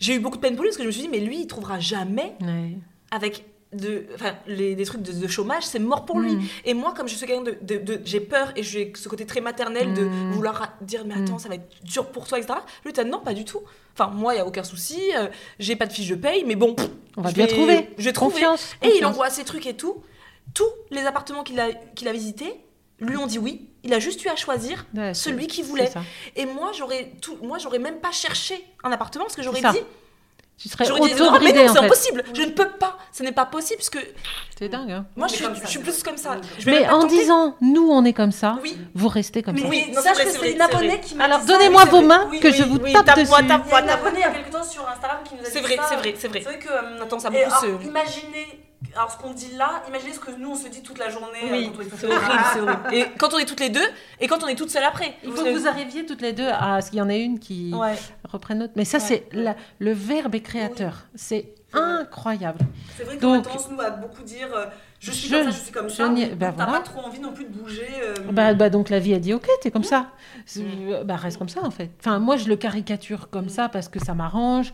A: J'ai eu beaucoup de peine pour lui parce que je me suis dit, mais lui, il trouvera jamais
C: Ouais.
A: avec de, enfin, les, des trucs de, de chômage, c'est mort pour lui.
C: Mm.
A: Et moi, comme je suis quelqu'un de, de- de- j'ai peur et j'ai ce côté très maternel de
C: Mm.
A: vouloir dire mais attends,
C: Mm.
A: ça va être dur pour toi, etc. Lui, t'as non, pas du tout. Enfin, moi, il y a aucun souci. euh, j'ai pas de fiche de paye, mais bon, pff,
C: On va bien trouver.
A: Je vais trouver.
C: Confiance.
A: Et il envoie ses trucs et tout. Tous les appartements qu'il a, qu'il a visités lui ont dit oui. Il a juste eu à choisir
C: Ouais,
A: celui qu'il voulait. Et moi, j'aurais tout, moi, j'aurais même pas cherché un appartement parce que j'aurais dit,
C: Tu serais
A: dit non, mais non, c'est
C: fait.
A: impossible. Je ne peux pas. Ce n'est pas possible parce que
C: C'est dingue. hein.
A: moi, je suis, je suis plus comme ça. Je vais
C: Mais en
A: tenter.
C: disant nous on est comme ça,
A: Oui.
C: vous restez comme
B: Mais
C: ça.
A: Oui,
B: oui,
A: non,
B: sache
A: c'est
B: que c'est une abonnée qui m'a
C: Alors donnez-moi vos mains
B: Oui,
C: que
B: oui.
C: je vous
A: oui,
C: tape
A: tape-moi,
C: dessus.
A: tape-moi.
B: Il y a une abonnée il y a quelque temps sur Instagram qui nous a dit
A: C'est vrai,
B: ça.
A: c'est vrai, c'est vrai.
B: C'est vrai que. euh,
A: Attends, ça a
B: et
A: beaucoup
B: alors,
A: se-
B: Imaginez, alors ce qu'on dit là, imaginez ce que nous on se dit toute la journée. euh,
A: Oui,
B: tout
A: c'est horrible, c'est horrible. Et quand on est toutes les deux, et quand on est toutes seules après.
C: Il faut que vous arriviez toutes les deux à ce qu'il y en ait une qui
A: Ouais.
C: reprenne l'autre. Mais ça,
A: Ouais.
C: c'est la- le verbe est créateur. C'est incroyable.
B: C'est vrai qu'on a tendance, nous, à beaucoup dire euh, je suis
C: Je-
B: comme ça, je suis comme
C: je
B: ça.
C: bah,
B: t'as
C: voilà.
B: pas trop envie non plus de bouger. euh,
C: Bah, bah, donc la vie a dit ok, t'es comme ça. C'est- Bah, reste comme ça en fait. Enfin, moi je le caricature comme ça parce que ça m'arrange,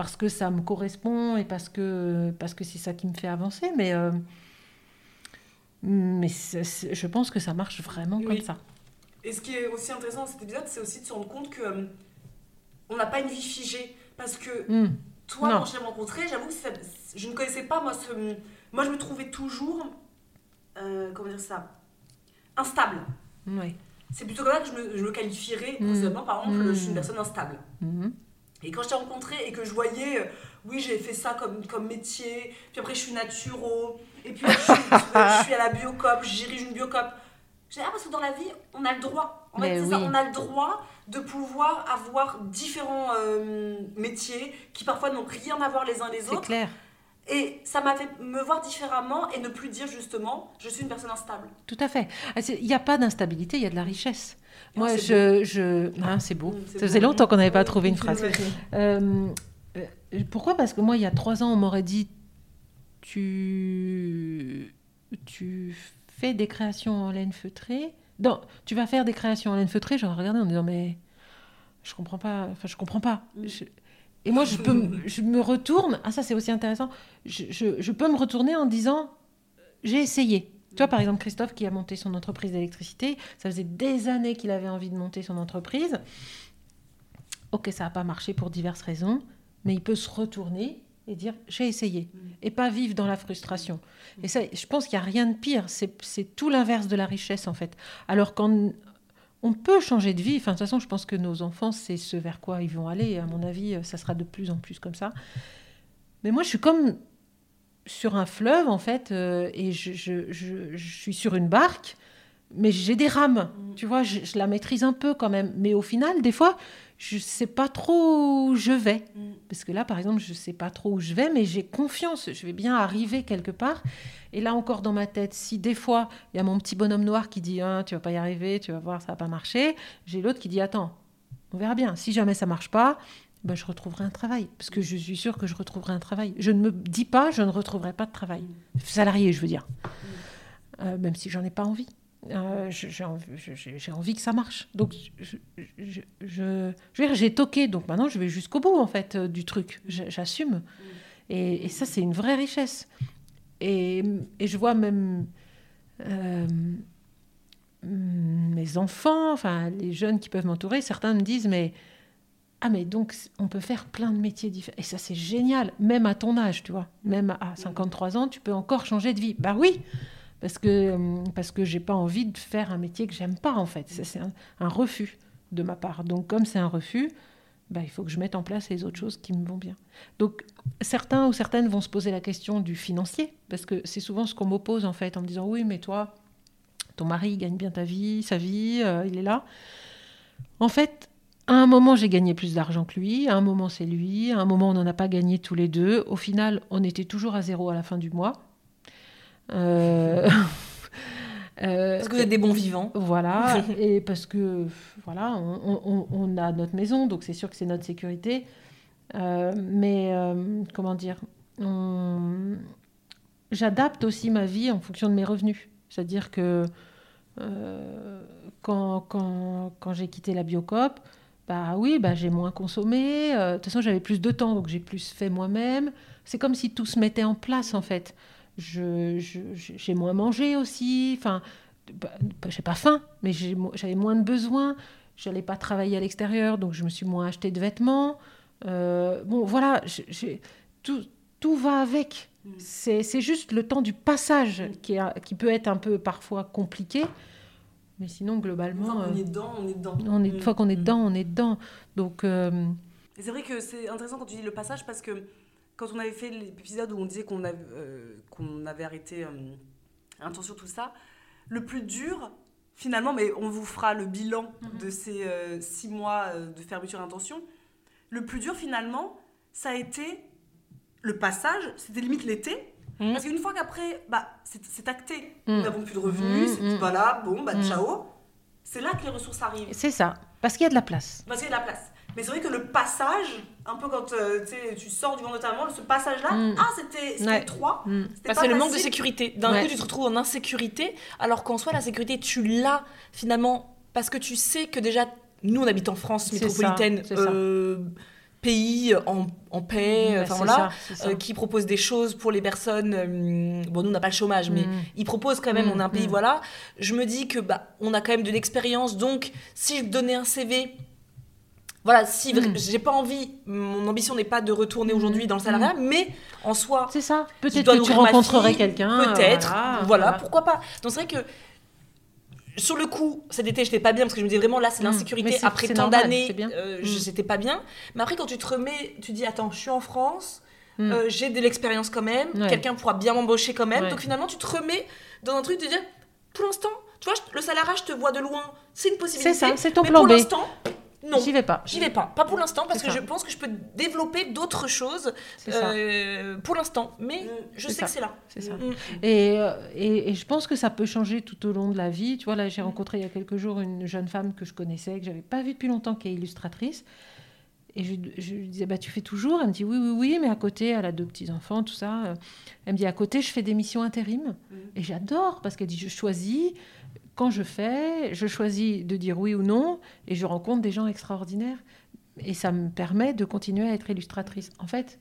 C: parce que ça me correspond et parce que parce que c'est ça qui me fait avancer. Mais euh, mais je pense que ça marche vraiment
A: Oui.
C: comme ça.
B: Et ce qui est aussi intéressant dans cet épisode, c'est aussi de se rendre compte que euh, on n'a pas une vie figée. Parce que
C: Hmm.
B: toi,
C: Non.
B: quand je l'ai rencontré, j'avoue que ça- je ne connaissais pas, moi, ce, moi je me trouvais toujours, euh, comment dire ça, instable.
C: Ouais.
B: C'est plutôt comme ça que je me, je me qualifierais
C: Mm.
B: précédemment, par exemple, je suis une personne instable. Et quand je t'ai rencontré et que je voyais, euh, oui, j'ai fait ça comme, comme métier, puis après je suis naturo, et puis je, suis, je suis à la biocop, je dirige une biocop. J'ai ah, parce que dans la vie, on a le droit. En fait, c'est ça, on a le droit de pouvoir avoir différents euh, métiers qui parfois n'ont rien à voir les uns les
C: C'est
B: autres.
C: clair.
B: Et ça m'a fait me voir différemment et ne plus dire justement, je suis une personne instable.
C: Tout à fait. Ah, c'est- Il n'y a pas d'instabilité, il y a de la richesse. Moi,
B: c'est
C: je, je... Ah, c'est beau.
B: C'est
C: Ça faisait longtemps qu'on n'avait pas trouvé une phrase. Euh, euh, pourquoi? Parce que moi, il y a trois ans, on m'aurait dit tu, tu fais des créations en laine feutrée. Non, tu vas faire des créations en laine feutrée? J'aurais regardé en disant mais je comprends pas. Enfin, je comprends pas.
B: Mm.
C: Je- Et moi, je, peux, me- je me retourne. Ah, ça, c'est aussi intéressant. Je, je- je peux me retourner en disant j'ai essayé. Tu vois, par exemple, Christophe qui a monté son entreprise d'électricité, ça faisait des années qu'il avait envie de monter son entreprise. Ok, ça n'a pas marché pour diverses raisons, mais il peut se retourner et dire j'ai essayé et pas vivre dans la frustration. Et ça, je pense qu'il n'y a rien de pire. C'est tout l'inverse de la richesse en fait. Alors quand on peut changer de vie, enfin de toute façon, je pense que nos enfants, c'est ce vers quoi ils vont aller. À mon avis, ça sera de plus en plus comme ça. Mais moi, je suis comme sur un fleuve en fait, euh, et je, je- je- je suis sur une barque, mais j'ai des rames. Tu vois, je, la maîtrise un peu quand même. Mais au final, des fois, je sais pas trop où je vais.
B: Mm.
C: Parce que là, par exemple, je sais pas trop où je vais, mais j'ai confiance. Je vais bien arriver quelque part. Et là encore dans ma tête, si des fois il y a mon petit bonhomme noir qui dit Ah, tu vas pas y arriver, tu vas voir, ça va pas marcher, j'ai l'autre qui dit attends, on verra bien. Si jamais ça marche pas, ben, je retrouverai un travail. Parce que je suis sûre que je retrouverai un travail. Je ne me dis pas je ne retrouverai pas de travail. Salarié, je veux dire. Euh, même si j'en ai pas envie. Euh, j'ai envie, que ça marche. Donc, je, je, j'ai toqué. Donc maintenant, je vais jusqu'au bout, en fait, euh, du truc. J'assume. Et, ça, c'est une vraie richesse. Et, je vois même mes enfants, enfin, les jeunes qui peuvent m'entourer, certains me disent, mais ah, mais donc, on peut faire plein de métiers différents. Et ça, c'est génial, même à ton âge, tu vois. Même à 53 ans, tu peux encore changer de vie. Bah oui, parce que, euh, parce que j'ai pas envie de faire un métier que j'aime pas, en fait. C'est un, un refus de ma part. Donc, comme c'est un refus, bah, il faut que je mette en place les autres choses qui me vont bien. Donc, certains ou certaines vont se poser la question du financier, parce que c'est souvent ce qu'on m'oppose en fait, en me disant oui, mais toi, ton mari gagne bien ta vie, sa vie, euh, il est là. En fait, à un moment, j'ai gagné plus d'argent que lui, à un moment, c'est lui, à un moment, on n'en a pas gagné tous les deux. Au final, on était toujours à zéro à la fin du mois.
A: Euh, euh, parce que vous êtes des bons vivants.
C: Voilà, et parce que voilà, on, a notre maison, donc c'est sûr que c'est notre sécurité. Euh, mais comment dire, j'adapte aussi ma vie en fonction de mes revenus. C'est-à-dire que quand, quand, quand j'ai quitté la Biocop, bah oui, bah j'ai moins consommé. de toute façon, j'avais plus de temps, donc j'ai plus fait moi-même. C'est comme si tout se mettait en place en fait j'ai je, moins mangé aussi. Enfin, bah, j'ai pas faim, mais j'avais moins de besoins. J'allais pas travailler à l'extérieur, donc je me suis moins acheté de vêtements. Euh, bon, voilà, tout, tout va avec. Mm. C'est juste le temps du passage qui, est, qui peut être un peu parfois compliqué. Mais sinon, globalement.
B: Une fois qu'on est dedans, on est dedans.
C: On est, une fois qu'on est mm. dedans, on est dedans. Donc. Euh,
B: c'est vrai que c'est intéressant quand tu dis le passage parce que quand on avait fait l'épisode où on disait qu'on avait, euh, qu'on avait arrêté euh, Intention, tout ça, le plus dur, finalement, mais on vous fera le bilan mhm. de ces euh, six mois de fermeture Intention, le plus dur, finalement, ça a été le passage, c'était limite l'été. Mhm. Parce qu'une fois qu'après, bah, c'est acté, mhm. nous n'avons plus de revenus, c'est voilà, bon, bah ciao. C'est là que les ressources arrivent.
C: C'est ça, parce qu'il y a de la place.
B: Parce qu'il y a de la place. Mais c'est vrai que le passage, un peu quand euh, tu sors du ventre de ta ce passage-là, ah, c'était ouais. trois. Mm.
A: C'est le manque de sécurité. D'un coup, tu te retrouves en insécurité, alors qu'en soi, la sécurité, tu l'as finalement parce que tu sais que déjà, nous, on habite en France métropolitaine. Euh, pays en, en paix, enfin voilà, euh, qui propose des choses pour les personnes. bon, nous on n'a pas le chômage, mais mm. il propose quand même. On est un pays, voilà. Je me dis que bah, on a quand même de l'expérience, donc si je donnais un CV voilà, si j'ai pas envie, mon ambition n'est pas de retourner aujourd'hui dans le salariat, mais en soi,
C: c'est ça. Peut-être que tu rencontrerais quelqu'un.
A: Peut-être, voilà, pourquoi pas. Donc c'est vrai que sur le coup, cet été, j'étais pas bien parce que je me disais vraiment là, c'est hmm. l'insécurité. Après tant d'années, euh, j'étais pas bien. Mais après, quand tu te remets, tu dis attends, je suis en France, euh, j'ai de l'expérience quand même, quelqu'un pourra bien m'embaucher quand même. Donc finalement, tu te remets dans un truc de dire pour l'instant, tu vois, le salariat, je te vois de loin, c'est une possibilité.
C: C'est ça, c'est ton
A: mais
C: plan
A: pour l'instant, non.
C: J'y vais pas.
A: J'y vais pas. Pas pour l'instant, parce que je pense que je peux développer d'autres choses euh, pour l'instant. Mais mm. je sais que c'est là.
C: C'est ça. Mm. Euh, et, et, je pense que ça peut changer tout au long de la vie. Tu vois, là, j'ai rencontré il y a quelques jours une jeune femme que je connaissais, que j'avais pas vue depuis longtemps, qui est illustratrice. Et je, lui disais, bah, tu fais toujours? Elle me dit, oui, oui, oui, mais à côté, elle a deux petits-enfants, tout ça. Elle me dit, à côté, je fais des missions intérim. Mm. Et j'adore, parce qu'elle dit, je choisis quand je fais, je choisis de dire oui ou non et je rencontre des gens extraordinaires. Et ça me permet de continuer à être illustratrice. En fait,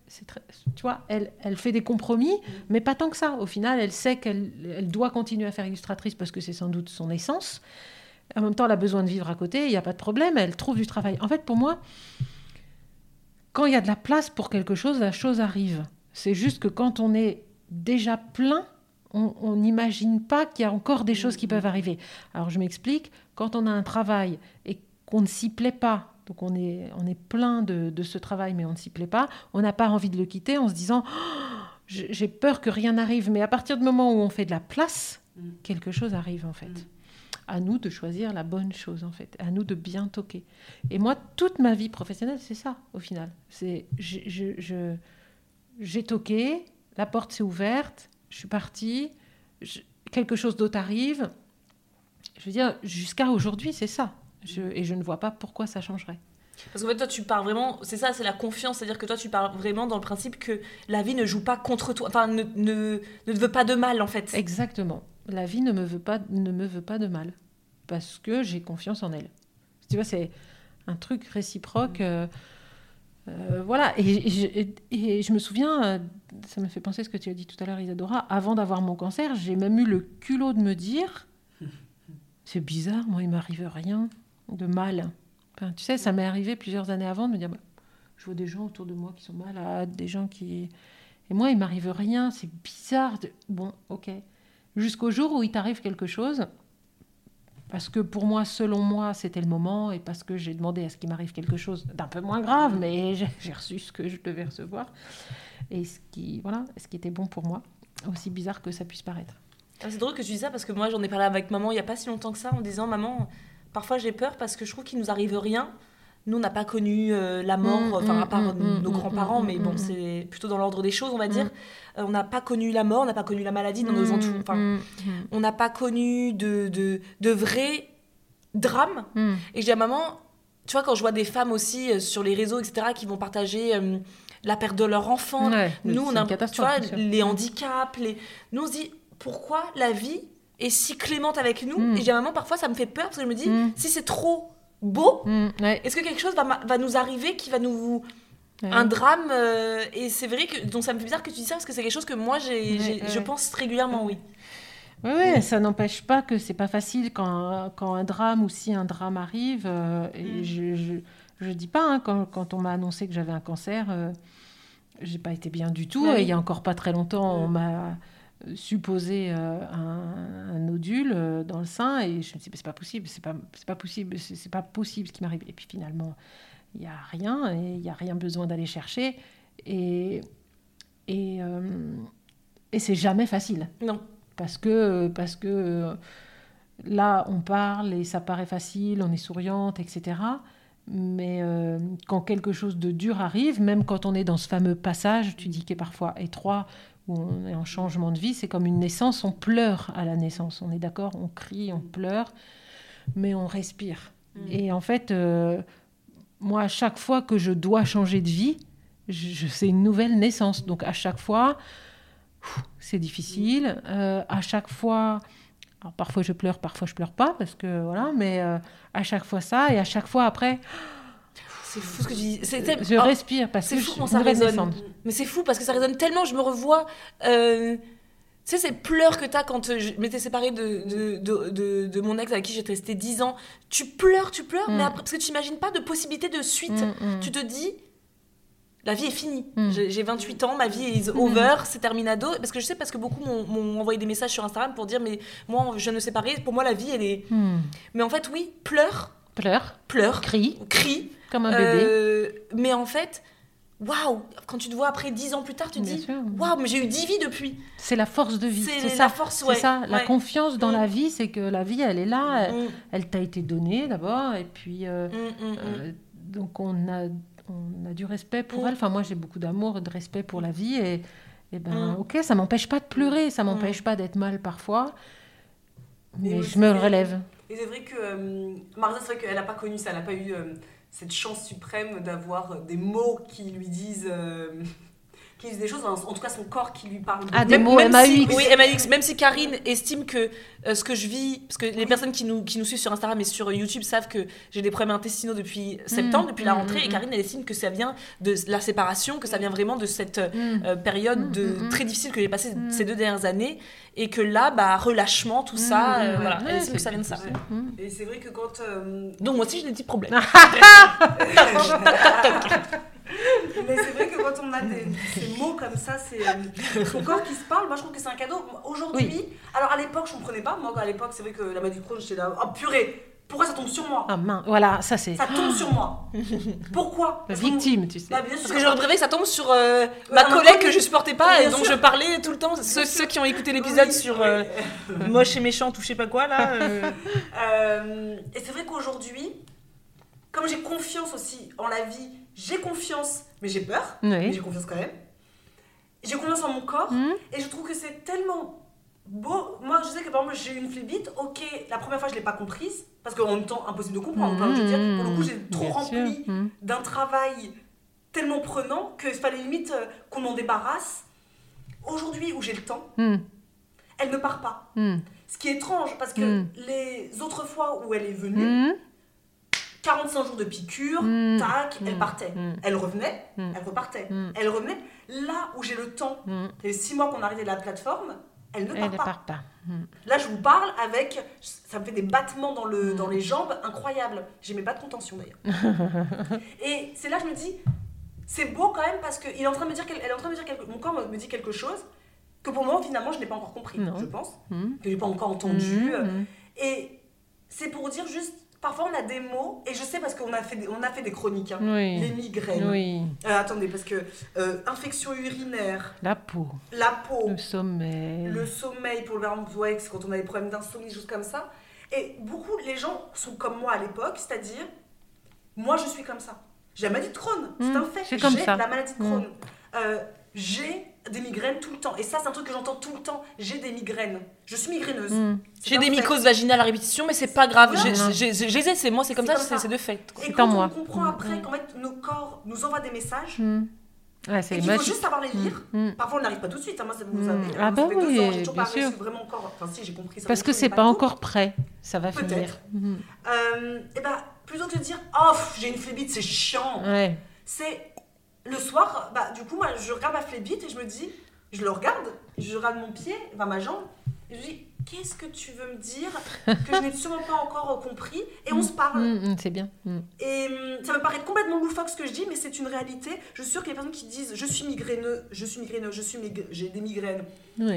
C: tu vois, elle, fait des compromis, mais pas tant que ça. Au final, elle sait qu'elle elle doit continuer à faire illustratrice parce que c'est sans doute son essence. En même temps, elle a besoin de vivre à côté, il n'y a pas de problème, elle trouve du travail. En fait, pour moi, quand il y a de la place pour quelque chose, la chose arrive. C'est juste que quand on est déjà plein, on n'imagine pas qu'il y a encore des choses qui peuvent arriver. Alors je m'explique, quand on a un travail et qu'on ne s'y plaît pas, donc on est, on est plein de, ce travail mais on ne s'y plaît pas, on n'a pas envie de le quitter en se disant oh, j'ai peur que rien n'arrive, mais à partir du moment où on fait de la place, mm. quelque chose arrive en fait. Mm. À nous de choisir la bonne chose en fait, à nous de bien toquer. Et moi, toute ma vie professionnelle, c'est ça au final. C'est j'ai toqué, la porte s'est ouverte, je suis partie, quelque chose d'autre arrive. Je veux dire, jusqu'à aujourd'hui, c'est ça. et je ne vois pas pourquoi ça changerait.
A: Parce qu'en fait, toi, tu pars vraiment, c'est ça, c'est la confiance, c'est-à-dire que toi, tu pars vraiment dans le principe que la vie ne joue pas contre toi, enfin, ne, ne, ne te veut pas de mal, en fait.
C: Exactement. La vie ne me veut pas, ne me veut pas de mal, parce que j'ai confiance en elle. Tu vois, c'est un truc réciproque. Euh, euh, voilà, et, et, je me souviens, euh, ça me fait penser à ce que tu as dit tout à l'heure, Isadora, avant d'avoir mon cancer, j'ai même eu le culot de me dire, c'est bizarre, moi il m'arrive rien de mal. Enfin, tu sais, ça m'est arrivé plusieurs années avant de me dire, bah, je vois des gens autour de moi qui sont malades, des gens qui... Et moi, il m'arrive rien, c'est bizarre. De... Bon, ok. Jusqu'au jour où il t'arrive quelque chose, parce que pour moi, selon moi, c'était le moment et parce que j'ai demandé à ce qu'il m'arrive quelque chose d'un peu moins grave, mais j'ai reçu ce que je devais recevoir et ce qui, voilà, ce qui était bon pour moi, aussi bizarre que ça puisse paraître.
A: Ah, C'est drôle que tu dis ça parce que moi j'en ai parlé avec maman il y a pas si longtemps que ça en disant maman parfois j'ai peur parce que je trouve qu'il nous arrive rien. Nous on n'a pas connu euh, la mort,
C: Mm,
A: enfin
C: mm,
A: à part
C: mm,
A: nos grands-parents, mais bon c'est plutôt dans l'ordre des choses on va dire.
C: Mm.
A: Euh, on n'a pas connu la mort, on n'a pas connu la maladie dans nos
C: Mm,
A: entours. Enfin,
C: mm,
A: on n'a pas connu de, de, de vrais drames.
C: mm,
A: Et je dis à maman, tu vois, quand je vois des femmes aussi euh, sur les réseaux, etc., qui vont partager euh, la perte de leur enfant,
C: Ouais,
A: nous, on a, tu vois, les handicaps, les... nous, on se dit, pourquoi la vie est si clémente avec nous?
C: Mm.
A: Et dis à maman, parfois, ça me fait peur, parce que je me dis,
C: Mm.
A: si c'est trop beau,
C: mm, ouais,
A: est-ce que quelque chose va, va nous arriver qui va nous...
C: ouais.
A: Un drame, euh, et c'est vrai que... Donc ça me fait bizarre que tu dis ça, parce que c'est quelque chose que moi, j'ai,
C: Ouais,
A: je pense régulièrement, oui.
C: Oui, ouais, ça n'empêche pas que c'est pas facile quand, quand un drame ou si un drame arrive. euh, et
A: Mm.
C: je, je, je dis pas, hein, quand, quand on m'a annoncé que j'avais un cancer, euh, j'ai pas été bien du tout.
A: Ouais,
C: Et
A: oui.
C: il y a encore pas très longtemps, on
A: Mm.
C: m'a euh, supposé euh, un, un nodule dans le sein et je me suis dit, c'est pas possible, c'est pas, c'est pas possible, c'est c'est pas possible ce qui m'arrive. Et puis finalement, il y a rien et il y a rien besoin d'aller chercher. Et, et, euh, et c'est jamais facile
A: Non.
C: parce que, parce que euh, là, on parle et ça paraît facile, on est souriante, etc. Mais euh, quand quelque chose de dur arrive, même quand on est dans ce fameux passage, tu dis qui est parfois étroit, où on est en changement de vie, c'est comme une naissance, on pleure à la naissance, on est d'accord, on crie, on pleure, mais on respire. Et en fait, euh, moi, à chaque fois que je dois changer de vie, c'est une nouvelle naissance. Donc à chaque fois, c'est difficile. Euh, à chaque fois, alors parfois je pleure, parfois je pleure pas, parce que voilà, mais euh, à chaque fois ça, et à chaque fois après,
A: C'est fou ce que tu dis.
C: Je
A: Oh,
C: respire parce
A: C'est
C: que
A: fou
C: je une
A: ça résonne. Mais c'est fou parce que ça résonne tellement, je me revois. euh, sais, ces pleurs que t'as quand euh, je m'étais séparée de, de, de, mon ex avec qui j'étais restée 10 ans. Tu pleures, tu pleures,
C: Mm.
A: mais après, parce que tu n'imagines pas de possibilité de suite.
C: Mm, mm.
A: Tu te dis, la vie est finie.
C: Mm.
A: J'ai j'ai 28 ans, ma vie est over, c'est terminado. Parce que je sais, parce que beaucoup m'ont- envoyé des messages sur Instagram pour dire, mais moi, je ne sais pas, pour moi, la vie, elle est. Mais en fait, oui, pleure,
C: Pleure,
A: pleure,
C: crie,
A: crie.
C: comme un bébé.
A: Euh, mais en fait, waouh, quand tu te vois après 10 ans plus tard, tu te
C: Bien
A: dis, waouh, mais j'ai eu 10 vies depuis.
C: C'est la force de vie.
A: C'est la force,
C: C'est
A: ouais.
C: ça. La confiance dans
A: Mm.
C: la vie, c'est que la vie, elle est là. Elle,
A: Mm,
C: elle t'a été donnée d'abord, et puis euh,
A: mm,
C: euh, donc on a, on a du respect pour elle. Enfin, moi, j'ai beaucoup d'amour de respect pour la vie, et, et ben, ok, ça m'empêche pas de pleurer, ça m'empêche pas d'être mal parfois, mais je me relève.
B: Et c'est vrai que euh, Marisa, c'est vrai qu'elle n'a pas connu ça, elle n'a pas eu euh, cette chance suprême d'avoir des mots qui lui disent, euh, qui disent des choses, en, en tout cas son corps qui lui parle.
C: Ah, des
B: Même-
C: mots
B: même si-
C: MAUX.
A: Oui, MAX, même si Karine estime que euh, ce que je vis, parce que les personnes qui nous, qui nous suivent sur Instagram et sur YouTube savent que j'ai des problèmes intestinaux depuis septembre, depuis la
C: mm,
A: rentrée,
C: mm,
A: et
C: mm.
A: Karine, elle estime que ça vient de la séparation, que ça vient vraiment de cette euh,
C: Mm.
A: euh, période de,
C: Mm, mm, mm.
A: très difficile que j'ai passée
C: Mm.
A: ces deux dernières années, et que là, bah, relâchement, tout ça,
C: Mm,
A: euh, voilà,
C: ouais,
A: elle estime que ça vient de ça.
B: Ouais.
C: Mm.
B: Et c'est vrai que quand. euh,
A: Donc moi aussi, j'ai des petits problèmes.
B: Mais c'est vrai que quand on a des, ces mots comme ça, c'est euh, son corps qui se parle. Moi, je trouve que c'est un cadeau. Aujourd'hui, alors à l'époque, je comprenais pas. Moi, à l'époque, c'est vrai que la maladie de Crohn, j'étais là, oh purée, pourquoi ça tombe sur moi?
C: Ah mince, voilà, ça c'est
B: Ça tombe sur moi. Pourquoi? Parce
C: victime, tu sais.
B: Bah, bien sûr.
A: Parce que j'aurais préféré que ça tombe sur euh, ma
B: un
A: collègue que je supportais pas et dont
B: sûr.
A: je parlais tout le temps. Ceux, ceux qui ont écouté l'épisode
B: Oui,
A: sur euh, moche et méchant ou je sais pas quoi là. euh.
B: Euh, et c'est vrai qu'aujourd'hui, comme j'ai confiance aussi en la vie, j'ai confiance, mais j'ai peur,
C: Oui.
B: mais j'ai confiance quand même. J'ai confiance en mon corps,
C: Mhm.
B: et je trouve que c'est tellement beau. Moi, je sais que par exemple, j'ai une phlébite, ok, la première fois, je l'ai pas comprise, parce qu'en même temps, impossible de comprendre. Enfin, je veux dire, pour le coup, j'ai trop
C: Bien
B: rempli
C: sûr. Mm.
B: d'un travail tellement prenant qu'il fallait limite euh, qu'on m'en débarrasse. Aujourd'hui, où j'ai le temps, elle ne part pas. Ce qui est étrange, parce que les autres fois où elle est venue. 45 jours de piqûre,
C: Mm.
B: tac, elle
C: Mm.
B: partait.
C: Mm.
B: Elle revenait, elle repartait. Elle revenait. Là où j'ai le temps, les 6 mois qu'on a arrêté de la plateforme, elle ne
C: Elle
B: part
C: ne
B: pas.
C: part pas.
B: Là, je vous parle avec. Ça me fait des battements dans, le, dans les jambes incroyables. J'ai mes pas de contention d'ailleurs. Et c'est là que je me dis, c'est beau quand même parce qu'elle est en train de me dire, quel- elle est en train de me dire quelque, mon corps me dit quelque chose que pour moi finalement je n'ai pas encore compris,
C: Non.
B: je pense, que j'ai pas encore entendu. Et c'est pour dire juste. Parfois, on a des mots, et je sais parce qu'on a fait des, on a fait des chroniques. hein.
C: Oui.
B: Les migraines.
C: Oui.
B: Euh, attendez, parce que euh, infection urinaire,
C: La peau,
B: la peau,
C: le sommeil.
B: le sommeil pour le c'est quand on a des problèmes d'insomnie, choses comme ça. Et beaucoup, les gens sont comme moi à l'époque, c'est-à-dire, moi je suis comme ça. J'ai la maladie de Crohn, c'est
C: Mm,
B: un fait. J'ai la maladie de Crohn. Euh, j'ai des migraines tout le temps. Et ça, c'est un truc que j'entends tout le temps. J'ai des migraines. Je suis migraineuse.
C: Mm.
B: C'est
A: J'ai des mycoses vaginales à répétition, mais c'est pas grave. J'ai- j'ai- j'ai- Je les ai, c'est moi, c'est comme ça, c'est
B: ça.
A: c'est de fait.
B: Et
C: C'est
B: quand on
C: moi.
B: comprend après
C: mm.
B: qu'en fait, nos corps nous envoient des messages,
C: Mm. Ouais,
B: et
C: c'est
B: qu'il faut juste savoir les lire. Parfois, on n'arrive pas tout de suite. hein. Moi, ça vous
C: Mm.
B: avez,
C: Ah
B: vous
C: bah
B: avez deux
C: oui,
B: ans, j'ai toujours
C: bien
B: pas réussi
C: sûr.
B: vraiment encore. Enfin, si, j'ai compris ça.
C: Parce que c'est pas
B: tout.
C: encore prêt. Ça va finir. Mm.
B: Euh, et ben, plutôt que de dire oh j'ai une phlébite, c'est chiant,
C: Ouais.
B: c'est le soir, bah du coup moi je regarde ma phlébite et je me dis, je le regarde, je regarde mon pied, enfin ma jambe, et je dis qu'est-ce que tu veux me dire que je n'ai sûrement pas encore compris? Et on se parle.
C: Mm, mm, c'est bien. Mm.
B: Et ça me paraît complètement loufoque ce que je dis, mais c'est une réalité. Je suis sûre qu'il y a des personnes qui disent je suis migraineux, je suis migraineux, je suis mig- j'ai des migraines,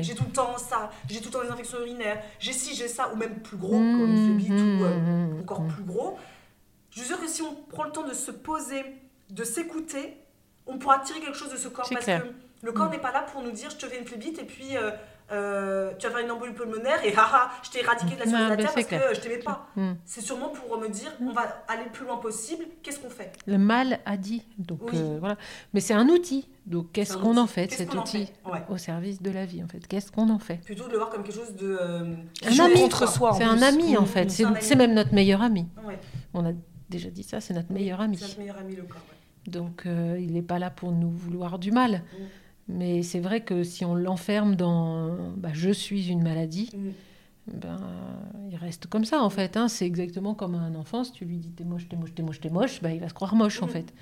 B: j'ai tout le temps ça, j'ai tout le temps des infections urinaires, j'ai ci, j'ai ça, ou même plus gros,
C: Mm,
B: comme une phlébite ou euh, encore plus gros. Je suis sûre que si on prend le temps de se poser, de s'écouter, on pourra tirer quelque chose de ce corps. Parce
C: clair.
B: que le corps
C: Mm.
B: n'est pas là pour nous dire je te fais une phlébite et puis euh, euh, tu vas faire une embolie pulmonaire et haha, je t'ai éradiqué de la surface
C: Non,
B: de la
C: mais
B: terre parce
C: clair.
B: que je t'aimais pas.
C: Mm.
B: C'est sûrement pour me dire on va aller le plus loin possible, qu'est-ce qu'on fait?
C: Le mal a dit. Donc
B: Oui.
C: euh, voilà. Mais c'est un outil. Donc qu'est-ce qu'on en fait? Cet outil
B: Ouais.
C: au service de la vie en fait Qu'est-ce qu'on en fait?
B: Plutôt de le voir comme quelque chose de. euh,
C: Un ami.
B: contre soi.
C: C'est un ami en
B: Mm,
C: fait.
B: mm,
C: C'est même notre meilleur ami.
B: Ouais.
C: On a déjà dit ça. C'est notre meilleur ami.
B: C'est notre meilleur ami, le corps.
C: Donc euh, il n'est pas là pour nous vouloir du mal.
B: Mm.
C: Mais c'est vrai que si on l'enferme dans bah, je suis une maladie,
B: Mm.
C: ben, il reste comme ça en fait. hein. C'est exactement comme un enfant. Si tu lui dis t'es moche, t'es moche, t'es moche, t'es moche, ben, il va se croire moche en
B: Mm.
C: fait.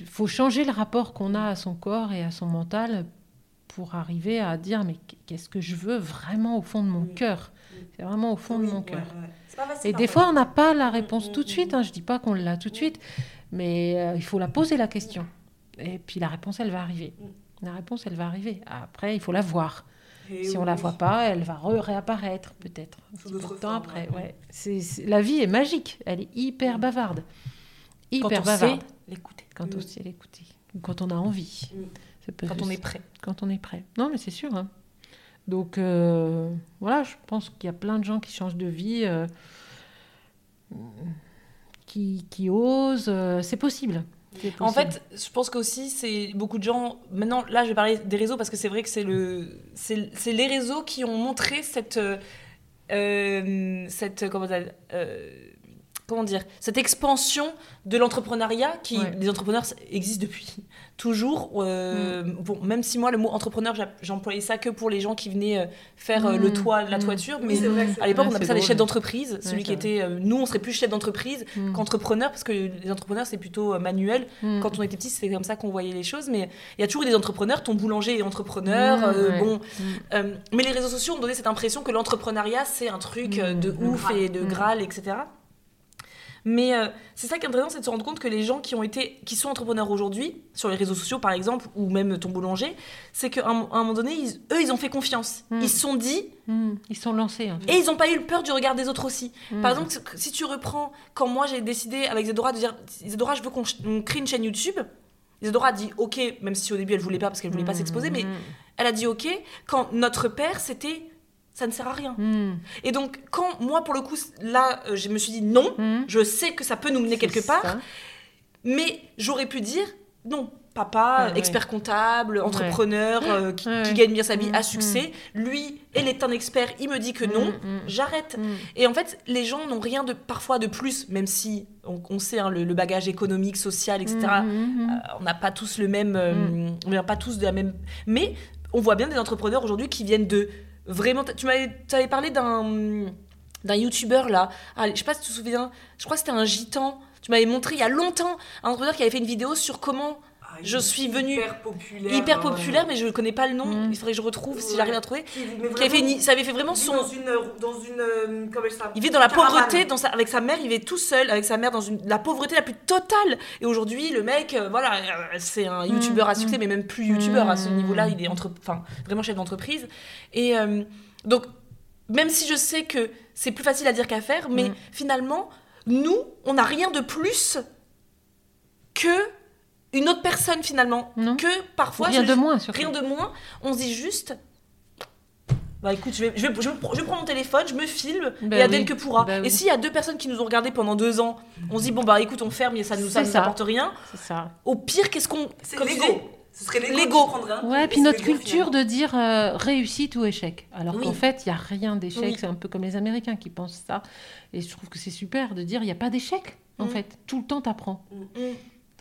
C: Il faut changer le rapport qu'on a à son corps et à son mental pour arriver à dire mais qu'est-ce que je veux vraiment au fond de mon
B: Mm.
C: cœur? C'est vraiment au fond
B: Oui,
C: de mon
B: ouais,
C: cœur.
B: ouais.
C: Et des fois, on n'a pas la réponse
B: Mm,
C: tout de
B: mm,
C: suite.
B: mm.
C: Hein. Je dis pas qu'on l'a tout de suite, mais euh, il faut la poser la question. Et puis la réponse, elle va arriver.
B: Mm.
C: La réponse, elle va arriver. Après, il faut la voir.
B: Et
C: si on
B: oui,
C: la voit pas, elle va re- réapparaître peut-être un
B: Sous
C: petit peu
B: d'autres
C: de temps
B: formes,
C: après.
B: ouais.
C: C'est- la vie est magique. Elle est hyper
B: Mm.
C: bavarde.
A: Quand
C: Hyper
A: on
C: bavarde.
A: sait l'écouter,
C: Quand on
B: Mm.
C: sait l'écouter. Ou quand on a envie. Ça peut
A: quand on est prêt.
C: quand on est prêt. Non, mais c'est sûr. hein. Donc, euh, voilà, je pense qu'il y a plein de gens qui changent de vie, euh, qui, qui osent. euh, c'est possible.
A: En fait, je pense qu'aussi, c'est beaucoup de gens. Maintenant, là, je vais parler des réseaux parce que c'est vrai que c'est le, c'est c'est les réseaux qui ont montré cette, euh, euh, cette comment dire, euh, comment dire, cette expansion de l'entrepreneuriat qui,
C: Ouais.
A: les entrepreneurs existent depuis toujours. euh, Bon, même si moi, le mot entrepreneur, j'employais ça que pour les gens qui venaient euh, faire euh, le
C: Mm.
A: toit, la
C: Mm.
A: toiture, mais
B: vrai
A: à l'époque, on appelait ça les chefs d'entreprise. Celui qui était, euh, nous, on serait plus chef d'entreprise
C: Mm.
A: qu'entrepreneur parce que les entrepreneurs, c'est plutôt manuel.
C: Mm.
A: Quand on était petit, c'était comme ça qu'on voyait les choses. Mais il y a toujours eu des entrepreneurs. Ton boulanger est entrepreneur. Euh,
C: ouais.
A: bon,
C: Mm.
A: mais les réseaux sociaux ont donné cette impression que l'entrepreneuriat, c'est un truc de ouf et de. Graal, etc. Mais euh, c'est ça qui est intéressant, c'est de se rendre compte que les gens qui ont été, qui sont entrepreneurs aujourd'hui, sur les réseaux sociaux par exemple, ou même ton boulanger, c'est qu'à un, moment donné, ils- eux, ils ont fait confiance.
C: Mm.
A: Ils se sont dit,
C: Mm. Ils sont lancés. en fait.
A: et ils n'ont pas eu peur du regard des autres aussi.
C: Mm.
A: Par exemple, si tu reprends, quand moi j'ai décidé avec Zedora de dire Zedora, je veux qu'on crée une chaîne YouTube, Zedora a dit ok, même si au début elle voulait pas parce qu'elle voulait pas
C: Mm.
A: s'exposer, mais elle a dit ok quand notre père c'était ça ne sert à rien.
C: Mm.
A: Et donc, quand moi pour le coup, là, euh, je me suis dit non,
C: Mm.
A: je sais que ça peut nous mener quelque part, mais j'aurais pu dire non. Papa,
C: Ah, ouais.
A: expert comptable, entrepreneur, euh, qui,
C: Ouais,
A: qui
C: ouais.
A: gagne bien sa vie,
C: Mm,
A: à succès. Lui, elle est un expert, il me dit que non, j'arrête. Et en fait, les gens n'ont rien de parfois de plus, même si on, on sait hein, le, le bagage économique, social, etc. Euh, on n'a pas tous le même, euh, on vient pas tous de la même. Mais on voit bien des entrepreneurs aujourd'hui qui viennent de vraiment. Tu m'avais, parlé d'un d'un youtubeur là. Ah, je sais pas si tu te souviens. Je crois que c'était un gitan. Tu m'avais montré il y a longtemps un entrepreneur qui avait fait une vidéo sur comment je suis venue
B: hyper populaire.
A: hyper
B: euh,
A: populaire, mais je ne connais pas le nom.
C: Mm.
A: Il faudrait que je retrouve si
B: Ouais.
A: j'arrive à trouver.
B: Qui
A: avait une- ça avait fait vraiment
B: il vit
A: son.
B: Dans une. Dans une euh, comment ça
A: Il vit dans la
B: caravane.
A: pauvreté, dans sa- avec sa mère, il vit tout seul, avec sa mère dans une, la pauvreté la plus totale. Et aujourd'hui, le mec, euh, voilà, euh, c'est un youtubeur à succès, mais même plus youtubeur à ce
C: Mm.
A: niveau-là, il est entre, enfin, vraiment chef d'entreprise. Et euh, donc, même si je sais que c'est plus facile à dire qu'à faire, mais
C: Mm.
A: finalement, nous, on n'a rien de plus que une autre personne finalement.
C: Non.
A: Que parfois.
C: Rien
A: je-
C: de moins, surtout.
A: Rien de moins. On se dit juste. Bah écoute, je, vais, je, vais- je, je prends mon téléphone, je me filme,
C: Bah
A: et Adèle
C: oui.
A: que pourra.
C: Bah
A: et
C: oui.
A: s'il y a deux personnes qui nous ont regardés pendant deux ans, on se dit bon bah écoute, on ferme et ça nous, ça nous apporte rien.
C: C'est ça.
A: Au pire, qu'est-ce qu'on.
B: C'est l'ego. Ce serait l'ego.
C: Ouais,
B: et
C: puis notre culture
B: finalement.
C: de dire euh, réussite ou échec. Alors
A: Oui.
C: qu'en fait, il n'y a rien d'échec.
A: Oui.
C: C'est un peu comme les Américains qui pensent ça. Et je trouve que c'est super de dire il n'y a pas d'échec. En
A: Mm.
C: fait, tout le temps, tu apprends.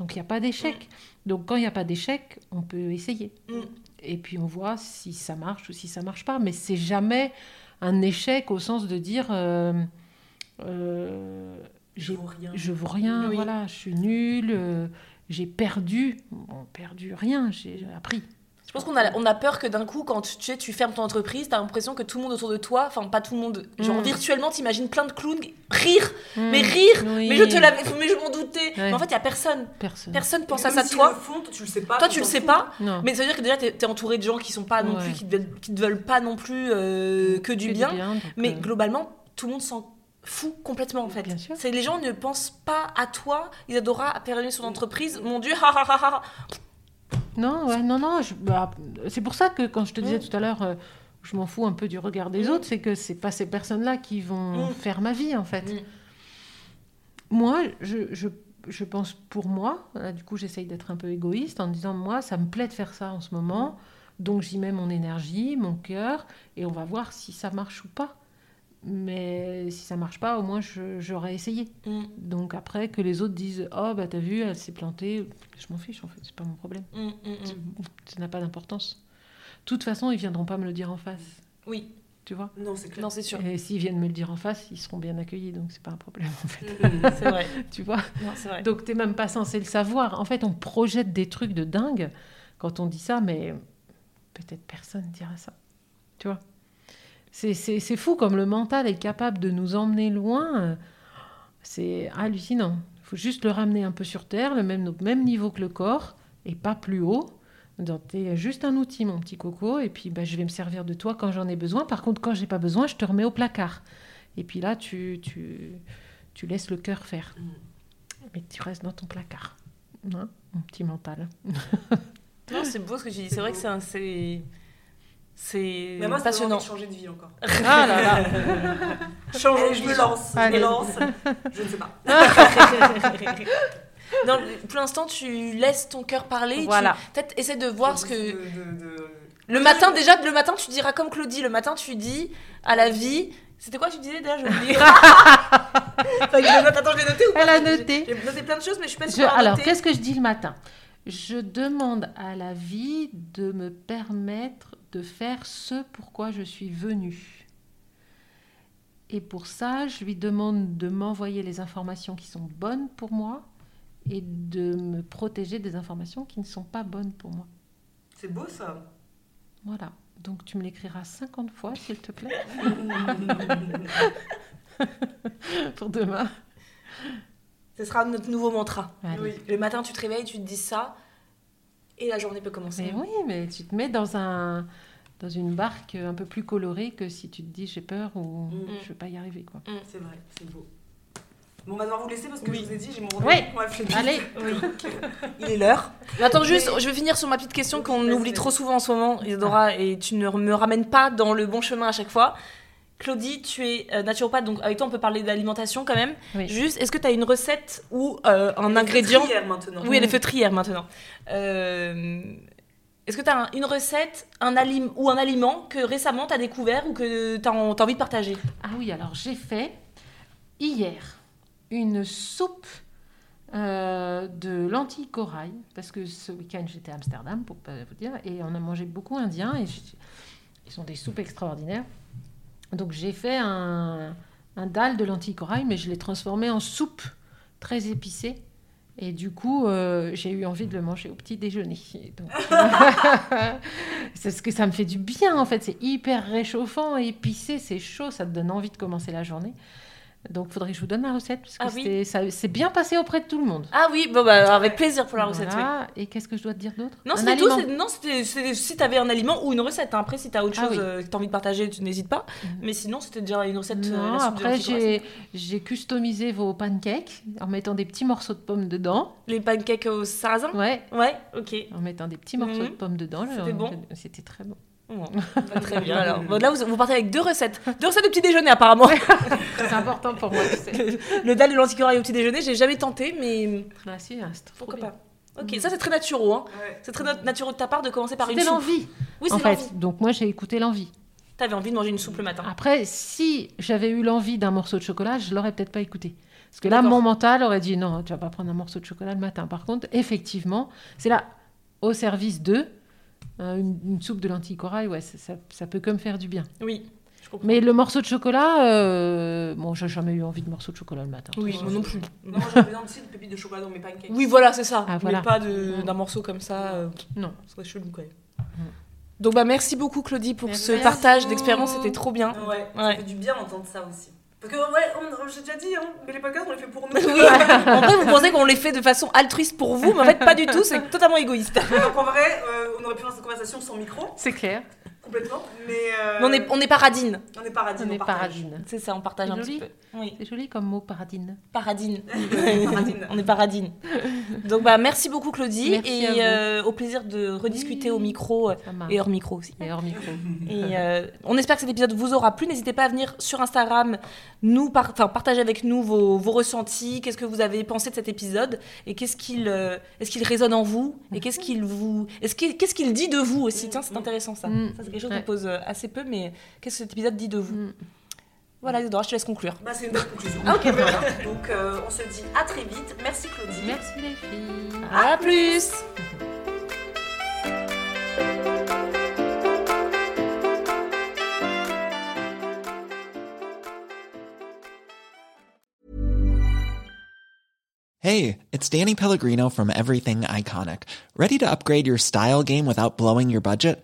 A: Mm.
C: Donc il n'y a pas d'échec. Donc quand il n'y a pas d'échec, on peut essayer.
A: Mm.
C: Et puis on voit si ça marche ou si ça marche pas. Mais c'est jamais un échec au sens de dire euh, euh,
B: Je vaux rien.
C: je vaux rien,
A: Oui.
C: voilà, je suis nulle, euh, j'ai perdu. Bon, perdu rien, j'ai appris.
A: Je pense qu'on a, on a peur que d'un coup, quand tu, tu sais, tu fermes ton entreprise, t'as l'impression que tout le monde autour de toi, enfin pas tout le monde, genre
C: Mm.
A: virtuellement, t'imagines plein de clowns rire, mais
C: Mm.
A: rire,
C: Oui.
A: mais je te l'avais, mais je m'en doutais.
C: Ouais.
A: Mais en fait, il y a personne.
C: Personne.
A: Personne pense
B: Mais
A: à ça toi.
B: le font, toi, tu le sais pas.
A: Toi,
B: tu
A: le sais pas.
C: Non.
A: Mais ça veut dire que déjà, t'es es entouré de gens qui sont pas non
C: Ouais.
A: plus, qui te, veulent, qui te veulent pas non plus euh, que du
C: Que
A: bien. Mais
C: euh,
A: globalement, tout le monde s'en fout complètement en fait.
C: Bien sûr.
A: C'est les gens ne pensent pas à toi, ils adorent à pérenniser son entreprise. Mon Dieu, ha ha ha ha.
C: Non, ouais, non, non. bah, c'est pour ça que quand je te disais tout à l'heure, euh, je m'en fous un peu du regard des autres, c'est que c'est pas ces personnes-là qui vont
A: Mm.
C: faire ma vie en fait.
A: Mm.
C: Moi, je, je, je pense pour moi, là, du coup j'essaye d'être un peu égoïste en disant moi ça me plaît de faire ça en ce moment, donc j'y mets mon énergie, mon cœur, et on va voir si ça marche ou pas. Mais si ça marche pas, au moins j'aurais essayé.
A: Mm,
C: Donc après que les autres disent oh bah t'as vu elle s'est plantée, je m'en fiche en fait, c'est pas mon problème.
A: mm, mm.
C: Ça n'a pas d'importance. De toute façon, ils viendront pas me le dire en face,
A: Oui,
C: tu vois?
B: Non, c'est clair.
A: non, c'est sûr.
C: Et s'ils viennent me le dire en face, ils seront bien accueillis, donc c'est pas un problème en fait.
A: C'est vrai.
C: tu vois?
A: Non, c'est vrai.
C: Donc t'es même pas censé le savoir. En fait, on projette des trucs de dingue quand on dit ça, mais peut-être personne dira ça, tu vois? C'est, fou comme le mental est capable de nous emmener loin. C'est hallucinant. Il faut juste le ramener un peu sur Terre, le même, au même niveau que le corps, et pas plus haut. T'es juste un outil, mon petit coco, et puis bah, je vais me servir de toi quand j'en ai besoin. Par contre, quand j'ai pas besoin, je te remets au placard. Et puis là, tu, tu, tu laisses le cœur faire.
B: Mm.
C: Mais tu restes dans ton placard. Hein, mon petit mental.
A: Non, c'est beau ce que tu dis. C'est vrai que c'est un- c'est
B: Mais moi,
A: passionnant.
B: de changer de vie encore.
C: Ah là là
B: Changer, je me lance. Je me lance. Je ne sais pas.
A: non, pour l'instant, tu laisses ton cœur parler.
C: Voilà.
A: Peut-être essaie de voir ce que.
B: De- de- de-
A: Le matin, déjà, le matin, tu diras comme Claudie. Le matin, tu dis à la vie. C'était quoi tu disais déjà? Je oublié. Attends, je l'ai noté ou pas?
C: Elle a noté.
A: J'ai noté plein de choses, mais je suis pas sûre
C: alors, qu'est-ce que je dis le matin? Je demande à la vie de me permettre de faire ce pourquoi je suis venue. Et pour ça, je lui demande de m'envoyer les informations qui sont bonnes pour moi et de me protéger des informations qui ne sont pas bonnes pour moi.
B: C'est beau ça.
C: Voilà. Donc tu me l'écriras 50 fois, s'il te plaît, pour demain.
A: Ce sera notre nouveau mantra.
C: Allez.
A: Le matin, tu te réveilles, tu te dis ça, et la journée peut commencer.
C: Mais oui, mais tu te mets dans un dans une barque un peu plus colorée que si tu te dis j'ai peur ou
B: Mm.
C: je vais pas y arriver quoi.
B: C'est vrai, c'est beau. Bon, on va devoir vous laisser parce que
A: Oui.
B: je vous ai dit, j'ai mon
C: Oui.
B: rendez-vous flemme.
C: Allez.
B: Il est l'heure.
A: Mais attends, juste, je vais finir sur ma petite question qu'on oublie trop souvent en ce moment, Isadora, et tu ne me ramènes pas dans le bon chemin à chaque fois. Claudie, tu es euh, naturopathe, donc avec toi on peut parler d'alimentation quand même.
C: Oui.
A: Juste, est-ce que tu as une recette ou euh, un ingrédient
B: maintenant.
A: Oui, elle est feutrière maintenant. Euh, Est-ce que tu as une recette un alim ou un aliment que récemment tu as découvert ou que tu as, envie de partager?
C: Ah oui, alors j'ai fait hier une soupe euh, de lentilles corail parce que ce week-end j'étais à Amsterdam pour pas vous dire et on a mangé beaucoup indien et ils sont des soupes extraordinaires. Donc j'ai fait un, un dalle de lentilles corail mais je l'ai transformé en soupe très épicée. Et du coup, euh, j'ai eu envie de le manger au petit déjeuner. Donc, c'est ce que ça me fait du bien en fait. C'est hyper réchauffant, épicé, c'est chaud, ça te donne envie de commencer la journée. Donc, il faudrait que je vous donne la recette, parce que
A: Ah oui.
C: ça c'est bien passé auprès de tout le monde.
A: Ah oui, bon bah avec plaisir pour la recette. oui.
C: Et qu'est-ce que je dois te dire d'autre?
A: Non, c'était tout. Non, c'était si t'avais un aliment ou une recette. hein. Après, si t'as autre
C: Ah
A: chose
C: oui.
A: euh, que t'as envie de partager, tu n'hésites pas.
C: Mhm.
A: Mais sinon, c'était déjà une recette. euh,
C: Non, après, j'ai customisé vos pancakes en mettant des petits morceaux de pommes dedans.
A: les pancakes au sarrasin?
C: Ouais,
A: Ouais, ok.
C: en mettant des petits morceaux
A: Mhm.
C: de pommes dedans.
A: C'était bon
C: C'était très bon.
A: Bon, bah, très bien. Alors, bon, là, vous, vous partez avec deux recettes, deux recettes de petit déjeuner apparemment.
C: C'est important pour moi, tu sais.
A: le dalle de lentilles corail au petit déjeuner, j'ai jamais tenté, mais
C: Ah, si, ah, c'est trop
A: pourquoi
C: bien.
A: pas. Ok, ça c'est très naturel. Hein.
B: Ouais.
A: C'est très nat- naturel de ta part de commencer par une
C: C'était
A: soupe.
C: l'envie,
A: Oui,
C: en
A: c'est
C: fait.
A: l'envie.
C: Donc moi, j'ai écouté l'envie.
A: T'avais envie de manger une soupe le matin.
C: Après, si j'avais eu l'envie d'un morceau de chocolat, je l'aurais peut-être pas écouté. Parce que là, mon mental aurait dit non, tu vas pas prendre un morceau de chocolat le matin. Par contre, effectivement, c'est là, au service de euh, une, une soupe de lentilles corail, ouais, ça, ça- ça peut que me faire du bien.
A: Oui, je comprends.
C: Mais le morceau de chocolat, euh, bon, j'ai jamais eu envie de morceau de chocolat le matin.
A: Oui, moi non plus.
B: Non, moi j'avais besoin aussi de pépites de chocolat dans mes pancakes.
A: Oui, voilà, c'est ça.
C: Ah, voilà.
A: Mais pas de- d'un morceau comme ça. euh,
C: Non.
A: Ce serait chelou quand même. Donc bah merci beaucoup Claudie pour
C: Merci.
A: ce partage d'expérience, c'était trop bien.
B: Ouais, ça fait du bien d'entendre ça aussi. Parce que, ouais, on- j'ai déjà dit, hein, mais les podcasts, on les fait pour nous.
A: Oui. en vrai, vous pensez qu'on les fait de façon altruiste pour vous, mais en fait pas du tout, c'est totalement égoïste.
B: Donc en vrai, euh, on aurait pu faire cette conversation sans micro,
C: C'est clair.
B: Complètement. Mais, euh,
A: Mais on est, on est paradine.
B: on est paradis.
C: On est paradine.
A: C'est ça, on partage un
C: joli.
A: petit peu. Oui,
C: C'est joli comme mot, paradine.
A: paradine.
B: Paradine.
A: on est paradine. Donc bah merci beaucoup Claudie
C: Merci
A: et euh, au plaisir de rediscuter au micro euh, et hors micro aussi.
C: Et hors micro.
A: Et euh, on espère que cet épisode vous aura plu. N'hésitez pas à venir sur Instagram, nous par- partager avec nous vos, vos ressentis, qu'est-ce que vous avez pensé de cet épisode et qu'est-ce qu'il euh, est-ce qu'il résonne en vous et qu'est-ce qu'il vous est-ce qu'il qu'est-ce qu'il dit de vous aussi. Tiens, c'est intéressant ça.
C: Mm.
A: Ça c'est quelque chose
C: Ouais.
A: qu'on pose euh, assez peu, mais qu'est-ce que cet épisode dit de vous
C: Mm.
A: Voilà, je te laisse conclure.
B: Bah, c'est une bonne conclusion.
A: Ah, ok,
B: Voilà. Donc, euh, on se dit à très vite. Merci Claudie.
C: Merci les filles.
A: À plus.
D: Hey, it's Danny Pellegrino from Everything Iconic. Ready to upgrade your style game without blowing your budget?